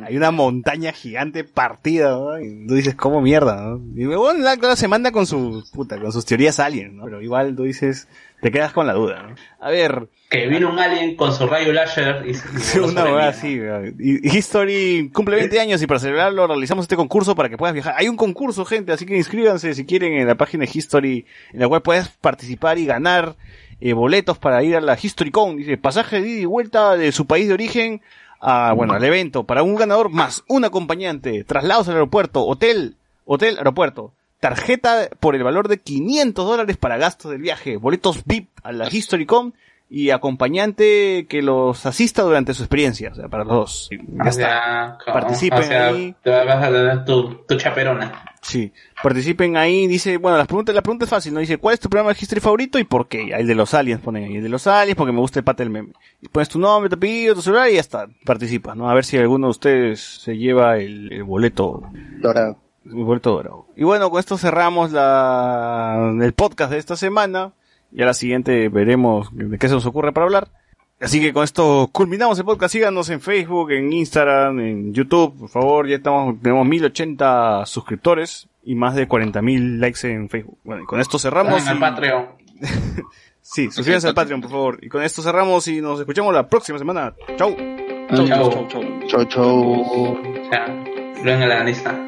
S1: Hay una montaña gigante partida, ¿no? Y tú dices, ¿cómo mierda, no? Y bueno, la- claro, se manda con su, puta, con sus teorías alien, ¿no? Pero igual tú dices, te quedas con la duda, ¿no? A ver,
S9: Que vino un alien con su rayo láser y, y
S1: Sí, una weón. Y History cumple 20 años y para celebrarlo realizamos este concurso para que puedas viajar. Hay un concurso, gente, así que inscríbanse si quieren en la página de History, en la cual puedes participar y ganar eh, boletos para ir a la HistoryCon. Dice, pasaje de ida y vuelta de su país de origen a, bueno, al evento para un ganador más un acompañante, traslados al aeropuerto, hotel, hotel, aeropuerto. Tarjeta por el valor de 500 dólares para gastos del viaje, boletos VIP a la HistoryCon y acompañante que los asista durante su experiencia, o sea, para los dos. Ya
S9: O sea,
S1: Participen
S9: o sea,
S1: ahí.
S9: Te vas a tener tu, tu chaperona.
S1: Sí, participen ahí, dice, bueno, las preguntas, la pregunta es fácil, ¿no? Dice, ¿cuál es tu programa de history favorito y por qué? El de los aliens ponen ahí, el de los aliens porque me gusta el pata del meme. Y pones tu nombre, tu apellido, tu celular y ya está, participas, ¿no? A ver si alguno de ustedes se lleva el, el boleto
S2: Dorado.
S1: Dorado. Y bueno, con esto cerramos la, el podcast de esta semana. Y a la siguiente veremos de qué se nos ocurre para hablar. Así que con esto culminamos el podcast. Síganos en Facebook, en Instagram, en YouTube, por favor. Ya estamos, tenemos 1080 suscriptores y más de 40.000 likes en Facebook. Bueno, y con esto cerramos.
S9: En el
S1: y-
S9: Patreon.
S1: Sí, suscríbanse al Patreon, por favor. Y con esto cerramos y nos escuchamos la próxima semana. Chau.
S9: Chau,
S4: Chau, chau.
S2: Chau, chau.
S9: O sea, lo en la lista.